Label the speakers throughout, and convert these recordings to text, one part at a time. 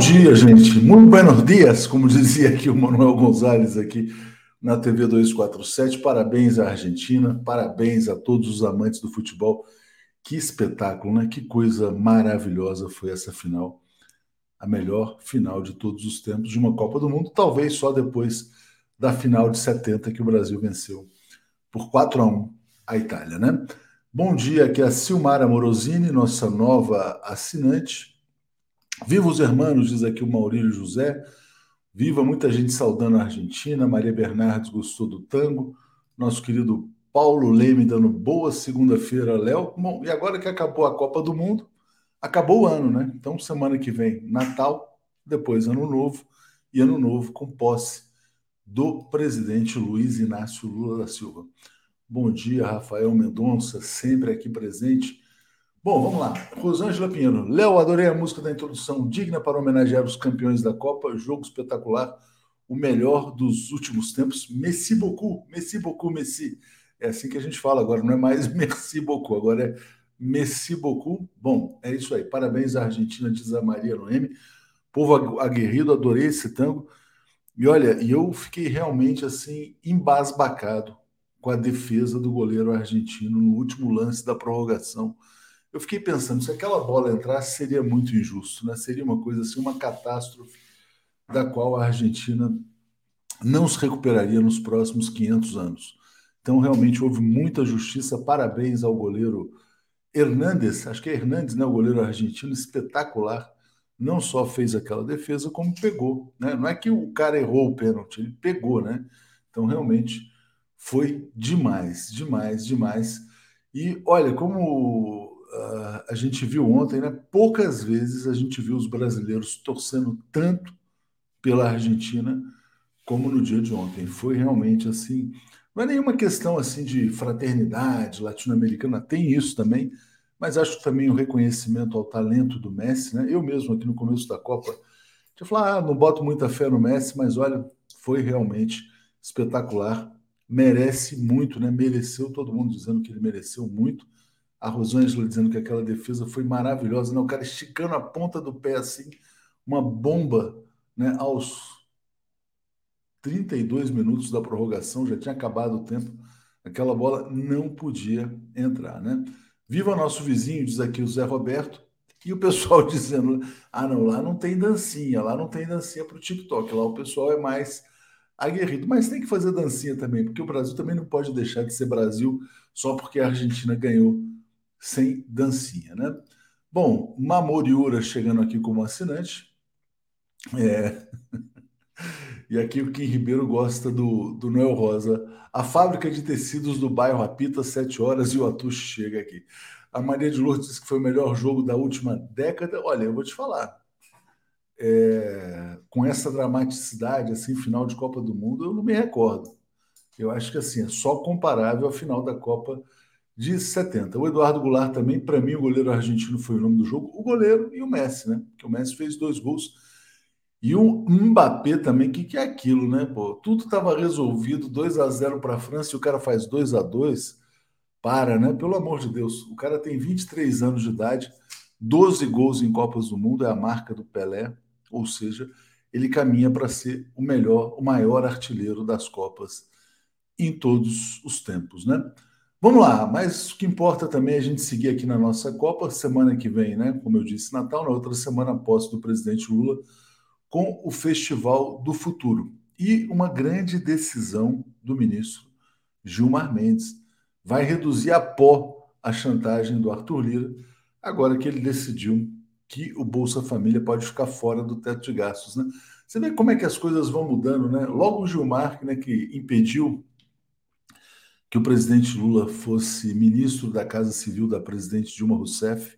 Speaker 1: dia, gente. Muito buenos dias, como dizia aqui o Manuel Gonzalez aqui na TV 247. Parabéns à Argentina, parabéns a todos os amantes do futebol. Que espetáculo, né? Que coisa maravilhosa foi essa final. A melhor final de todos os tempos de uma Copa do Mundo, talvez só depois da final de 70 que o Brasil venceu por 4 a 1 a Itália, né? Bom dia aqui a Silmara Morosini, nossa nova assinante. Viva os hermanos, diz aqui o Maurílio José. Viva muita gente saudando a Argentina. Maria Bernardes gostou do tango. Nosso querido Paulo Leme dando boa segunda-feira, Léo. Bom, e agora que acabou a Copa do Mundo, acabou o ano, né? Então, semana que vem, Natal, depois Ano Novo, e Ano Novo com posse do presidente Luiz Inácio Lula da Silva. Bom dia, Rafael Mendonça, sempre aqui presente. Bom, vamos lá. Rosângela Pinheiro. Léo, adorei a música da introdução, digna para homenagear os campeões da Copa. Jogo espetacular, o melhor dos últimos tempos. Messi beaucoup, Messi beaucoup, Messi. É assim que a gente fala agora, não é mais merci beaucoup, agora é Messi beaucoup. Bom, é isso aí. Parabéns à Argentina, diz a Maria Noemi. Povo aguerrido, adorei esse tango. E olha, eu fiquei realmente assim embasbacado com a defesa do goleiro argentino no último lance da prorrogação eu fiquei pensando, se aquela bola entrasse, seria muito injusto, né? Seria uma coisa assim, uma catástrofe da qual a Argentina não se recuperaria nos próximos 500 anos. Então, realmente houve muita justiça. Parabéns ao goleiro Hernandes, acho que é Hernandes, né? O goleiro argentino, espetacular. Não só fez aquela defesa, como pegou. Né? Não é que o cara errou o pênalti, ele pegou, né? Então, realmente foi demais, demais, demais. E olha, como uh, a gente viu ontem, né? Poucas vezes a gente viu os brasileiros torcendo tanto pela Argentina como no dia de ontem. Foi realmente assim. Não é nenhuma questão assim de fraternidade latino-americana, tem isso também, mas acho também o reconhecimento ao talento do Messi, né? Eu mesmo aqui no começo da Copa, eu falar, ah, não boto muita fé no Messi, mas olha, foi realmente espetacular, merece muito, né? Mereceu todo mundo dizendo que ele mereceu muito a Rosângela dizendo que aquela defesa foi maravilhosa, né? o cara esticando a ponta do pé assim, uma bomba né? aos 32 minutos da prorrogação, já tinha acabado o tempo, aquela bola não podia entrar. Né? Viva nosso vizinho, diz aqui o Zé Roberto, e o pessoal dizendo: ah, não, lá não tem dancinha, lá não tem dancinha para o TikTok, lá o pessoal é mais aguerrido. Mas tem que fazer dancinha também, porque o Brasil também não pode deixar de ser Brasil só porque a Argentina ganhou sem dancinha, né? Bom, Mamoriura chegando aqui como assinante. É... e aqui o Kim Ribeiro gosta do, do Noel Rosa. A fábrica de tecidos do bairro apita sete horas e o Atush chega aqui. A Maria de Lourdes disse que foi o melhor jogo da última década. Olha, eu vou te falar. É... com essa dramaticidade, assim, final de Copa do Mundo, eu não me recordo. Eu acho que assim, é só comparável ao final da Copa de 70. O Eduardo Goulart também, para mim, o goleiro argentino foi o nome do jogo. O goleiro e o Messi, né? Que o Messi fez dois gols. E o Mbappé também, o que, que é aquilo, né? Pô, tudo estava resolvido, 2 a 0 para a França e o cara faz 2 a 2 Para, né? Pelo amor de Deus. O cara tem 23 anos de idade, 12 gols em Copas do Mundo, é a marca do Pelé, ou seja, ele caminha para ser o melhor, o maior artilheiro das Copas em todos os tempos, né? Vamos lá, mas o que importa também é a gente seguir aqui na nossa Copa, semana que vem, né? Como eu disse, Natal, na outra semana após do presidente Lula, com o Festival do Futuro. E uma grande decisão do ministro Gilmar Mendes vai reduzir a pó a chantagem do Arthur Lira, agora que ele decidiu que o Bolsa Família pode ficar fora do teto de gastos, né? Você vê como é que as coisas vão mudando, né? Logo o Gilmar, né, que impediu que o presidente Lula fosse ministro da Casa Civil da presidente Dilma Rousseff.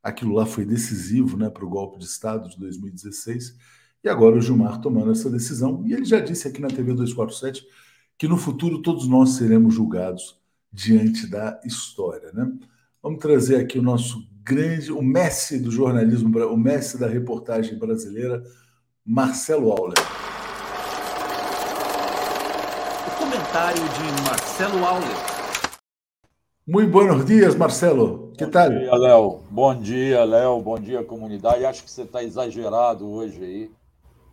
Speaker 1: Aquilo lá foi decisivo né, para o golpe de Estado de 2016. E agora o Gilmar tomando essa decisão. E ele já disse aqui na TV 247 que no futuro todos nós seremos julgados diante da história. Né? Vamos trazer aqui o nosso grande, o Messi do jornalismo, o Messi da reportagem brasileira, Marcelo Auler.
Speaker 2: Comentário de Marcelo Auler.
Speaker 1: Muito buenos dias, Marcelo. Que tal?
Speaker 3: Bom dia, Léo. Bom dia, Léo. Bom dia, comunidade. Acho que você está exagerado hoje aí.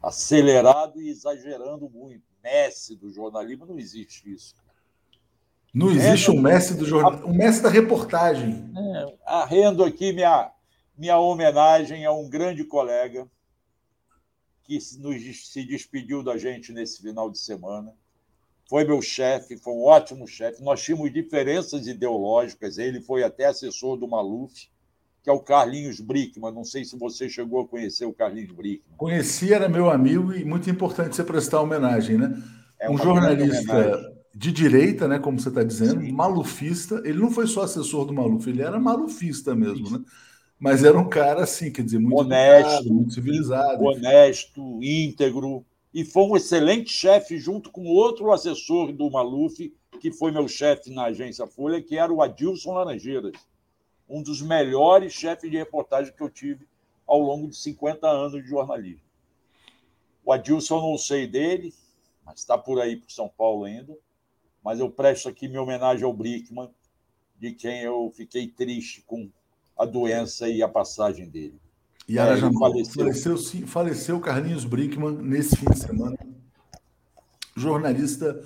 Speaker 3: Acelerado e exagerando muito. Messi do jornalismo, não existe isso.
Speaker 1: Não existe um Messi do jornal, um Messi da reportagem.
Speaker 3: É, arrendo aqui minha, minha homenagem a um grande colega que nos, se despediu da gente nesse final de semana foi meu chefe, foi um ótimo chefe. Nós tínhamos diferenças ideológicas, ele foi até assessor do Maluf, que é o Carlinhos Brickman. Não sei se você chegou a conhecer o Carlinhos Brickman.
Speaker 1: Conheci, era meu amigo e muito importante você prestar homenagem, né? É um jornalista de direita, né, como você está dizendo, Sim. malufista. Ele não foi só assessor do Maluf, ele era malufista mesmo, Sim. né? Mas era um cara assim, quer dizer, muito
Speaker 3: honesto, educado,
Speaker 1: muito civilizado.
Speaker 3: Honesto, íntegro e foi um excelente chefe junto com outro assessor do Maluf, que foi meu chefe na agência Folha, que era o Adilson Laranjeiras, um dos melhores chefes de reportagem que eu tive ao longo de 50 anos de jornalismo. O Adilson não sei dele, mas está por aí por São Paulo ainda. Mas eu presto aqui minha homenagem ao Brickman, de quem eu fiquei triste com a doença e a passagem dele.
Speaker 1: E é, já faleceu. faleceu. Faleceu Carlinhos Brickman nesse fim de semana. Jornalista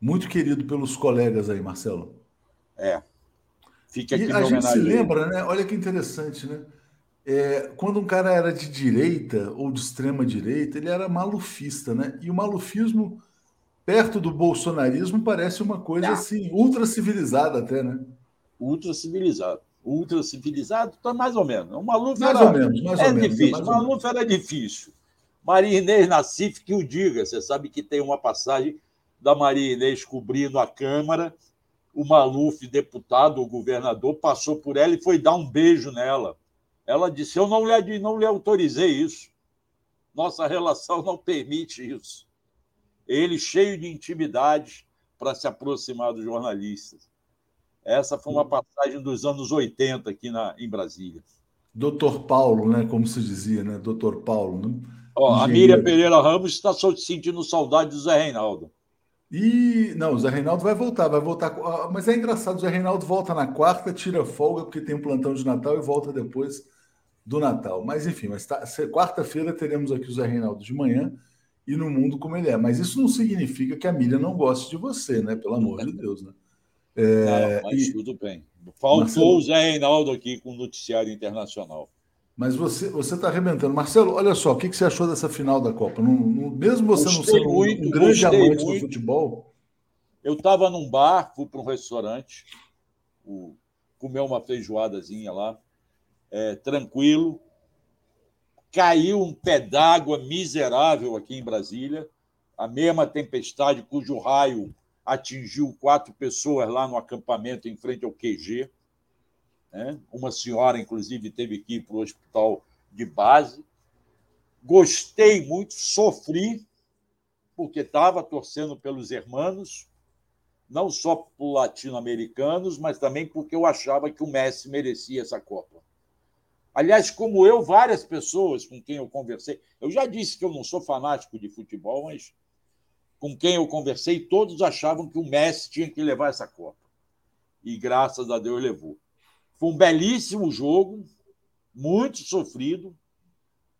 Speaker 1: muito querido pelos colegas aí, Marcelo.
Speaker 3: É. Fica aqui
Speaker 1: e a gente se lembra, né? Olha que interessante, né? É, quando um cara era de direita ou de extrema direita, ele era malufista, né? E o malufismo, perto do bolsonarismo, parece uma coisa assim, ultra civilizada até, né?
Speaker 3: Ultra civilizado ultra civilizado, então mais ou menos. O Maluf
Speaker 1: mais
Speaker 3: era,
Speaker 1: ou menos, mais
Speaker 3: é
Speaker 1: ou
Speaker 3: difícil.
Speaker 1: Menos,
Speaker 3: o Maluf era difícil. Maria Inês Nassif que o diga. Você sabe que tem uma passagem da Maria Inês cobrindo a Câmara. O Maluf, deputado ou governador, passou por ela e foi dar um beijo nela. Ela disse: Eu não lhe, não lhe autorizei isso. Nossa relação não permite isso. Ele, cheio de intimidade, para se aproximar dos jornalistas. Essa foi uma passagem dos anos 80 aqui na, em Brasília.
Speaker 1: Doutor Paulo, né? Como se dizia, né? Doutor Paulo. Né?
Speaker 3: Ó, a Miriam Pereira Ramos está sentindo saudade do Zé Reinaldo.
Speaker 1: E não, o Zé Reinaldo vai voltar, vai voltar. Ah, mas é engraçado, o Zé Reinaldo volta na quarta, tira folga, porque tem um plantão de Natal e volta depois do Natal. Mas enfim, mas tá, quarta-feira teremos aqui o Zé Reinaldo de manhã e no mundo como ele é. Mas isso não significa que a Miriam não goste de você, né? Pelo amor de Deus, né?
Speaker 3: É, não, mas e... tudo bem. Faltou Marcelo... o Zé Reinaldo aqui com o noticiário internacional.
Speaker 1: Mas você você está arrebentando. Marcelo, olha só, o que, que você achou dessa final da Copa? Não, não, mesmo você gostei não sendo muito, um grande amante muito. do futebol.
Speaker 3: Eu estava num bar, fui para um restaurante, o, comer uma feijoadazinha lá. é, tranquilo. Caiu um pé d'água miserável aqui em Brasília, a mesma tempestade cujo raio atingiu quatro pessoas lá no acampamento em frente ao QG. Né? Uma senhora, inclusive, teve que ir para o hospital de base. Gostei muito, sofri, porque estava torcendo pelos hermanos, não só por latino-americanos, mas também porque eu achava que o Messi merecia essa Copa. Aliás, como eu, várias pessoas com quem eu conversei, eu já disse que eu não sou fanático de futebol, mas com quem eu conversei, todos achavam que o Messi tinha que levar essa Copa. E graças a Deus levou. Foi um belíssimo jogo, muito sofrido.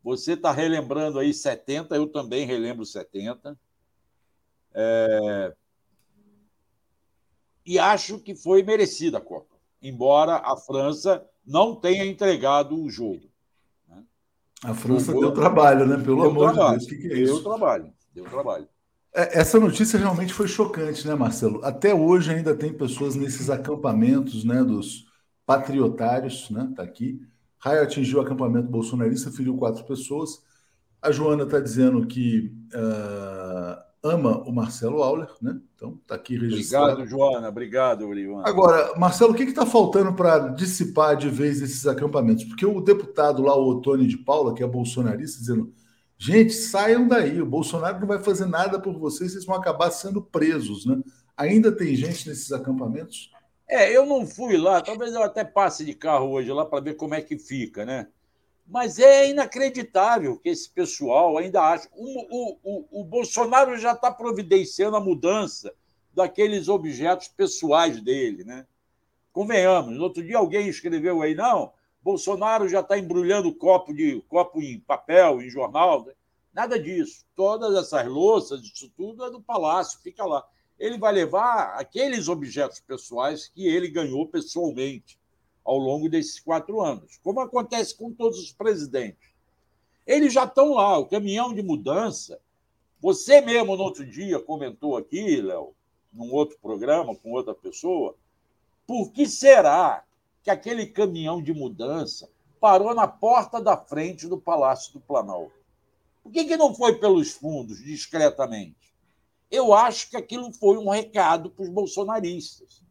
Speaker 3: Você está relembrando aí 70, eu também relembro 70. É... E acho que foi merecida a Copa, embora a França não tenha entregado o jogo.
Speaker 1: Né? A França deu trabalho, né? Pelo deu amor
Speaker 3: trabalho.
Speaker 1: de Deus,
Speaker 3: o que, que é isso? Deu trabalho, deu trabalho.
Speaker 1: É, essa notícia realmente foi chocante, né, Marcelo? Até hoje ainda tem pessoas nesses acampamentos, né, dos patriotários, né? Tá aqui. Raio atingiu o acampamento bolsonarista, feriu quatro pessoas. A Joana está dizendo que uh, ama o Marcelo Auler, né? Então tá aqui registrado.
Speaker 3: Obrigado, Joana. Obrigado, Joana.
Speaker 1: Agora, Marcelo, o que está faltando para dissipar de vez esses acampamentos? Porque o deputado lá, o Otônio de Paula, que é bolsonarista, dizendo Gente, saiam daí. O Bolsonaro não vai fazer nada por vocês, vocês vão acabar sendo presos, né? Ainda tem gente nesses acampamentos?
Speaker 3: É, eu não fui lá, talvez eu até passe de carro hoje lá para ver como é que fica, né? Mas é inacreditável que esse pessoal ainda acha. O, o, o, o Bolsonaro já está providenciando a mudança daqueles objetos pessoais dele, né? Convenhamos, no outro dia alguém escreveu aí, não, Bolsonaro já está embrulhando copo de copo em papel, em jornal. Né? Nada disso. Todas essas louças, isso tudo é do palácio, fica lá. Ele vai levar aqueles objetos pessoais que ele ganhou pessoalmente ao longo desses quatro anos, como acontece com todos os presidentes. Eles já estão lá, o caminhão de mudança. Você mesmo, no outro dia, comentou aqui, Léo, num outro programa com outra pessoa, por que será que aquele caminhão de mudança parou na porta da frente do Palácio do Planalto. Por que, que não foi pelos fundos, discretamente? Eu acho que aquilo foi um recado para os bolsonaristas.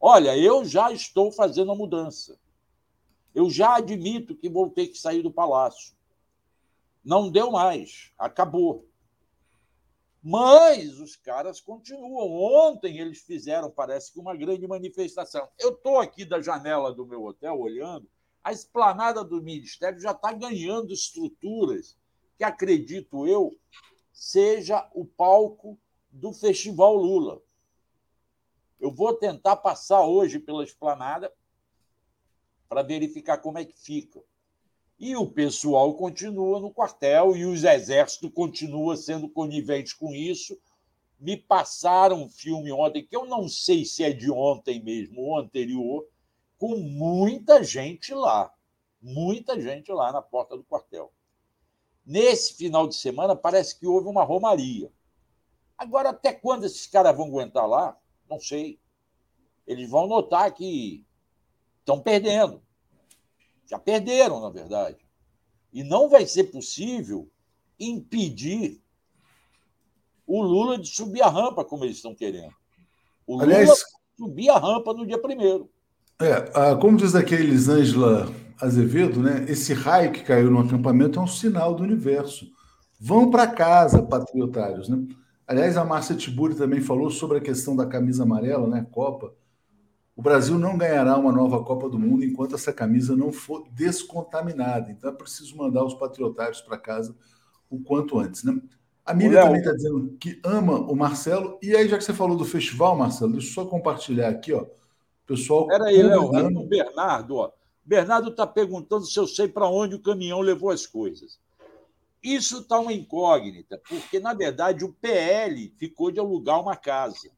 Speaker 3: Olha, eu já estou fazendo a mudança. Eu já admito que vou ter que sair do palácio. Não deu mais, acabou. Mas os caras continuam. Ontem eles fizeram, parece que, uma grande manifestação. Eu estou aqui da janela do meu hotel olhando, a esplanada do Ministério já está ganhando estruturas que, acredito eu, seja o palco do Festival Lula. Eu vou tentar passar hoje pela esplanada para verificar como é que fica. E o pessoal continua no quartel e os exércitos continuam sendo coniventes com isso. Me passaram um filme ontem, que eu não sei se é de ontem mesmo ou anterior, com muita gente lá. Muita gente lá na porta do quartel. Nesse final de semana, parece que houve uma romaria. Agora, até quando esses caras vão aguentar lá? Não sei. Eles vão notar que estão perdendo. Já perderam, na verdade. E não vai ser possível impedir o Lula de subir a rampa como eles estão querendo. O Lula Aliás, subir a rampa no dia primeiro.
Speaker 1: É, como diz aqui a Elisângela Azevedo, né, esse raio que caiu no acampamento é um sinal do universo. Vão para casa, patriotários. Né? Aliás, a Márcia Tiburi também falou sobre a questão da camisa amarela, né, Copa. O Brasil não ganhará uma nova Copa do Mundo enquanto essa camisa não for descontaminada. Então é preciso mandar os patriotários para casa o quanto antes, né? A Miriam também está dizendo que ama o Marcelo. E aí, já que você falou do festival, Marcelo, deixa eu só compartilhar aqui, ó. Pessoal.
Speaker 3: Peraí, Léo, o Bernardo, ó. Bernardo está perguntando se eu sei para onde o caminhão levou as coisas. Isso está uma incógnita, porque, na verdade, o PL ficou de alugar uma casa.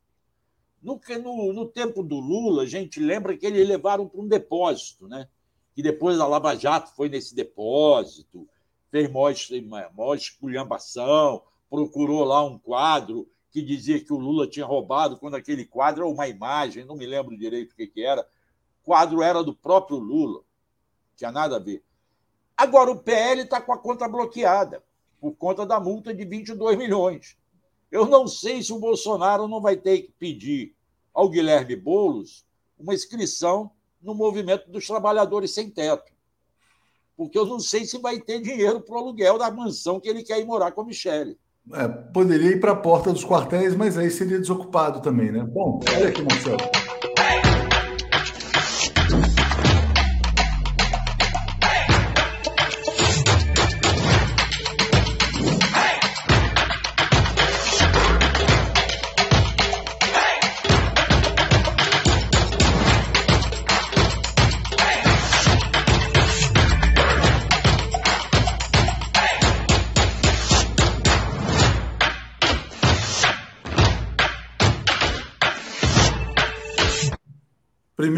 Speaker 3: No, no, no, tempo do Lula, a gente lembra que eles levaram para um depósito, né? Que depois a Lava Jato foi nesse depósito, fez maior, maior esculhambação, procurou lá um quadro que dizia que o Lula tinha roubado, quando aquele quadro era uma imagem, não me lembro direito o que, que era. O quadro era do próprio Lula. tinha nada a ver. Agora, o PL está com a conta bloqueada por conta da multa de 22 milhões. Eu não sei se o Bolsonaro não vai ter que pedir ao Guilherme Boulos uma inscrição no movimento dos trabalhadores sem teto. Porque eu não sei se vai ter dinheiro para o aluguel da mansão que ele quer ir morar com a Michelle.
Speaker 1: É, poderia ir para a porta dos quartéis, mas aí seria desocupado também, né? Bom, olha aqui, Marcelo.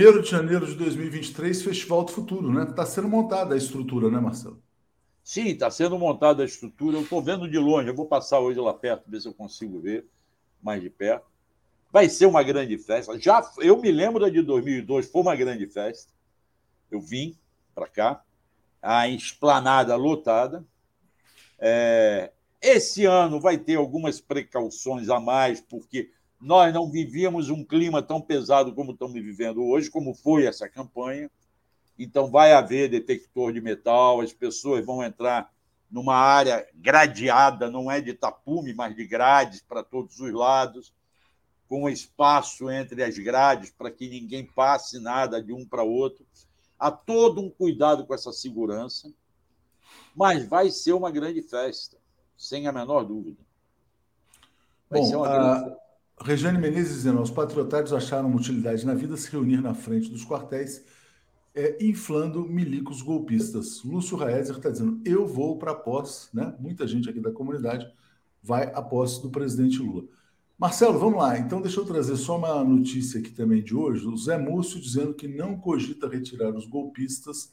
Speaker 1: Primeiro de janeiro de 2023, Festival do Futuro, né? Está sendo montada a estrutura, né, Marcelo?
Speaker 3: Sim, está sendo montada a estrutura. Eu estou vendo de longe, eu vou passar hoje lá perto, ver se eu consigo ver mais de perto. Vai ser uma grande festa. Já eu me lembro da de 2002, foi uma grande festa. Eu vim para cá, a esplanada lotada. É, esse ano vai ter algumas precauções a mais, porque nós não vivíamos um clima tão pesado como estamos vivendo hoje, como foi essa campanha. Então, vai haver detector de metal, as pessoas vão entrar numa área gradeada, não é de tapume, mas de grades para todos os lados, com espaço entre as grades para que ninguém passe nada de um para outro. Há todo um cuidado com essa segurança, mas vai ser uma grande festa, sem a menor dúvida.
Speaker 1: Vai Bom, ser uma grande festa. Regiane Menezes dizendo: os patriotários acharam utilidade na vida se reunir na frente dos quartéis, é, inflando milicos golpistas. Lúcio Raezer está dizendo: eu vou para a posse, né? Muita gente aqui da comunidade vai à posse do presidente Lula. Marcelo, vamos lá. Então, deixa eu trazer só uma notícia aqui também de hoje. O Zé Múcio dizendo que não cogita retirar os golpistas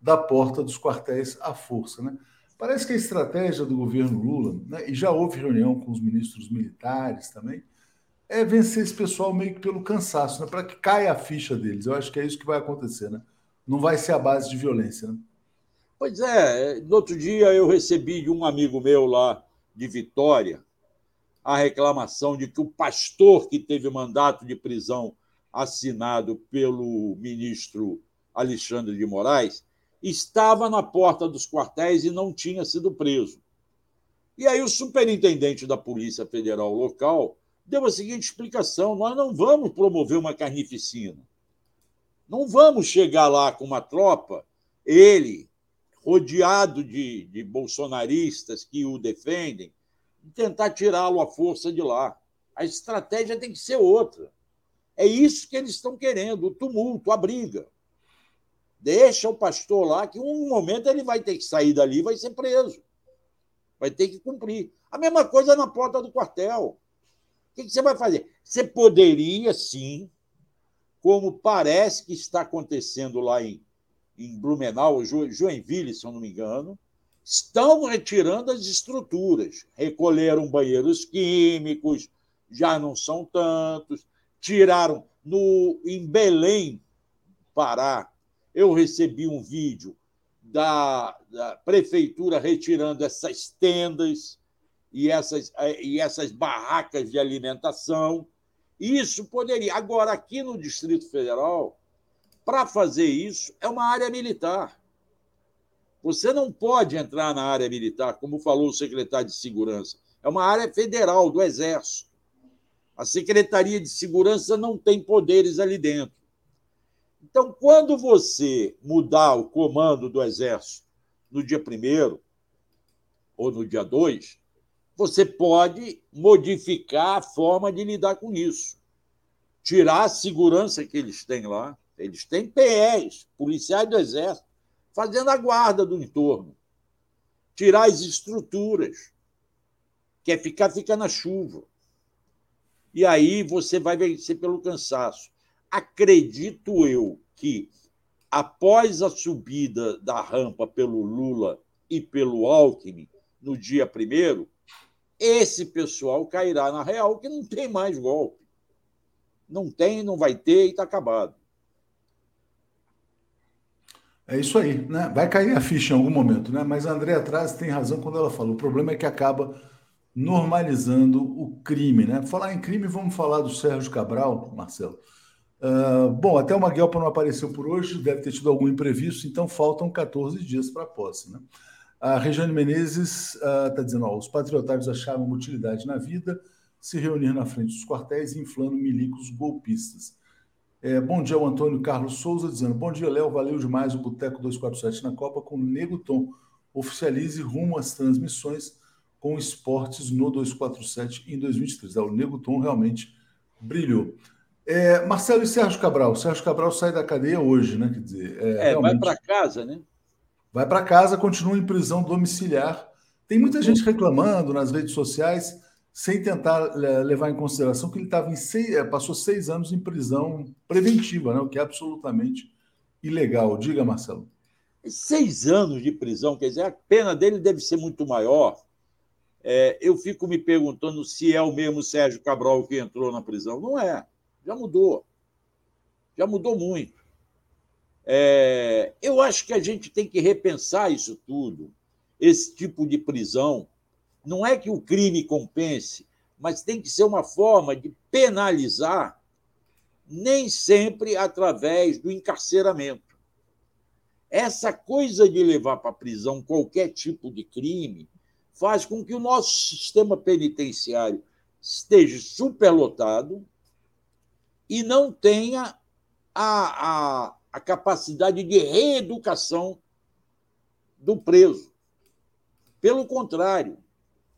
Speaker 1: da porta dos quartéis à força, né? Parece que a estratégia do governo Lula, né, e já houve reunião com os ministros militares também, é vencer esse pessoal meio que pelo cansaço, né? para que caia a ficha deles. Eu acho que é isso que vai acontecer. Né? Não vai ser a base de violência. Né?
Speaker 3: Pois é. No outro dia eu recebi de um amigo meu lá de Vitória a reclamação de que o pastor que teve mandato de prisão assinado pelo ministro Alexandre de Moraes estava na porta dos quartéis e não tinha sido preso. E aí o superintendente da Polícia Federal local deu a seguinte explicação: nós não vamos promover uma carnificina. Não vamos chegar lá com uma tropa, ele, rodeado de, de bolsonaristas que o defendem, e tentar tirá-lo à força de lá. A estratégia tem que ser outra. É isso que eles estão querendo: o tumulto, a briga. Deixa o pastor lá, que um momento ele vai ter que sair dali vai ser preso. Vai ter que cumprir. A mesma coisa na porta do quartel. O que você vai fazer? Você poderia, sim, como parece que está acontecendo lá em, em Blumenau, Joinville, se eu não me engano, estão retirando as estruturas. Recolheram banheiros químicos, já não são tantos, tiraram no em Belém, Pará. Eu recebi um vídeo da, da prefeitura retirando essas tendas e essas, eh, e essas barracas de alimentação. Isso poderia. Agora, aqui no Distrito Federal, para fazer isso, é uma área militar. Você não pode entrar na área militar, como falou o secretário de Segurança. É uma área federal do Exército. A Secretaria de Segurança não tem poderes ali dentro. Então, quando você mudar o comando do Exército no dia 1 ou no dia 2, você pode modificar a forma de lidar com isso. Tirar a segurança que eles têm lá. Eles têm PEs, policiais do Exército, fazendo a guarda do entorno. Tirar as estruturas. Quer ficar, fica na chuva. E aí você vai vencer pelo cansaço. Acredito eu que, após a subida da rampa pelo Lula e pelo Alckmin, no dia primeiro, esse pessoal cairá na real que não tem mais golpe. Não tem, não vai ter e está acabado.
Speaker 1: É isso aí, né? Vai cair a ficha em algum momento, né? Mas a Andrea Traz tem razão quando ela fala. O problema é que acaba normalizando o crime, né? Falar em crime, vamos falar do Sérgio Cabral, Marcelo. Uh, bom, até o Maguelpa não apareceu por hoje, deve ter tido algum imprevisto, então faltam 14 dias para a posse, né? A Regiane Menezes está uh, dizendo: ó, os patriotários acharam uma utilidade na vida, se reunir na frente dos quartéis, inflando milicos golpistas. É, bom dia, o Antônio Carlos Souza dizendo: Bom dia, Léo. Valeu demais o Boteco 247 na Copa com o Nego Tom. Oficialize rumo às transmissões com esportes no 247 em 2023. É, o Nego Tom realmente brilhou. É, Marcelo e Sérgio Cabral. Sérgio Cabral sai da cadeia hoje, né? Quer dizer,
Speaker 3: é, é realmente... vai para casa, né?
Speaker 1: Vai para casa, continua em prisão domiciliar. Tem muita gente reclamando nas redes sociais sem tentar é, levar em consideração que ele estava em seis, é, passou seis anos em prisão preventiva, né? o que é absolutamente ilegal. Diga, Marcelo.
Speaker 3: Seis anos de prisão, quer dizer, a pena dele deve ser muito maior. É, eu fico me perguntando se é o mesmo Sérgio Cabral que entrou na prisão. Não é, já mudou. Já mudou muito. É, eu acho que a gente tem que repensar isso tudo, esse tipo de prisão não é que o crime compense, mas tem que ser uma forma de penalizar, nem sempre através do encarceramento. Essa coisa de levar para a prisão qualquer tipo de crime faz com que o nosso sistema penitenciário esteja superlotado e não tenha a, a, a capacidade de reeducação do preso. Pelo contrário,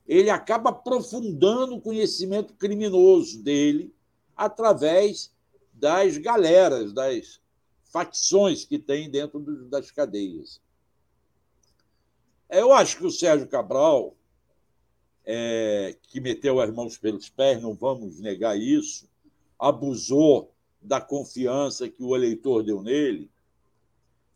Speaker 3: ele acaba aprofundando o conhecimento criminoso dele através das galeras, das facções que tem dentro das cadeias. Eu acho que o Sérgio Cabral, é, que meteu as mãos pelos pés, não vamos negar isso, abusou da confiança que o eleitor deu nele,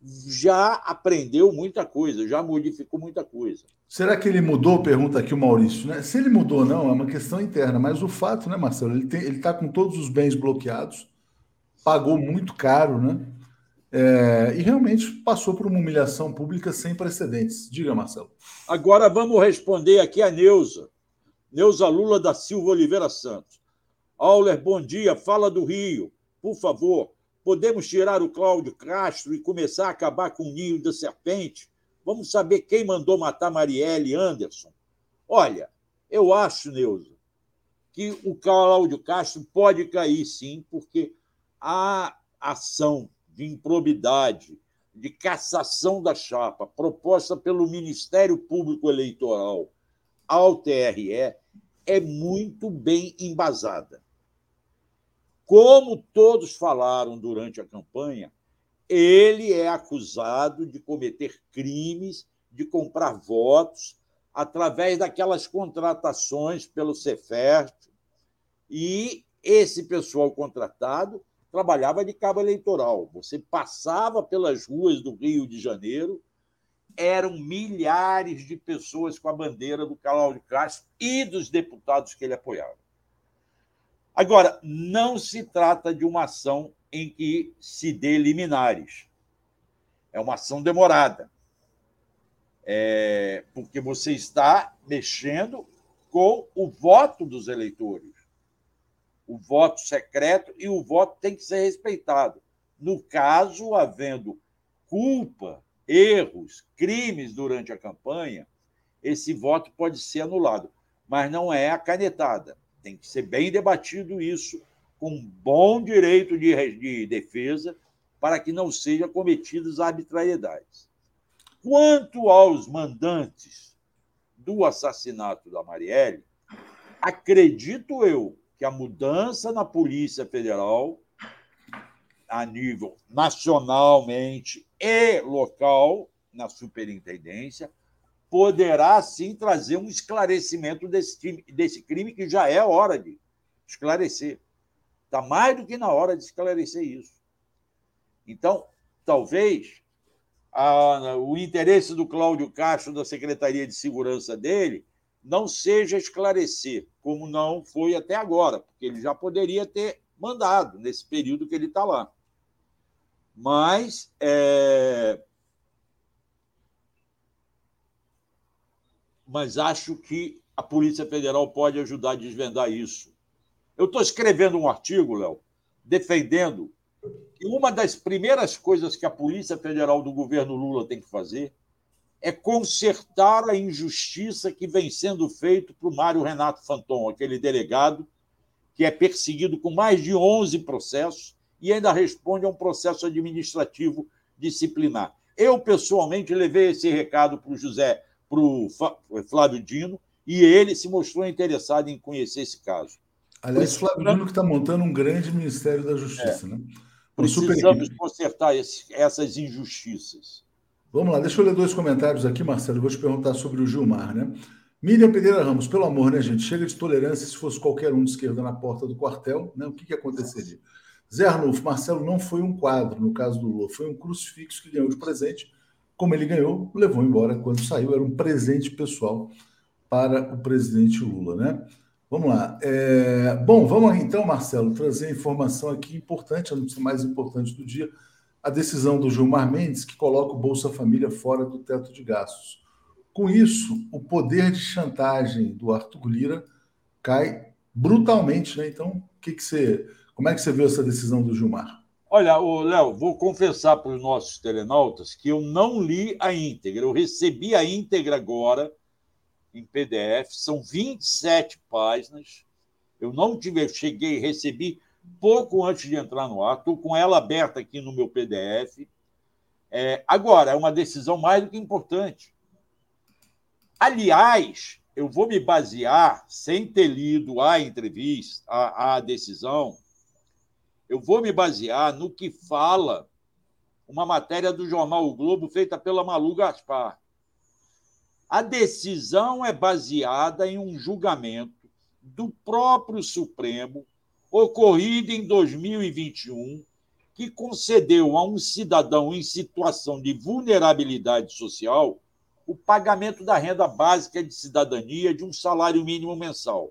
Speaker 3: já aprendeu muita coisa, já modificou muita coisa.
Speaker 1: Será que ele mudou? Pergunta aqui o Maurício. Né? Se ele mudou, não, é uma questão interna. Mas o fato, né, Marcelo? Ele está com todos os bens bloqueados, pagou muito caro, né? É, e realmente passou por uma humilhação pública sem precedentes. Diga, Marcelo.
Speaker 3: Agora vamos responder aqui a Neuza. Neuza Lula da Silva Oliveira Santos. Auler, bom dia. Fala do Rio. Por favor, podemos tirar o Cláudio Castro e começar a acabar com o ninho da serpente? Vamos saber quem mandou matar Marielle Anderson. Olha, eu acho, Neuza, que o Cláudio Castro pode cair sim, porque a ação de improbidade, de cassação da chapa proposta pelo Ministério Público Eleitoral ao TRE é muito bem embasada. Como todos falaram durante a campanha, ele é acusado de cometer crimes, de comprar votos através daquelas contratações pelo Cefert. E esse pessoal contratado trabalhava de cabo eleitoral. Você passava pelas ruas do Rio de Janeiro, eram milhares de pessoas com a bandeira do Cláudio Castro e dos deputados que ele apoiava. Agora, não se trata de uma ação em que se dê liminares. É uma ação demorada. É, porque você está mexendo com o voto dos eleitores. O voto secreto e o voto tem que ser respeitado. No caso, havendo culpa, erros, crimes durante a campanha, esse voto pode ser anulado, mas não é a canetada. Tem que ser bem debatido isso com bom direito de, de defesa para que não sejam cometidas arbitrariedades. Quanto aos mandantes do assassinato da Marielle, acredito eu que a mudança na Polícia Federal, a nível nacionalmente e local, na superintendência, poderá sim trazer um esclarecimento desse, desse crime que já é hora de esclarecer. Está mais do que na hora de esclarecer isso. Então, talvez a, o interesse do Cláudio Castro, da Secretaria de Segurança dele, não seja esclarecer, como não foi até agora, porque ele já poderia ter mandado nesse período que ele está lá. Mas é, mas acho que a Polícia Federal pode ajudar a desvendar isso. Eu estou escrevendo um artigo, Léo, defendendo que uma das primeiras coisas que a Polícia Federal do governo Lula tem que fazer é consertar a injustiça que vem sendo feita para o Mário Renato Fanton, aquele delegado que é perseguido com mais de 11 processos e ainda responde a um processo administrativo disciplinar. Eu, pessoalmente, levei esse recado para o José, para o Flávio Dino, e ele se mostrou interessado em conhecer esse caso.
Speaker 1: Aliás, Flávio Dino que está montando um grande Ministério da Justiça, é. né?
Speaker 3: Precisamos consertar esse, essas injustiças.
Speaker 1: Vamos lá, deixa eu ler dois comentários aqui, Marcelo. Eu vou te perguntar sobre o Gilmar, né? Miriam Pereira Ramos, pelo amor, né, gente? Chega de tolerância se fosse qualquer um de esquerda na porta do quartel, né? O que, que aconteceria? Zé Arnulfo, Marcelo não foi um quadro, no caso do Lula, foi um crucifixo que ganhou de presente. Como ele ganhou, levou embora quando saiu, era um presente pessoal para o presidente Lula, né? Vamos lá. É... Bom, vamos então, Marcelo, trazer informação aqui importante, a notícia mais importante do dia, a decisão do Gilmar Mendes, que coloca o Bolsa Família fora do teto de gastos. Com isso, o poder de chantagem do Arthur Lira cai brutalmente, né? Então, que, que você, como é que você viu essa decisão do Gilmar?
Speaker 3: Olha, Léo, vou confessar para os nossos telenautas que eu não li a íntegra. Eu recebi a íntegra agora em PDF, são 27 páginas. Eu não tive, cheguei, recebi pouco antes de entrar no ar, estou com ela aberta aqui no meu PDF. É, agora, é uma decisão mais do que importante. Aliás, eu vou me basear, sem ter lido a entrevista, a, a decisão, eu vou me basear no que fala uma matéria do jornal O Globo feita pela Malu Gaspar. A decisão é baseada em um julgamento do próprio Supremo, ocorrido em 2021, que concedeu a um cidadão em situação de vulnerabilidade social o pagamento da renda básica de cidadania de um salário mínimo mensal.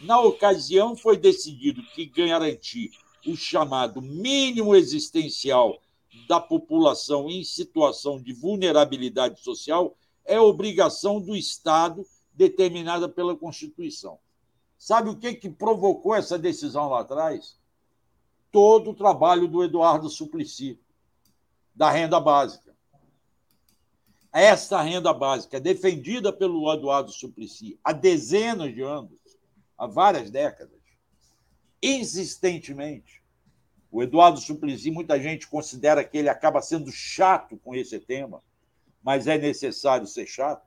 Speaker 3: Na ocasião, foi decidido que garantir o chamado mínimo existencial da população em situação de vulnerabilidade social é obrigação do Estado determinada pela Constituição. Sabe o que, que provocou essa decisão lá atrás? Todo o trabalho do Eduardo Suplicy, da renda básica. Essa renda básica, defendida pelo Eduardo Suplicy há dezenas de anos, há várias décadas, insistentemente. O Eduardo Suplicy, muita gente considera que ele acaba sendo chato com esse tema, mas é necessário ser chato,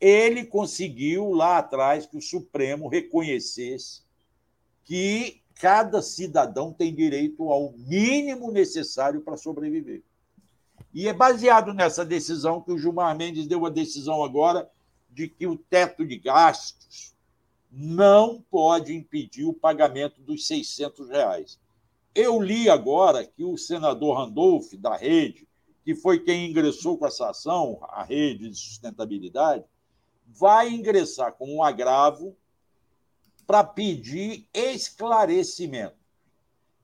Speaker 3: ele conseguiu lá atrás que o Supremo reconhecesse que cada cidadão tem direito ao mínimo necessário para sobreviver. E é baseado nessa decisão que o Gilmar Mendes deu a decisão agora de que o teto de gastos não pode impedir o pagamento dos 600 reais. Eu li agora que o senador Randolph, da Rede, que foi quem ingressou com essa ação, a rede de sustentabilidade, vai ingressar com um agravo para pedir esclarecimento.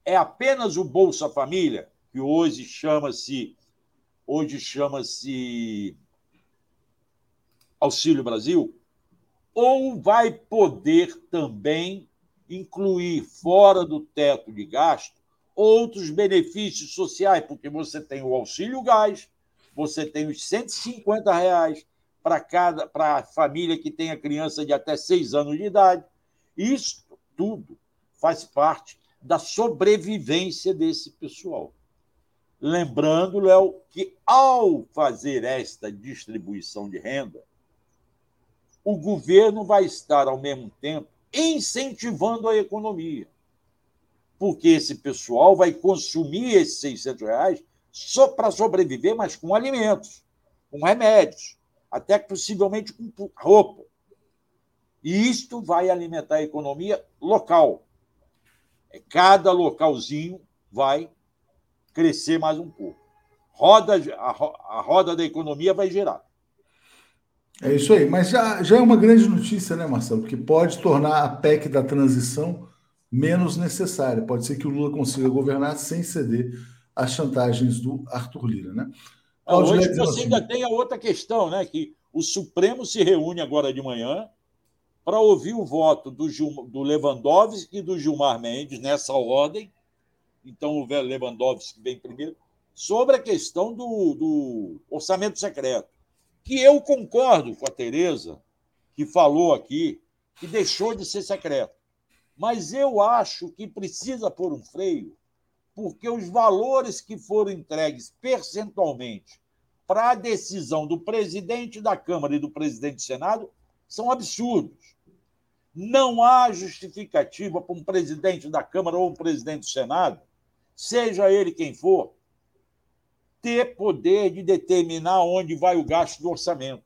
Speaker 3: É apenas o Bolsa Família, que hoje chama-se hoje chama-se Auxílio Brasil, ou vai poder também incluir fora do teto de gasto outros benefícios sociais, porque você tem o auxílio gás, você tem os 150 reais para cada para a família que tenha criança de até seis anos de idade. Isso tudo faz parte da sobrevivência desse pessoal. Lembrando, Léo, que ao fazer esta distribuição de renda, o governo vai estar, ao mesmo tempo, incentivando a economia porque esse pessoal vai consumir esses 600 reais só para sobreviver, mas com alimentos, com remédios, até possivelmente com roupa. E isto vai alimentar a economia local. É, cada localzinho vai crescer mais um pouco. Roda, a, roda da economia vai girar.
Speaker 1: É isso aí, mas já, já é uma grande notícia, né, Marcelo? Porque pode tornar a PEC da transição menos necessária. Pode ser que o Lula consiga governar sem ceder às chantagens do Arthur Lira, né?
Speaker 3: Hoje você assim, ainda tem a outra questão, né? Que O Supremo se reúne agora de manhã para ouvir o voto do, Gil, do Lewandowski e do Gilmar Mendes, nessa ordem. Então, o Lewandowski vem primeiro, sobre a questão do, do orçamento secreto, que eu concordo com a Tereza, que falou aqui, que deixou de ser secreto. Mas eu acho que precisa pôr um freio, porque os valores que foram entregues percentualmente para a decisão do presidente da Câmara e do presidente do Senado são absurdos. Não há justificativa para um presidente da Câmara ou um presidente do Senado, seja ele quem for, ter poder de determinar onde vai o gasto do orçamento.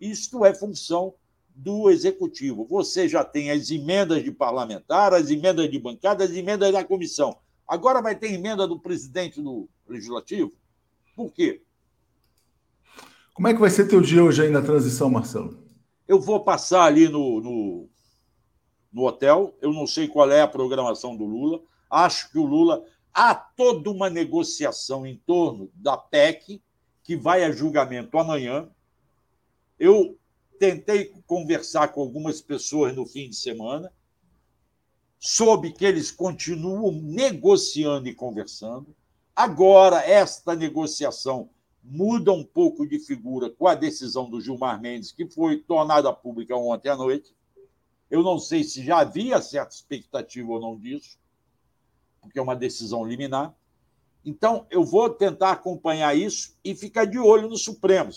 Speaker 3: Isto é função do executivo. Você já tem as emendas de parlamentar, as emendas de bancada, as emendas da comissão. Agora vai ter emenda do presidente do legislativo? Por quê?
Speaker 1: Como é que vai ser teu dia hoje aí na transição, Marcelo?
Speaker 3: Eu vou passar ali no, no, no hotel. Eu não sei qual é a programação do Lula. Acho que o Lula há toda uma negociação em torno da PEC, que vai a julgamento amanhã. Eu tentei conversar com algumas pessoas no fim de semana, soube que eles continuam negociando e conversando. Agora, esta negociação muda um pouco de figura com a decisão do Gilmar Mendes, que foi tornada pública ontem à noite. Eu não sei se já havia certa expectativa ou não disso, porque é uma decisão liminar. Então, eu vou tentar acompanhar isso e ficar de olho no Supremo.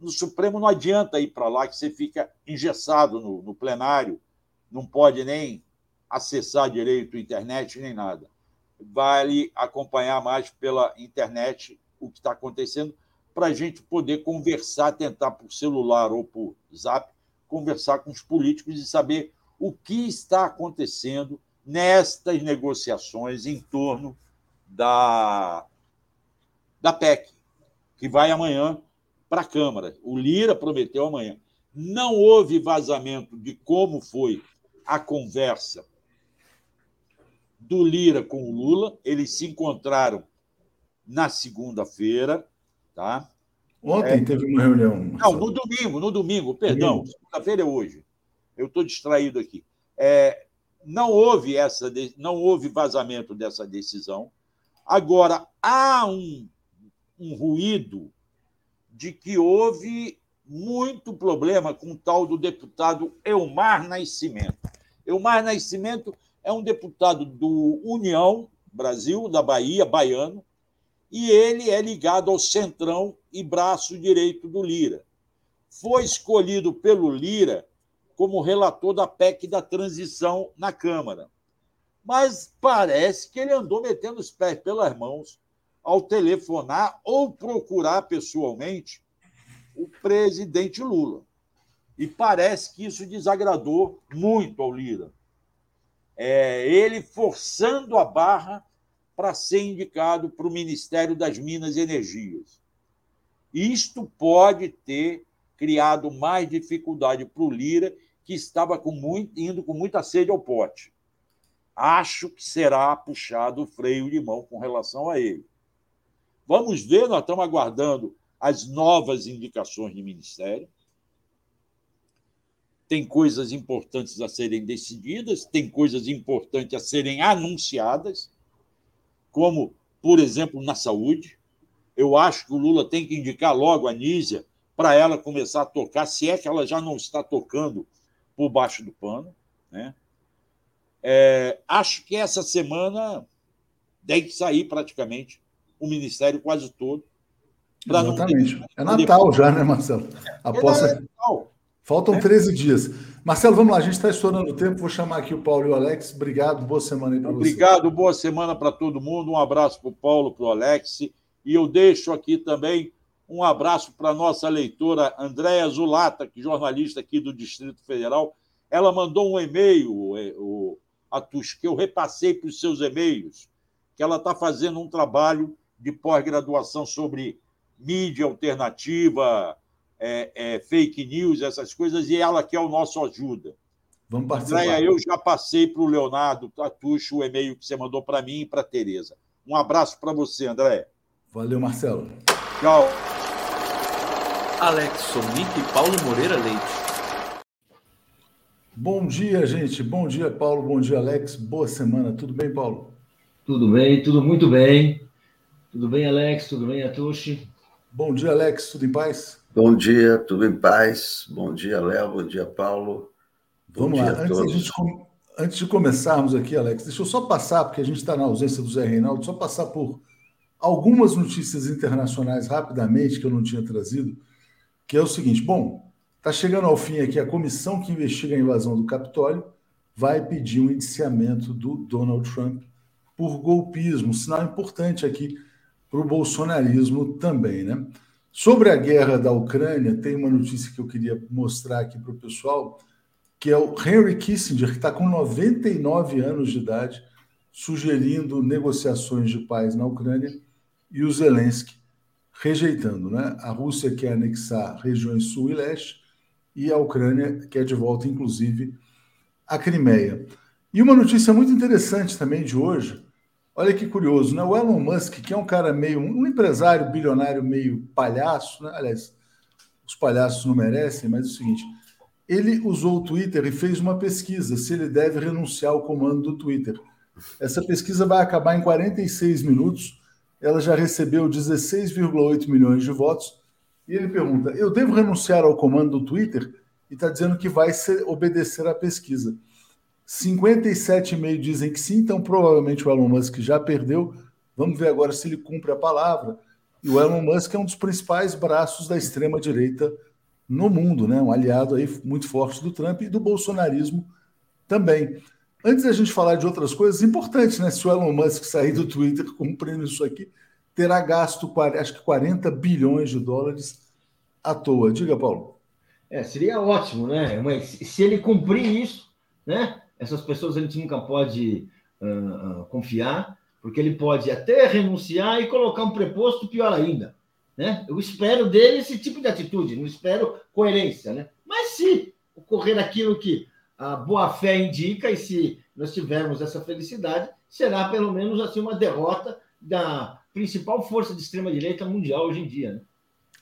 Speaker 3: No Supremo não adianta ir para lá, que você fica engessado no, no plenário, não pode nem acessar direito a internet nem nada. Vale acompanhar mais pela internet o que está acontecendo para a gente poder conversar, tentar por celular ou por zap, conversar com os políticos e saber o que está acontecendo nestas negociações em torno da, da PEC, que vai amanhã para a Câmara. O Lira prometeu amanhã. Não houve vazamento de como foi a conversa do Lira com o Lula. Eles se encontraram na segunda-feira, tá?
Speaker 1: Ontem é... teve uma reunião.
Speaker 3: Não, no domingo, no domingo, perdão. Segunda-feira é hoje. Eu estou distraído aqui. É, não houve essa, não houve vazamento dessa decisão. Agora há um, um ruído de que houve muito problema com o tal do deputado Elmar Nascimento. Elmar Nascimento é um deputado do União Brasil, da Bahia, baiano, e ele é ligado ao Centrão e braço direito do Lira. Foi escolhido pelo Lira como relator da PEC da transição na Câmara. Mas parece que ele andou metendo os pés pelas mãos ao telefonar ou procurar pessoalmente o presidente Lula. E parece que isso desagradou muito ao Lira. É, ele forçando a barra para ser indicado para o Ministério das Minas e Energias. Isto pode ter criado mais dificuldade para o Lira, que estava com muito, indo com muita sede ao pote. Acho que será puxado o freio de mão com relação a ele. Vamos ver, nós estamos aguardando as novas indicações de ministério. Tem coisas importantes a serem decididas, tem coisas importantes a serem anunciadas, como, por exemplo, na saúde. Eu acho que o Lula tem que indicar logo a Nízia para ela começar a tocar, se é que ela já não está tocando por baixo do pano. Né? É, acho que essa semana deve sair praticamente o Ministério quase todo.
Speaker 1: Exatamente. Ter... É Natal já, né, Marcelo? Após... É Natal. Faltam 13 é. dias. Marcelo, vamos lá, a gente está estourando o tempo. Vou chamar aqui o Paulo e o Alex. Obrigado, boa semana aí para
Speaker 3: você. Obrigado, boa semana para todo mundo. Um abraço para o Paulo, para o Alex. E eu deixo aqui também um abraço para a nossa leitora Andréa Zulata, que é jornalista aqui do Distrito Federal. Ela mandou um e-mail, o, Atus, que eu repassei para os seus e-mails, que ela está fazendo um trabalho de pós-graduação sobre mídia alternativa, é, é, fake news, essas coisas, e ela quer o nosso ajuda.
Speaker 1: Vamos participar.
Speaker 3: Andréia, eu já passei para o Leonardo Tatucho o e-mail que você mandou para mim e para a Tereza. Um abraço para você, André.
Speaker 1: Valeu, Marcelo.
Speaker 3: Tchau.
Speaker 2: Alex Sonic e Paulo Moreira Leite.
Speaker 1: Bom dia, gente. Bom dia, Paulo. Bom dia, Alex. Boa semana. Tudo bem, Paulo?
Speaker 4: Tudo bem, tudo muito bem. Tudo bem, Alex? Tudo bem, Atushi?
Speaker 1: Bom dia, Alex. Tudo em paz?
Speaker 5: Bom dia, tudo em paz. Bom dia, Léo. Bom dia, Paulo.
Speaker 1: Bom Vamos lá. Antes, gente, antes, de começarmos aqui, Alex, deixa eu só passar, porque a gente está na ausência do Zé Reinaldo, só passar por algumas notícias internacionais rapidamente que eu não tinha trazido, que é o seguinte: bom, está chegando ao fim aqui a comissão que investiga a invasão do Capitólio vai pedir um indiciamento do Donald Trump por golpismo, sinal importante aqui para o bolsonarismo também, né? Sobre a guerra da Ucrânia, tem uma notícia que eu queria mostrar aqui para o pessoal, que é o Henry Kissinger, que está com 99 anos de idade, sugerindo negociações de paz na Ucrânia e o Zelensky rejeitando. Né? A Rússia quer anexar regiões sul e leste e a Ucrânia quer de volta, inclusive, a Crimeia. E uma notícia muito interessante também de hoje, olha que curioso, né? o Elon Musk, que é um cara meio, um empresário bilionário meio palhaço, né? aliás, os palhaços não merecem, mas é o seguinte, ele usou o Twitter e fez uma pesquisa se ele deve renunciar ao comando do Twitter. Essa pesquisa vai acabar em 46 minutos ela já recebeu 16,8 milhões de votos. E ele pergunta: eu devo renunciar ao comando do Twitter? E está dizendo que vai ser, obedecer à pesquisa. 57,5 dizem que sim, então provavelmente o Elon Musk já perdeu. Vamos ver agora se ele cumpre a palavra. E o Elon Musk é um dos principais braços da extrema-direita no mundo, né? um aliado aí muito forte do Trump e do bolsonarismo também. Antes da gente falar de outras coisas importantes, né? Se o Elon Musk sair do Twitter cumprindo isso aqui, terá gasto acho que 40 bilhões de dólares à toa. Diga, Paulo.
Speaker 4: É, seria ótimo, né? Mas se ele cumprir isso, né? Essas pessoas a gente nunca pode uh, uh, confiar, porque ele pode até renunciar e colocar um preposto pior ainda. Né? Eu espero dele esse tipo de atitude, não espero coerência, né? Mas se ocorrer aquilo que a boa fé indica, e se nós tivermos essa felicidade, será pelo menos assim uma derrota da principal força de extrema-direita mundial hoje em dia. Né?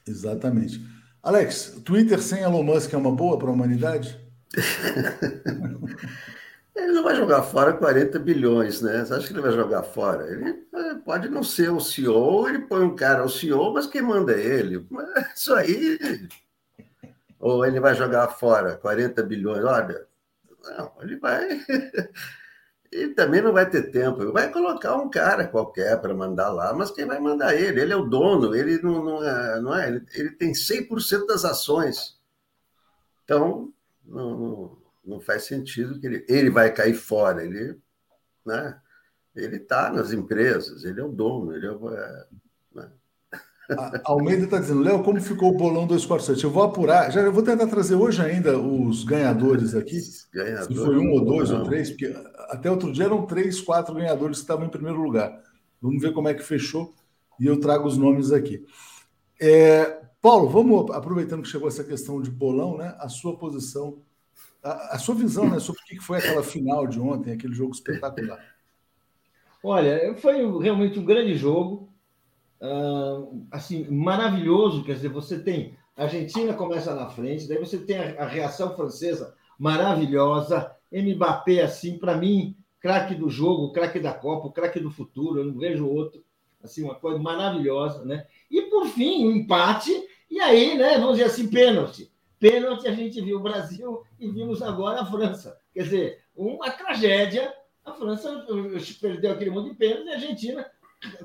Speaker 1: Exatamente. Alex, Twitter sem Elon Musk é uma boa para a humanidade?
Speaker 5: ele não vai jogar fora 40 bilhões, né? Você acha que ele vai jogar fora? Ele é, pode não ser o CEO, ele põe um cara o CEO, mas quem manda é ele. Isso aí. Ou ele vai jogar fora 40 bilhões. Olha, não, ele vai. Ele também não vai ter tempo. Ele vai colocar um cara qualquer para mandar lá, mas quem vai mandar ele? Ele é o dono, ele não, não é. Não é ele, ele tem 100% das ações. Então, não, não, não, faz sentido que ele, ele vai cair fora. Ele né, ele está nas empresas, ele é o dono, ele é, é
Speaker 1: a Almeida está dizendo, Léo, como ficou o bolão 247? Eu vou apurar, já eu vou tentar trazer hoje ainda os ganhadores aqui. Ganhador, se foi um ou dois não. ou três, porque até outro dia eram três, quatro ganhadores que estavam em primeiro lugar. Vamos ver como é que fechou e eu trago os nomes aqui. É, Paulo, vamos aproveitando que chegou essa questão de bolão, né? A sua posição, a, a sua visão, né? Sobre o que foi aquela final de ontem, aquele jogo espetacular.
Speaker 4: Olha, foi realmente um grande jogo assim, maravilhoso. Quer dizer, você tem a Argentina começa na frente, daí você tem a, a reação francesa maravilhosa, Mbappé, assim, para mim, craque do jogo, craque da Copa, craque do futuro, eu não vejo outro. Assim, uma coisa maravilhosa, né? E por fim, um empate, e aí, né, vamos dizer assim, pênalti. Pênalti a gente viu o Brasil e vimos agora a França. Quer dizer, uma tragédia. A França perdeu aquele monte de pênalti e a Argentina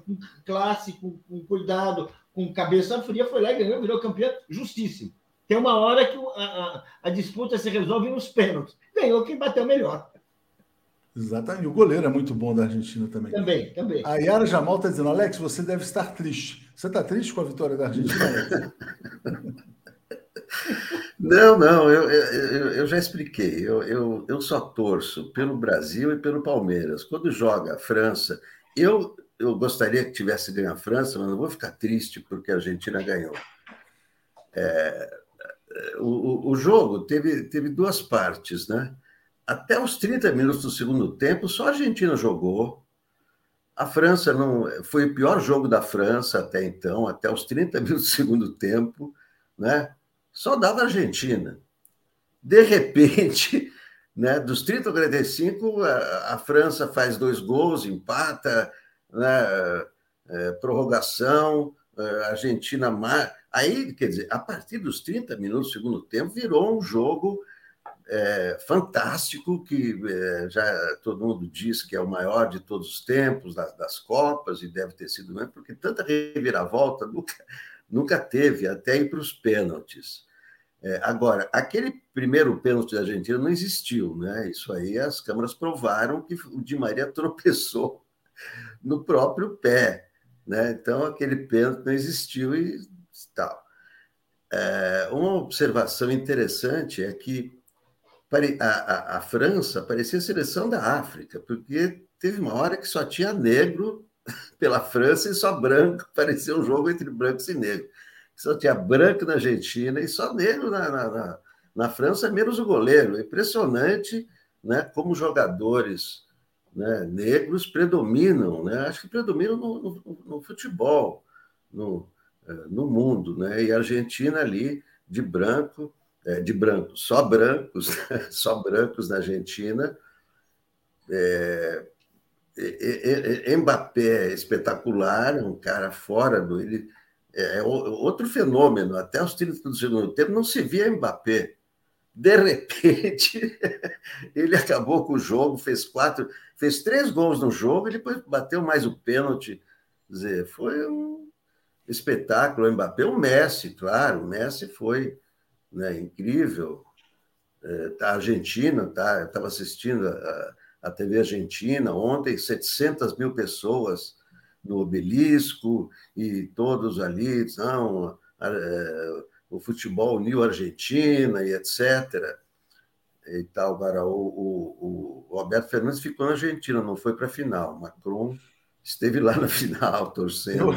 Speaker 4: com classe, com, com, cuidado, com cabeça fria, foi lá e ganhou, virou campeão justíssimo. Tem uma hora que a, a, a disputa se resolve nos pênaltis. Ganhou quem bateu melhor.
Speaker 1: Exatamente. O goleiro é muito bom da Argentina também.
Speaker 4: Também, também.
Speaker 1: A Yara Jamal está dizendo, Alex, você deve estar triste. Você está triste com a vitória da Argentina, Alex?
Speaker 5: Não, não, eu, eu, eu já expliquei. Eu, eu, eu só torço pelo Brasil e pelo Palmeiras. Quando joga a França, eu eu gostaria que tivesse ganho a França, mas não vou ficar triste porque a Argentina ganhou. É, o, o jogo teve, teve duas partes, né? Até os 30 minutos do segundo tempo, só a Argentina jogou. A França não. Foi o pior jogo da França até então, até os 30 minutos do segundo tempo. né? Só dava a Argentina. De repente, né, dos 30 a 45, a, a França faz dois gols, empata, né, é, prorrogação, é, Argentina. Aí, quer dizer, a partir dos 30 minutos do segundo tempo, virou um jogo é, fantástico, que é, já todo mundo diz que é o maior de todos os tempos das, das Copas, e deve ter sido mesmo, porque tanta reviravolta nunca, nunca teve, até ir para os pênaltis. É, agora, aquele primeiro pênalti da Argentina não existiu, né? Isso aí as câmeras provaram que o Di Maria tropeçou no próprio pé, né? Então aquele pênalti não existiu e tal. É, uma observação interessante é que a, a, a França parecia a seleção da África, porque teve uma hora que só tinha negro pela França e só branco, parecia um jogo entre brancos e negros. Só tinha branco na Argentina e só negro na, na, na, na França, menos o goleiro. É impressionante né, como jogadores né, negros predominam, né? acho que predominam no, no, no futebol, no, é, no mundo. Né? E a Argentina ali, de branco, é, de branco, só brancos, só brancos na Argentina. É, é, é, Mbappé é espetacular, um cara fora do. Ele, é outro fenômeno. Até os 30 do segundo tempo não se via Mbappé. De repente, ele acabou com o jogo, fez quatro, fez três gols no jogo e depois bateu mais o pênalti. Dizer, foi um espetáculo. O Mbappé, o Messi, claro, o Messi foi né, incrível. É, tá, a Argentina, tá, eu estava assistindo a, a TV Argentina ontem, 700 mil pessoas no obelisco e todos ali, não, é, o futebol uniu a Argentina e etc. E tal. Agora, o, o, o Alberto Fernandes ficou na Argentina, não foi para a final. Macron esteve lá na final, torcendo.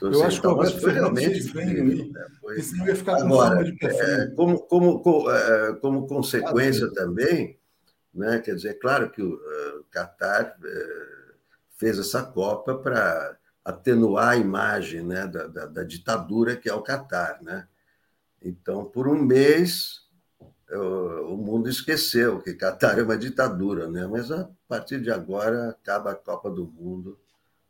Speaker 1: Eu, eu acho que o Alberto foi realmente incrível. Né? Foi... não ia ficar Agora, de
Speaker 5: é, como, como, como, é, como consequência também, né, quer dizer, é claro que o uh, Qatar uh, fez essa Copa para atenuar a imagem né, da, da, da, ditadura que é o Qatar. Né? Então, por um mês, o mundo esqueceu que Qatar é uma ditadura, né? mas a partir de agora acaba a Copa do Mundo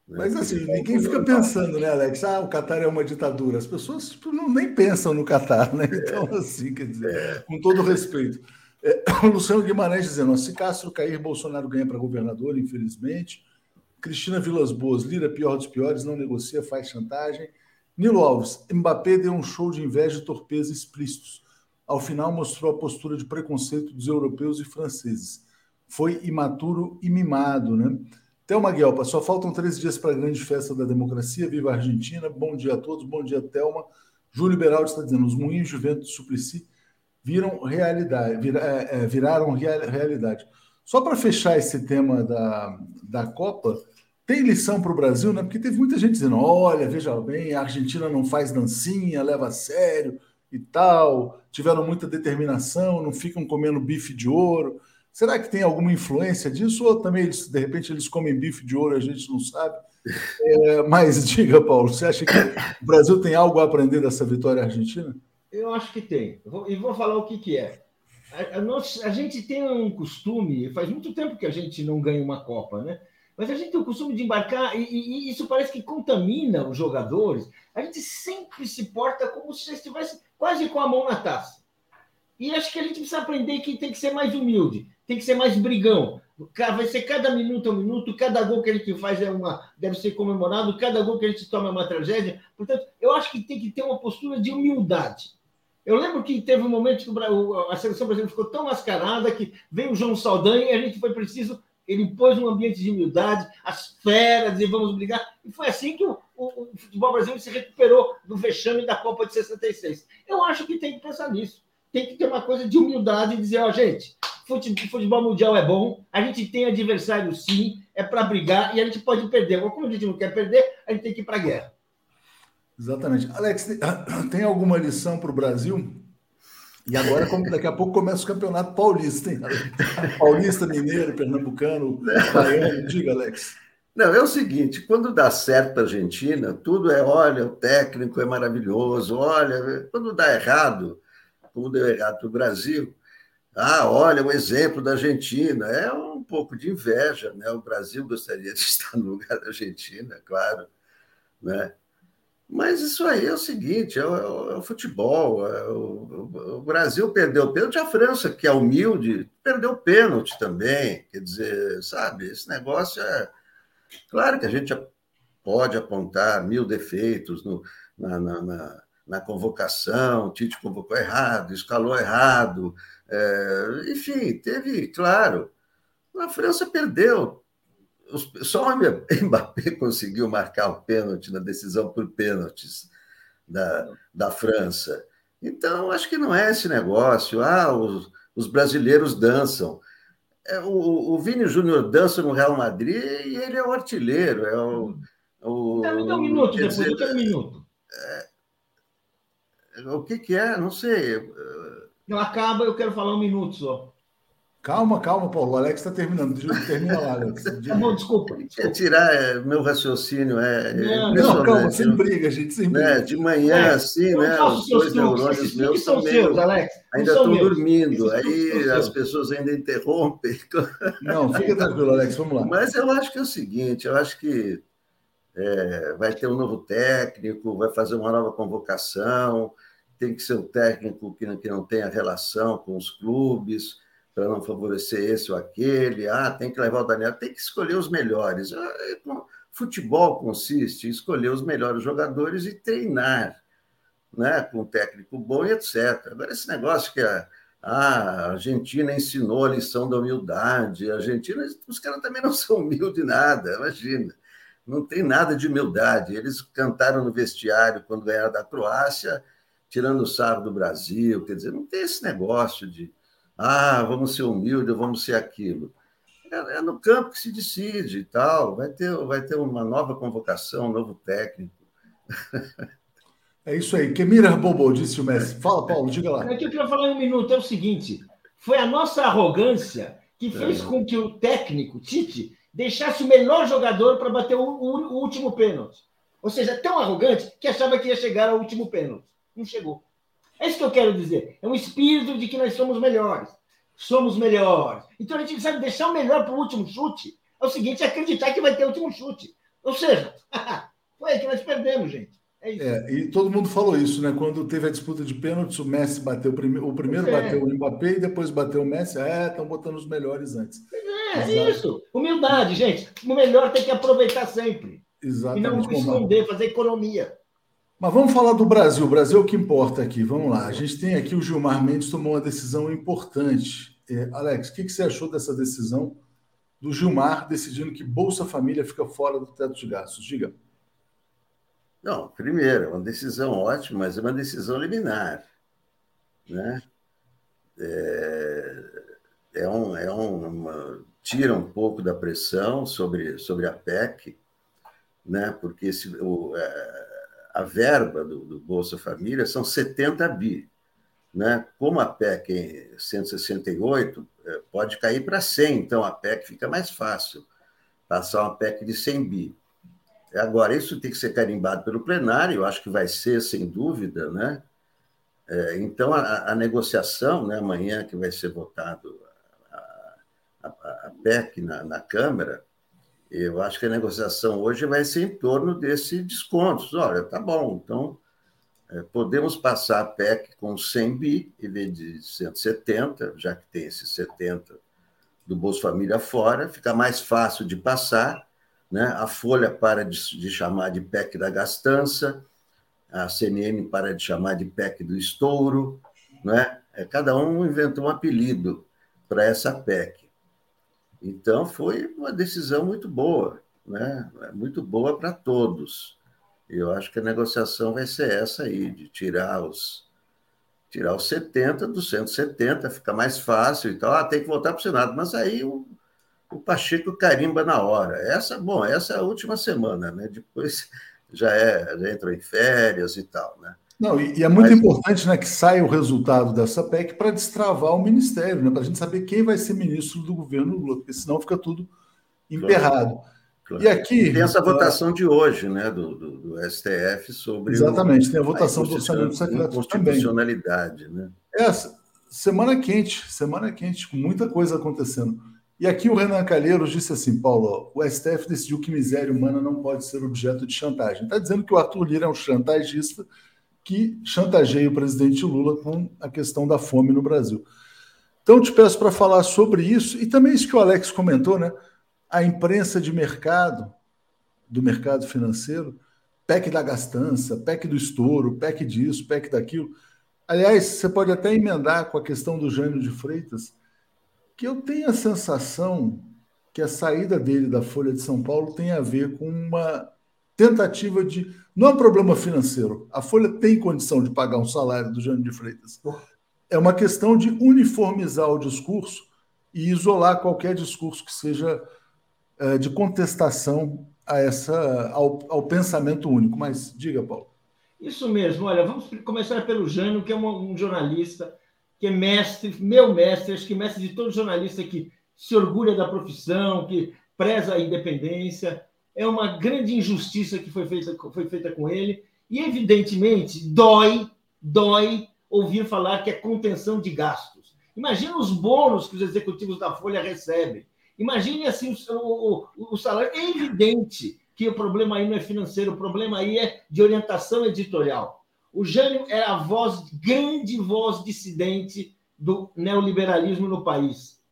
Speaker 1: né? Mas assim, ninguém fica pensando, né, Alex? Ah, o Catar é uma ditadura. As pessoas tipo, não, nem pensam no Catar, né? Então, assim, quer dizer, é. com todo respeito. É, o Luciano Guimarães dizendo: se Castro cair, Bolsonaro ganha para governador, infelizmente. Cristina Vilas Boas, Lira, pior dos piores, não negocia, faz chantagem. Nilo Alves, Mbappé deu um show de inveja e torpeza explícitos. Ao final, mostrou a postura de preconceito dos europeus e franceses. Foi imaturo e mimado, né? Thelma Guelpa, só faltam três dias para a grande festa da democracia. Viva a Argentina. Bom dia a todos. Bom dia, Thelma. Júlio Beraldi está dizendo: os moinhos de Suplicy viram realidade, vir, é, é, viraram real, realidade. Só para fechar esse tema da, da Copa, tem lição para o Brasil, né? Porque teve muita gente dizendo: olha, veja bem, a Argentina não faz dancinha, leva a sério e tal, tiveram muita determinação, não ficam comendo bife de ouro. Será que tem alguma influência disso? Ou também, eles, de repente, eles comem bife de ouro, a gente não sabe? É, mas diga, Paulo, você acha que o Brasil tem algo a aprender dessa vitória argentina?
Speaker 4: Eu acho que tem. E vou falar o que, que é. A, a, a gente tem um costume, faz muito tempo que a gente não ganha uma Copa, né? Mas a gente tem o costume de embarcar, e, e, e isso parece que contamina os jogadores. A gente sempre se porta como se estivesse quase com a mão na taça. E acho que a gente precisa aprender que tem que ser mais humilde tem que ser mais brigão. Vai ser cada minuto é um minuto, cada gol que a gente faz é uma, deve ser comemorado, cada gol que a gente toma é uma tragédia. Portanto, eu acho que tem que ter uma postura de humildade. Eu lembro que teve um momento que a seleção brasileira ficou tão mascarada que veio o João Saldanha e a gente foi preciso. Ele impôs um ambiente de humildade, as feras, e vamos brigar. E foi assim que o, o futebol brasileiro se recuperou do vexame da Copa de 66. Eu acho que tem que pensar nisso. Tem que ter uma coisa de humildade e dizer: ó, oh, gente, futebol mundial é bom, a gente tem adversário sim, é para brigar e a gente pode perder. Como a gente não quer perder, a gente tem que ir para a guerra.
Speaker 1: Exatamente. Alex, tem alguma lição para o Brasil? E agora, como daqui a pouco começa o campeonato paulista, hein? Paulista, mineiro, pernambucano, baiano. Diga, Alex.
Speaker 5: Não, é o seguinte: quando dá certo a Argentina, tudo é, olha, o técnico é maravilhoso, olha, quando dá errado, como deu errado para o Brasil, ah, olha, o exemplo da Argentina, é um pouco de inveja, né? O Brasil gostaria de estar no lugar da Argentina, claro, né? Mas isso aí é o seguinte: é o, é o futebol. É o, o, Brasil perdeu o pênalti, a França, que é humilde, perdeu o pênalti também. Quer dizer, sabe, esse negócio é Claro que a gente pode apontar mil defeitos no, na, na, na, na, convocação, Tite convocou errado, escalou errado, é, enfim, teve, claro, a França perdeu. Só o Mbappé conseguiu marcar o pênalti na decisão por pênaltis da, da França. Então, acho que não é esse negócio. Ah, os, os brasileiros dançam. É, o, o Vini Júnior dança no Real Madrid e ele é o artilheiro. É o,
Speaker 4: o, me dá um minuto depois, dizer, quero um minuto.
Speaker 5: É, o que, que é? Não sei.
Speaker 4: Não acaba, eu quero falar um minuto só.
Speaker 1: Calma, calma, Paulo. O Alex está terminando. Termina lá, Alex.
Speaker 4: Tá bom, desculpa.
Speaker 5: Quer tirar é, meu raciocínio? É,
Speaker 1: não, não, calma, sem né? briga, gente, sem briga.
Speaker 5: Né? De manhã, é, assim, né? Os dois neurônios meus são seus, Alex. Ainda estão dormindo. Aí as pessoas ainda interrompem.
Speaker 1: Não, fica tranquilo, Alex, vamos lá.
Speaker 5: Mas eu acho que é o seguinte: eu acho que é, vai ter um novo técnico, vai fazer uma nova convocação, tem que ser um técnico que não, que não tenha relação com os clubes para não favorecer esse ou aquele. Ah, tem que levar o Daniel, tem que escolher os melhores. Ah, é futebol consiste em escolher os melhores jogadores e treinar, né, com um técnico bom e etc. Agora, esse negócio que a, a Argentina ensinou a lição da humildade, a Argentina, os caras também não são humildes nada, imagina. Não tem nada de humildade. Eles cantaram no vestiário quando ganharam da Croácia, tirando o sarro do Brasil. Quer dizer, não tem esse negócio de ah, vamos ser humildes, vamos ser aquilo. É, é, no campo que se decide e tal. Vai ter, vai ter uma nova convocação, um novo técnico.
Speaker 1: É isso aí. Kemira Bobo, disse o Messi. Fala, Paulo, diga lá.
Speaker 4: É que eu queria falar em um minuto. É o seguinte: foi a nossa arrogância que fez é. com que o técnico, Tite, deixasse o melhor jogador para bater o, o, o último pênalti. Ou seja, tão arrogante que achava que ia chegar ao último pênalti. Não chegou. É isso que eu quero dizer. É um espírito de que nós somos melhores. Somos melhores. Então a gente sabe deixar o melhor para o último chute. É o seguinte, é acreditar que vai ter o último chute. Ou seja, foi aí que nós perdemos, gente. É isso.
Speaker 1: É, e todo mundo falou isso, né? Quando teve a disputa de pênaltis, o Messi bateu o primeiro, o primeiro é. bateu o Mbappé e depois bateu o Messi. É, estão botando os melhores antes.
Speaker 4: É, é isso. Humildade, gente. O melhor tem que aproveitar sempre.
Speaker 1: Exatamente.
Speaker 4: E não esconder, fazer economia.
Speaker 1: Mas vamos falar do Brasil. O Brasil é o que importa aqui. Vamos lá. A gente tem aqui o Gilmar Mendes tomou uma decisão importante. É, Alex, o que, que você achou dessa decisão do Gilmar decidindo que Bolsa Família fica fora do teto de gastos? Diga.
Speaker 5: Não, primeiro, é uma decisão ótima, mas é uma decisão liminar. Né? É, é, um, é um, uma, tira um pouco da pressão sobre, sobre a PEC, né? porque se, o, é, a verba do, do, Bolsa Família são 70 bi. Né? Como a PEC é 168, é, pode cair para 100, então a PEC fica mais fácil, passar uma PEC de 100 bi. Agora, isso tem que ser carimbado pelo plenário, eu acho que vai ser, sem dúvida, né? É, então, a, a, negociação, né, amanhã que vai ser votado a, a, a PEC na, na Câmara, eu acho que a negociação hoje vai ser em torno desse desconto. Olha, tá bom, então é, podemos passar a PEC com 100 bi em vez de 170, já que tem esses 70 do Bolsa Família fora, fica mais fácil de passar. Né? A Folha para de, de chamar de PEC da gastança, a CNN para de chamar de PEC do estouro. Né? É, cada um inventou um apelido para essa PEC. Então, foi uma decisão muito boa, né? muito boa para todos. Eu acho que a negociação vai ser essa aí, de tirar os, tirar os 70 dos 170, fica mais fácil e tal. Ah, tem que voltar para o Senado. Mas aí o, o Pacheco carimba na hora. Essa, bom, essa é a última semana, né? Depois já, é, já entrou em férias e tal, né?
Speaker 1: Não, e, e é muito Mas... importante né, que saia o resultado dessa PEC para destravar o ministério, né, para a gente saber quem vai ser ministro do governo Lula, porque senão fica tudo emperrado.
Speaker 5: Claro. E aqui. Tem essa votação de hoje, né, do, do, do STF sobre.
Speaker 1: Exatamente, o, tem a votação a do orçamento secreto
Speaker 5: constitucionalidade, também. né?
Speaker 1: Essa, semana quente, semana quente, com muita coisa acontecendo. E aqui o Renan Calheiros disse assim, Paulo, o STF decidiu que miséria humana não pode ser objeto de chantagem. Está dizendo que o Arthur Lira é um chantagista que chantageia o presidente Lula com a questão da fome no Brasil. Então, te peço para falar sobre isso e também isso que o Alex comentou, né? A imprensa de mercado, do mercado financeiro, PEC da gastança, PEC do estouro, PEC disso, PEC daquilo. Aliás, você pode até emendar com a questão do Jânio de Freitas, que eu tenho a sensação que a saída dele da Folha de São Paulo tem a ver com uma tentativa de. Não é um problema financeiro. A Folha tem condição de pagar um salário do Jânio de Freitas. É uma questão de uniformizar o discurso e isolar qualquer discurso que seja é, de contestação a essa, ao, ao, pensamento único. Mas diga, Paulo.
Speaker 4: Isso mesmo. Olha, vamos começar pelo Jânio, que é um jornalista que é mestre, meu mestre, acho que mestre de todo jornalista que se orgulha da profissão, que preza a independência. É uma grande injustiça que foi feita, foi feita com ele. E, evidentemente, dói, dói ouvir falar que é contenção de gastos. Imagina os bônus que os executivos da Folha recebem. Imagine assim o, o, o salário. É evidente que o problema aí não é financeiro, o problema aí é de orientação editorial. O Jânio é a voz, grande voz dissidente do neoliberalismo no país.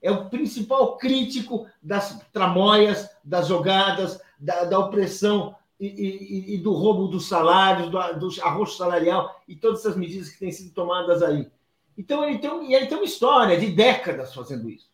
Speaker 4: É o principal crítico das tramóias, das jogadas, da, da opressão e, e, e, do roubo dos salários, do, do salarial e todas essas medidas que têm sido tomadas aí. Então, ele tem, ele tem uma história de décadas fazendo isso.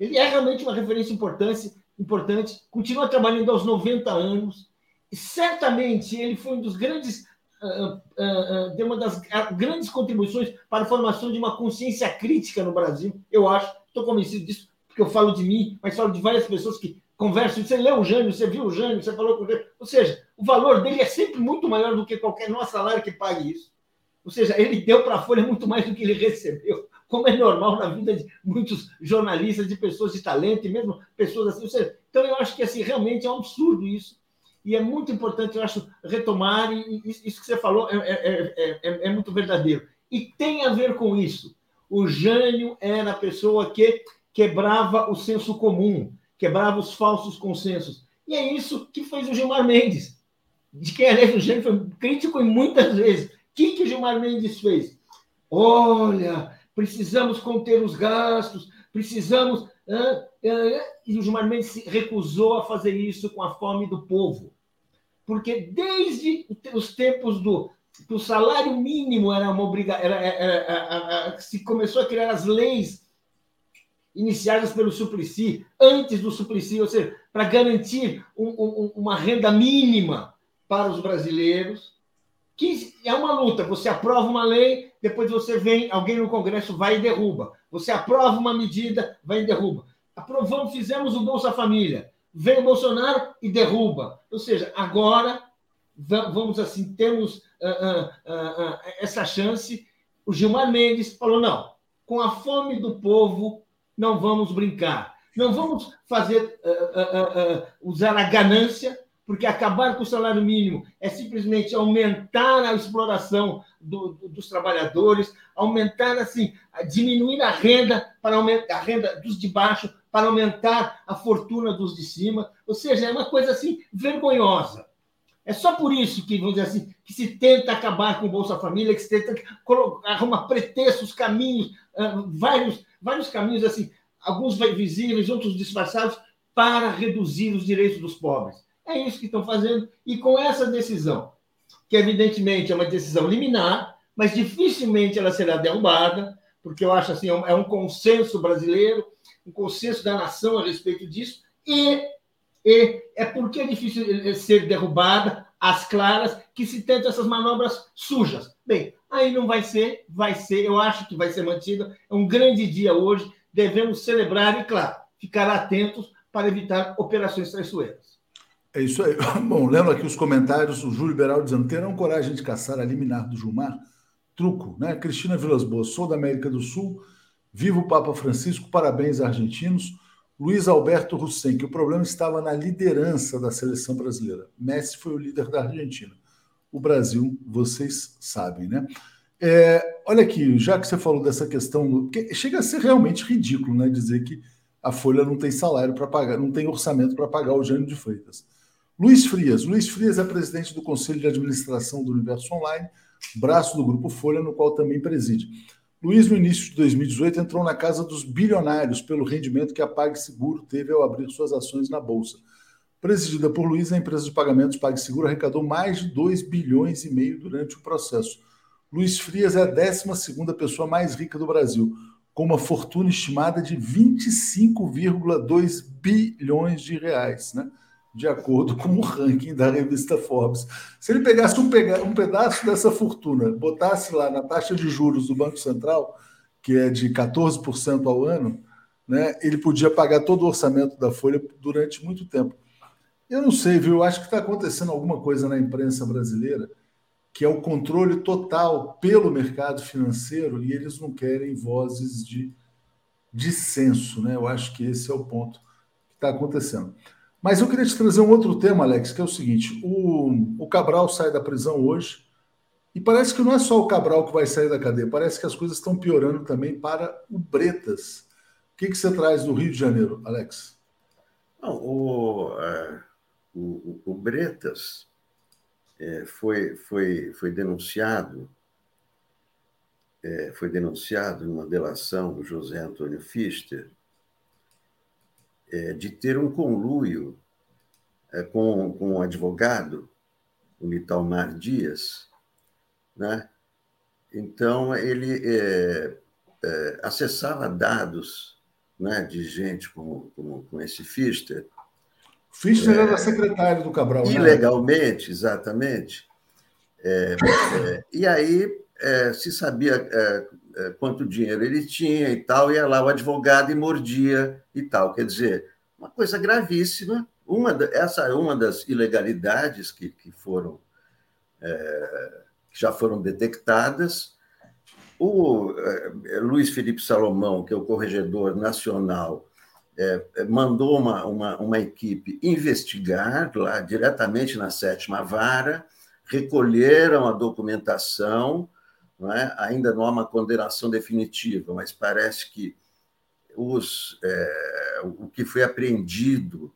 Speaker 4: Ele é realmente uma referência importante, importante continua trabalhando aos 90 anos, e certamente ele foi um dos grandes uh, uh, uma das grandes contribuições para a formação de uma consciência crítica no Brasil, eu acho, estou convencido disso, porque eu falo de mim, mas falo de várias pessoas que conversam. Você leu o Jânio, você viu o Jânio, você falou com o Jânio. Ou seja, o valor dele é sempre muito maior do que qualquer nosso salário que pague isso. Ou seja, ele deu para a Folha muito mais do que ele recebeu, como é normal na vida de muitos jornalistas, de pessoas de talento, e mesmo pessoas assim. Seja, então, eu acho que assim, realmente é um absurdo isso e é muito importante, eu acho, retomar, e isso que você falou é, é, é, é, muito verdadeiro. E tem a ver com isso. O Jânio era a pessoa que quebrava o senso comum, quebrava os falsos consensos. E é isso que fez o Gilmar Mendes, de quem, aliás, o Jânio foi crítico muitas vezes. O que, que o Gilmar Mendes fez? Olha, precisamos conter os gastos, precisamos e o Gilmar Mendes se recusou a fazer isso com a fome do povo. Porque desde os tempos do que o salário mínimo era uma obrigação, se começou a criar as leis iniciadas pelo Suplicy, antes do Suplicy, ou seja, para garantir um, um, uma renda mínima para os brasileiros, que é uma luta. Você aprova uma lei, depois você vem, alguém no Congresso vai e derruba. Você aprova uma medida, vai e derruba. Aprovamos, fizemos o Bolsa Família. Vem o Bolsonaro e derruba. Ou seja, agora vamos assim, temos uh, uh, uh, essa chance. O Gilmar Mendes falou: não, com a fome do povo não vamos brincar. Não vamos fazer usar a ganância porque acabar com o salário mínimo é simplesmente aumentar a exploração do, do, dos trabalhadores, aumentar assim, diminuir a renda para aumentar a renda dos de baixo para aumentar a fortuna dos de cima, ou seja, é uma coisa assim vergonhosa. É só por isso que, vamos dizer assim, que se tenta acabar com o Bolsa Família, que se tenta arrumar pretextos, caminhos, ah, vários, vários caminhos assim, alguns visíveis, outros disfarçados, para reduzir os direitos dos pobres. É isso que estão fazendo. E com essa decisão, que evidentemente é uma decisão liminar, mas dificilmente ela será derrubada, porque eu acho assim, é um é consenso brasileiro, um consenso da nação a respeito disso, e, e é porque é difícil ser derrubada às claras que se tentam essas manobras sujas. Bem, aí não vai ser, vai ser, eu acho que vai ser mantida. É um grande dia hoje, devemos celebrar e, claro, ficar atentos para evitar operações traiçoeiras.
Speaker 1: É isso aí. Bom, lendo aqui os comentários, o Júlio Liberal dizendo: terão coragem de caçar a liminar do Gilmar? Truco, né? Cristina Vilas Boas, sou da América do Sul, vivo o Papa Francisco, parabéns argentinos. Luiz Alberto Hussein, que o problema estava na liderança da seleção brasileira. Messi foi o líder da Argentina. O Brasil, vocês sabem, né? É, olha aqui, já que você falou dessa questão, chega a ser realmente ridículo, né? Dizer que a Folha não tem salário para pagar, não tem orçamento para pagar o Jânio de Freitas. Luiz Frias. Luiz Frias é presidente do Conselho de Administração do Universo Online, braço do Grupo Folha, no qual também preside. Luiz, no início de 2018, entrou na casa dos bilionários pelo rendimento que a PagSeguro teve ao abrir suas ações na Bolsa. Presidida por Luiz, a empresa de pagamentos PagSeguro arrecadou mais de 2 bilhões e meio durante o processo. Luiz Frias é a 12 pessoa mais rica do Brasil, com uma fortuna estimada de 25,2 bilhões de reais. Né? De acordo com o ranking da revista Forbes. Se ele pegasse um, um pedaço dessa fortuna, botasse lá na taxa de juros do Banco Central, que é de 14% ao ano, né, ele podia pagar todo o orçamento da Folha durante muito tempo. Eu não sei, viu? Acho que está acontecendo alguma coisa na imprensa brasileira que é o controle total pelo mercado financeiro e eles não querem vozes de dissenso, né? Eu acho que esse é o ponto que está acontecendo. Mas eu queria te trazer um outro tema, Alex, que é o seguinte: o, o Cabral sai da prisão hoje, e parece que não é só o Cabral que vai sair da cadeia, parece que as coisas estão piorando também para o Bretas. O que, que você traz do Rio de Janeiro, Alex?
Speaker 5: Não, o, é, o, o, Bretas é, foi, foi, foi denunciado é, foi denunciado numa delação do José Antônio Fister é, de ter um conluio é, com, com um advogado, o Nitalmar Dias, né? Então, ele é, é, acessava dados né, de gente como, como, como esse Fister.
Speaker 1: Fister era secretário do Cabral.
Speaker 5: Né? Ilegalmente, né? exatamente. É, é, e aí é, se sabia é, é, quanto dinheiro ele tinha e tal, ia lá o advogado e mordia e tal. Quer dizer, uma coisa gravíssima. Uma, essa é uma das ilegalidades que, que foram é, que já foram detectadas. O é, Luiz Felipe Salomão, que é o corregedor nacional, é, mandou uma, uma, uma equipe investigar lá diretamente na sétima vara, recolheram a documentação não é? ainda não há uma condenação definitiva, mas parece que os, é, o que foi apreendido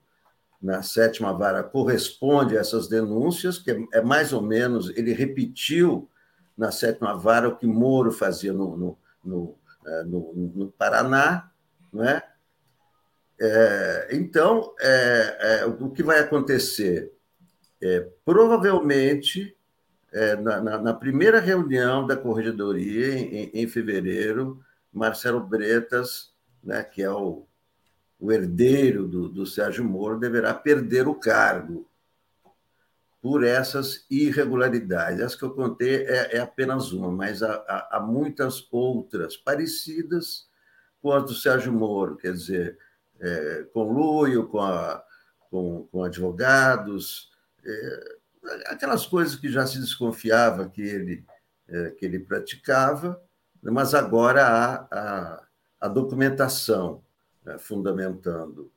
Speaker 5: na sétima vara corresponde a essas denúncias, que é, é mais ou menos, ele repetiu na sétima vara o que Moro fazia no, no, no, é, no, no Paraná, não é? É, então, é, é, o que vai acontecer? É, provavelmente é, na, na, na, primeira reunião da corregedoria, em, em, fevereiro, Marcelo Bretas, né, que é o, o herdeiro do, do Sérgio Moro, deverá perder o cargo por essas irregularidades. Essa que eu contei é, é apenas uma, mas há, há, há, muitas outras parecidas com as do Sérgio Moro, quer dizer, é, com, a, com, com advogados, é, aquelas coisas que já se desconfiava que ele, é, que ele praticava, mas agora há a, a documentação né, fundamentando.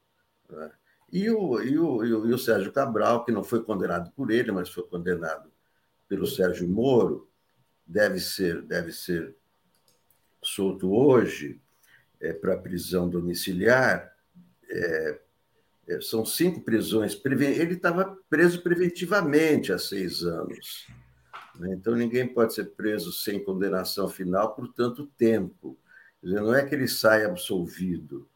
Speaker 5: Né? E, o, e, o, e, o, Sérgio Cabral, que não foi condenado por ele, mas foi condenado pelo Sérgio Moro, deve ser, deve ser solto hoje é, para prisão domiciliar. É, são cinco prisões. Ele estava preso preventivamente há seis anos. Né? Então, ninguém pode ser preso sem condenação final por tanto tempo. Não é que ele sai absolvido.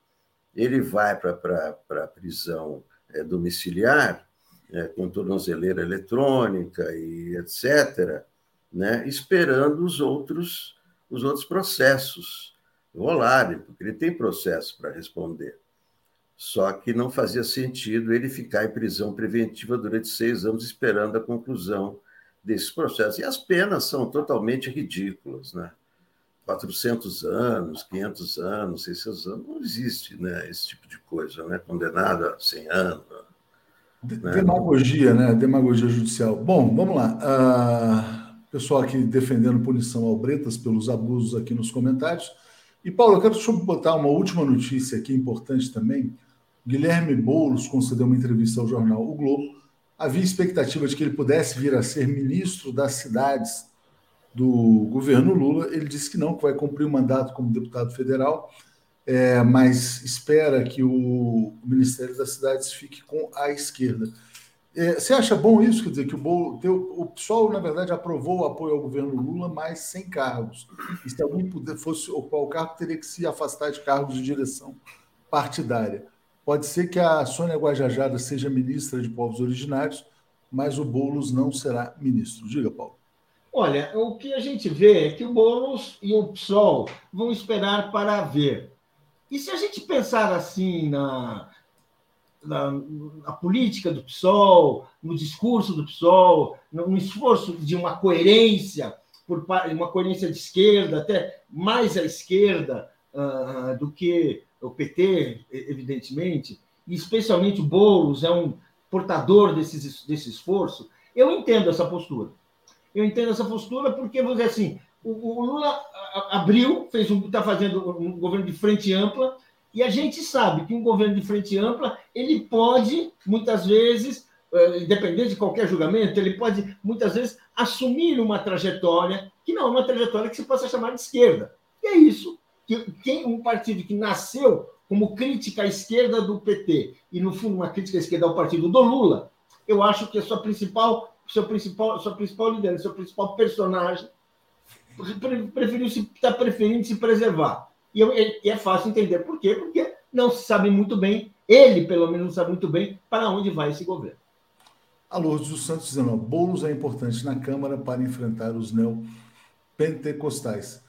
Speaker 5: Ele vai para a prisão é, domiciliar, é, com tornozeleira eletrônica e etc., né? esperando os outros, os outros processos rolarem, porque ele tem processo para responder. Só que não fazia sentido ele ficar em prisão preventiva durante seis anos esperando a conclusão desses processos. E as penas são totalmente ridículas, né? 400 anos, 500 anos, 600 anos, não existe né, esse tipo de coisa, né? Condenado a 100 anos.
Speaker 1: Né? Demagogia, né? Demagogia judicial. Bom, vamos lá. Uh, pessoal aqui defendendo punição ao Bretas pelos abusos aqui nos comentários. E, Paulo, eu quero botar uma última notícia aqui importante também Guilherme Boulos concedeu uma entrevista ao jornal O Globo. Havia expectativa de que ele pudesse vir a ser ministro das cidades do governo Lula. Ele disse que não, que vai cumprir o mandato como deputado federal, é, mas espera que o Ministério das Cidades fique com a esquerda. É, você acha bom isso? Quer dizer, que o, o PSOL, na verdade, aprovou o apoio ao governo Lula, mas sem cargos. E se alguém puder, fosse ocupar o cargo, teria que se afastar de cargos de direção partidária. Pode ser que a Sônia Guajajara seja ministra de povos originários, mas o Boulos não será ministro. Diga, Paulo.
Speaker 4: Olha, o que a gente vê é que o Boulos e o PSOL vão esperar para ver. E se a gente pensar assim na, na, na, política do PSOL, no discurso do PSOL, no esforço de uma coerência, por uma coerência de esquerda, até mais à esquerda uh, do que o PT, evidentemente, e especialmente o Boulos é um portador desse, desse esforço, eu entendo essa postura. Eu entendo essa postura porque, vamos dizer assim, o, o Lula abriu, fez está fazendo um governo de frente ampla, e a gente sabe que um governo de frente ampla, ele pode, muitas vezes, eh, independente de qualquer julgamento, ele pode, muitas vezes, assumir uma trajetória que não é uma trajetória que se possa chamar de esquerda. E é isso que quem, um partido que nasceu como crítica à esquerda do PT e, no fundo, uma crítica à esquerda ao partido do Lula, eu acho que a sua principal, seu principal, sua principal liderança, seu principal personagem preferiu se está preferindo se preservar. E, eu, e é fácil entender por quê? Porque não se sabe muito bem, ele pelo menos não sabe muito bem para onde vai esse governo.
Speaker 1: A Lourdes dos Santos dizendo, Boulos é importante na Câmara para enfrentar os neopentecostais.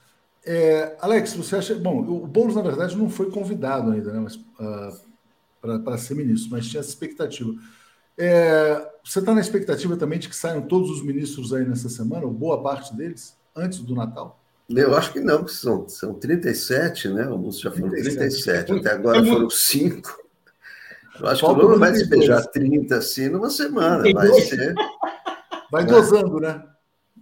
Speaker 1: É, Alex, você acha. Bom, o Boulos, na verdade, não foi convidado ainda né, uh, para ser ministro, mas tinha essa expectativa. É, você está na expectativa também de que saiam todos os ministros aí nessa semana, ou boa parte deles, antes do Natal?
Speaker 5: Eu acho que não, que são, são 37, né? O já foram 37, 37. até agora é foram 5. Eu acho Falta que o Lula vai despejar 30 assim numa semana. Vai ser.
Speaker 1: Vai dosando, né?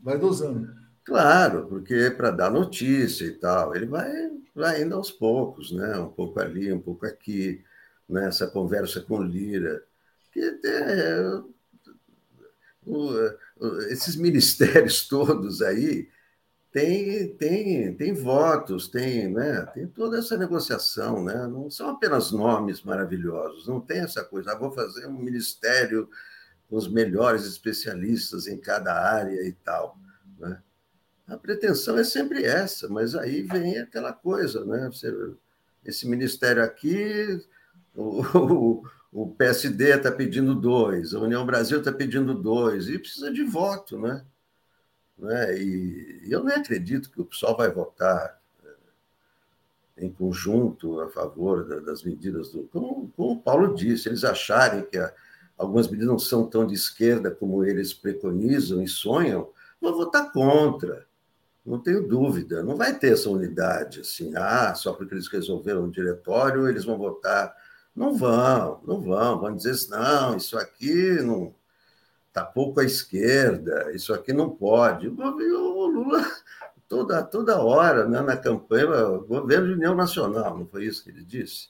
Speaker 1: Vai dosando.
Speaker 5: Claro, porque é para dar notícia e tal. Ele vai, vai indo aos poucos, né? Um pouco ali, um pouco aqui, né? conversa com Lira. Que é, o, esses ministérios todos aí tem, tem, tem votos, tem, né, tem toda essa negociação, né? não são apenas nomes maravilhosos, não tem essa coisa, ah, vou fazer um ministério com os melhores especialistas em cada área e tal. Né? A pretensão é sempre essa, mas aí vem aquela coisa, né? Você, esse ministério aqui, o, o, o PSD está pedindo dois, a União Brasil está pedindo dois, e precisa de voto, né? Né? E eu nem acredito que o pessoal vai votar eh, em conjunto a favor das medidas do. Como, como o Paulo disse, eles acharem que a, algumas medidas não são tão de esquerda como eles preconizam e sonham, vão votar contra. Não tenho dúvida. Não vai ter essa unidade assim, ah, só porque eles resolveram o diretório, eles vão votar. Não vão, não vão. Vão dizer assim, não, isso aqui não está pouco à esquerda, isso aqui não pode. O Lula, toda, toda hora, né, na campanha, governo de União Nacional, não foi isso que ele disse?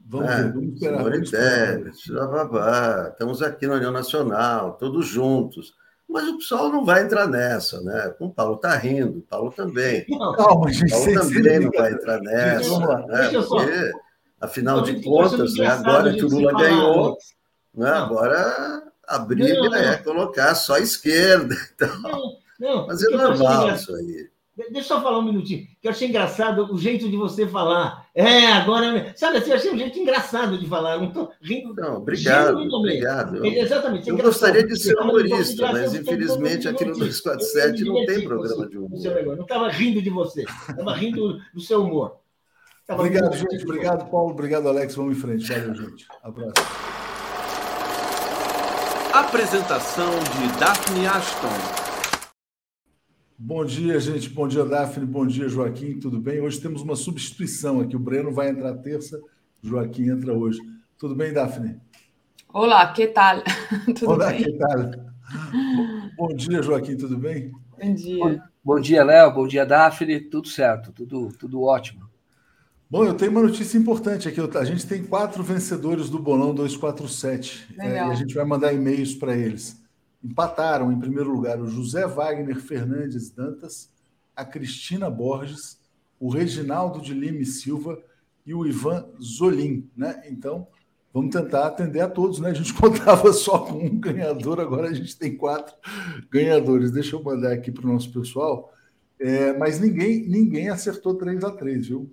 Speaker 5: Vamos, é, vamos esperar. Vamos esperar. estamos aqui na União Nacional, todos juntos. Mas o pessoal não vai entrar nessa, né? O Paulo está rindo, o Paulo também. Não, calma, gente, o Paulo também não vai entrar nessa. Né? Porque, afinal de contas, né, agora que o Lula ganhou, né, agora a briga não, é colocar só a esquerda. Então. Não, não, Mas é normal isso aí.
Speaker 4: Deixa eu só falar um minutinho, que eu achei engraçado o jeito de você falar. É, agora. Sabe assim, eu achei um jeito engraçado de falar. Não estou rindo.
Speaker 5: Não, obrigado. Obrigado. Eu, Exatamente. Eu gostaria de ser humorista, mas infelizmente aqui no 247 não tem programa de humor.
Speaker 4: Eu não estava rindo de você, estava rindo do seu humor.
Speaker 1: obrigado, gente. Obrigado, Paulo. Obrigado, Alex. Vamos em frente. Valeu, gente. Abraço.
Speaker 2: Apresentação de Daphne Ashton.
Speaker 1: Bom dia, gente. Bom dia, Daphne. Bom dia, Joaquim. Tudo bem? Hoje temos uma substituição aqui. O Breno vai entrar terça, o Joaquim entra hoje. Tudo bem, Daphne?
Speaker 6: Olá, que tal?
Speaker 1: Tudo Olá, bem? que tal? Bom dia, Joaquim. Tudo bem?
Speaker 6: Bom dia.
Speaker 7: Bom, bom dia, Léo. Bom dia, Daphne. Tudo certo, tudo, tudo ótimo.
Speaker 1: Bom, eu tenho uma notícia importante aqui. A gente tem quatro vencedores do Bolão 247 é, e a gente vai mandar e-mails para eles. Empataram em primeiro lugar o José Wagner Fernandes Dantas, a Cristina Borges, o Reginaldo de Lima e Silva e o Ivan Zolim, né? Então, vamos tentar atender a todos, né? A gente contava só com um ganhador, agora a gente tem quatro ganhadores. Deixa eu mandar aqui para o nosso pessoal. É, mas ninguém, ninguém acertou 3 a 3 viu?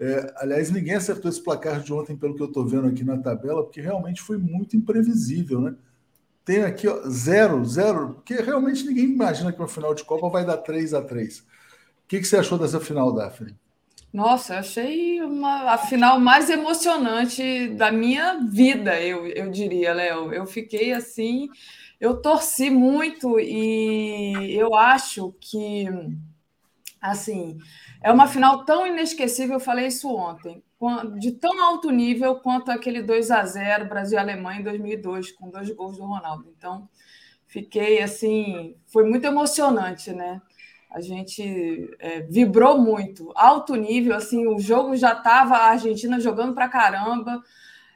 Speaker 1: É, aliás, ninguém acertou esse placar de ontem, pelo que eu estou vendo aqui na tabela, porque realmente foi muito imprevisível, né? Tem aqui ó, zero, zero, porque realmente ninguém imagina que uma final de Copa vai dar 3 a 3 O que, que você achou dessa final, Daphne?
Speaker 6: Nossa, eu achei uma, a final mais emocionante da minha vida, eu, eu diria, Léo. Eu fiquei assim, eu torci muito e eu acho que, assim, é uma final tão inesquecível, eu falei isso ontem, de tão alto nível quanto aquele 2 a 0 Brasil-Alemanha em 2002, com dois gols do Ronaldo. Então, fiquei assim, foi muito emocionante, né? A gente é, vibrou muito, alto nível, assim, o jogo já estava a Argentina jogando para caramba,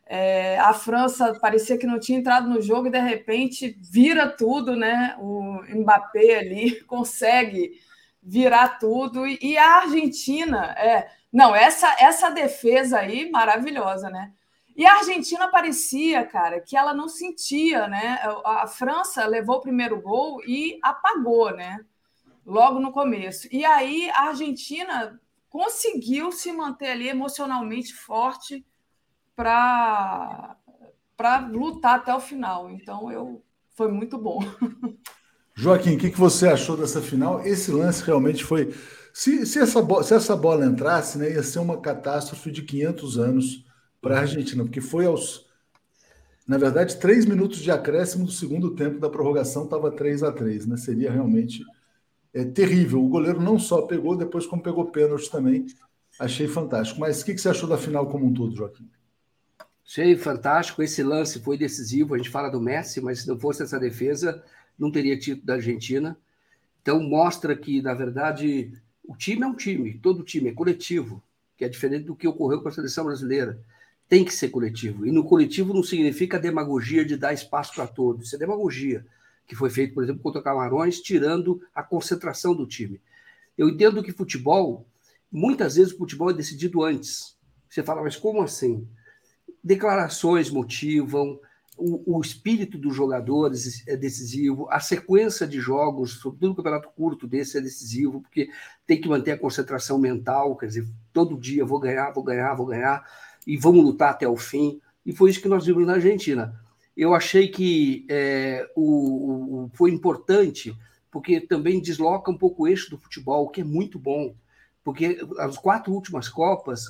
Speaker 6: é, a França parecia que não tinha entrado no jogo e de repente vira tudo, né? O Mbappé ali consegue virar tudo. E a Argentina, é. Não, essa, essa defesa aí, maravilhosa, né? E a Argentina parecia, cara, que ela não sentia, né? A França levou o primeiro gol e apagou, né? Logo no começo. E aí a Argentina conseguiu se manter ali emocionalmente forte para lutar até o final. Então eu foi muito bom.
Speaker 1: Joaquim, o que, que você achou dessa final? Esse lance realmente foi. Se, se, essa, bola, se essa bola entrasse, né, ia ser uma catástrofe de 500 anos para a Argentina, porque foi aos. Na verdade, três minutos de acréscimo do segundo tempo da prorrogação estava 3 a 3 né? Seria realmente é, terrível. O goleiro não só pegou, depois, como pegou pênalti também. Achei fantástico. Mas o que, que você achou da final como um todo, Joaquim?
Speaker 7: Achei fantástico. Esse lance foi decisivo. A gente fala do Messi, mas se não fosse essa defesa, não teria título da Argentina. Então, mostra que, na verdade, o time é um time, todo time é coletivo, que é diferente do que ocorreu com a seleção brasileira. Tem que ser coletivo. E no coletivo não significa demagogia de dar espaço para todos. Isso é demagogia, que foi feito, por exemplo, contra o Camarões, tirando a concentração do time. Eu entendo que futebol, muitas vezes o futebol é decidido antes. Você fala, mas como assim? Declarações motivam, o, o, espírito dos jogadores é decisivo, a sequência de jogos, sobretudo no campeonato curto desse, é decisivo, porque tem que manter a concentração mental, quer dizer, todo dia vou ganhar, vou ganhar, vou ganhar, e vamos lutar até o fim. E foi isso que nós vimos na Argentina. Eu achei que é, o, o, foi importante, porque também desloca um pouco o eixo do futebol, o que é muito bom, porque as quatro últimas Copas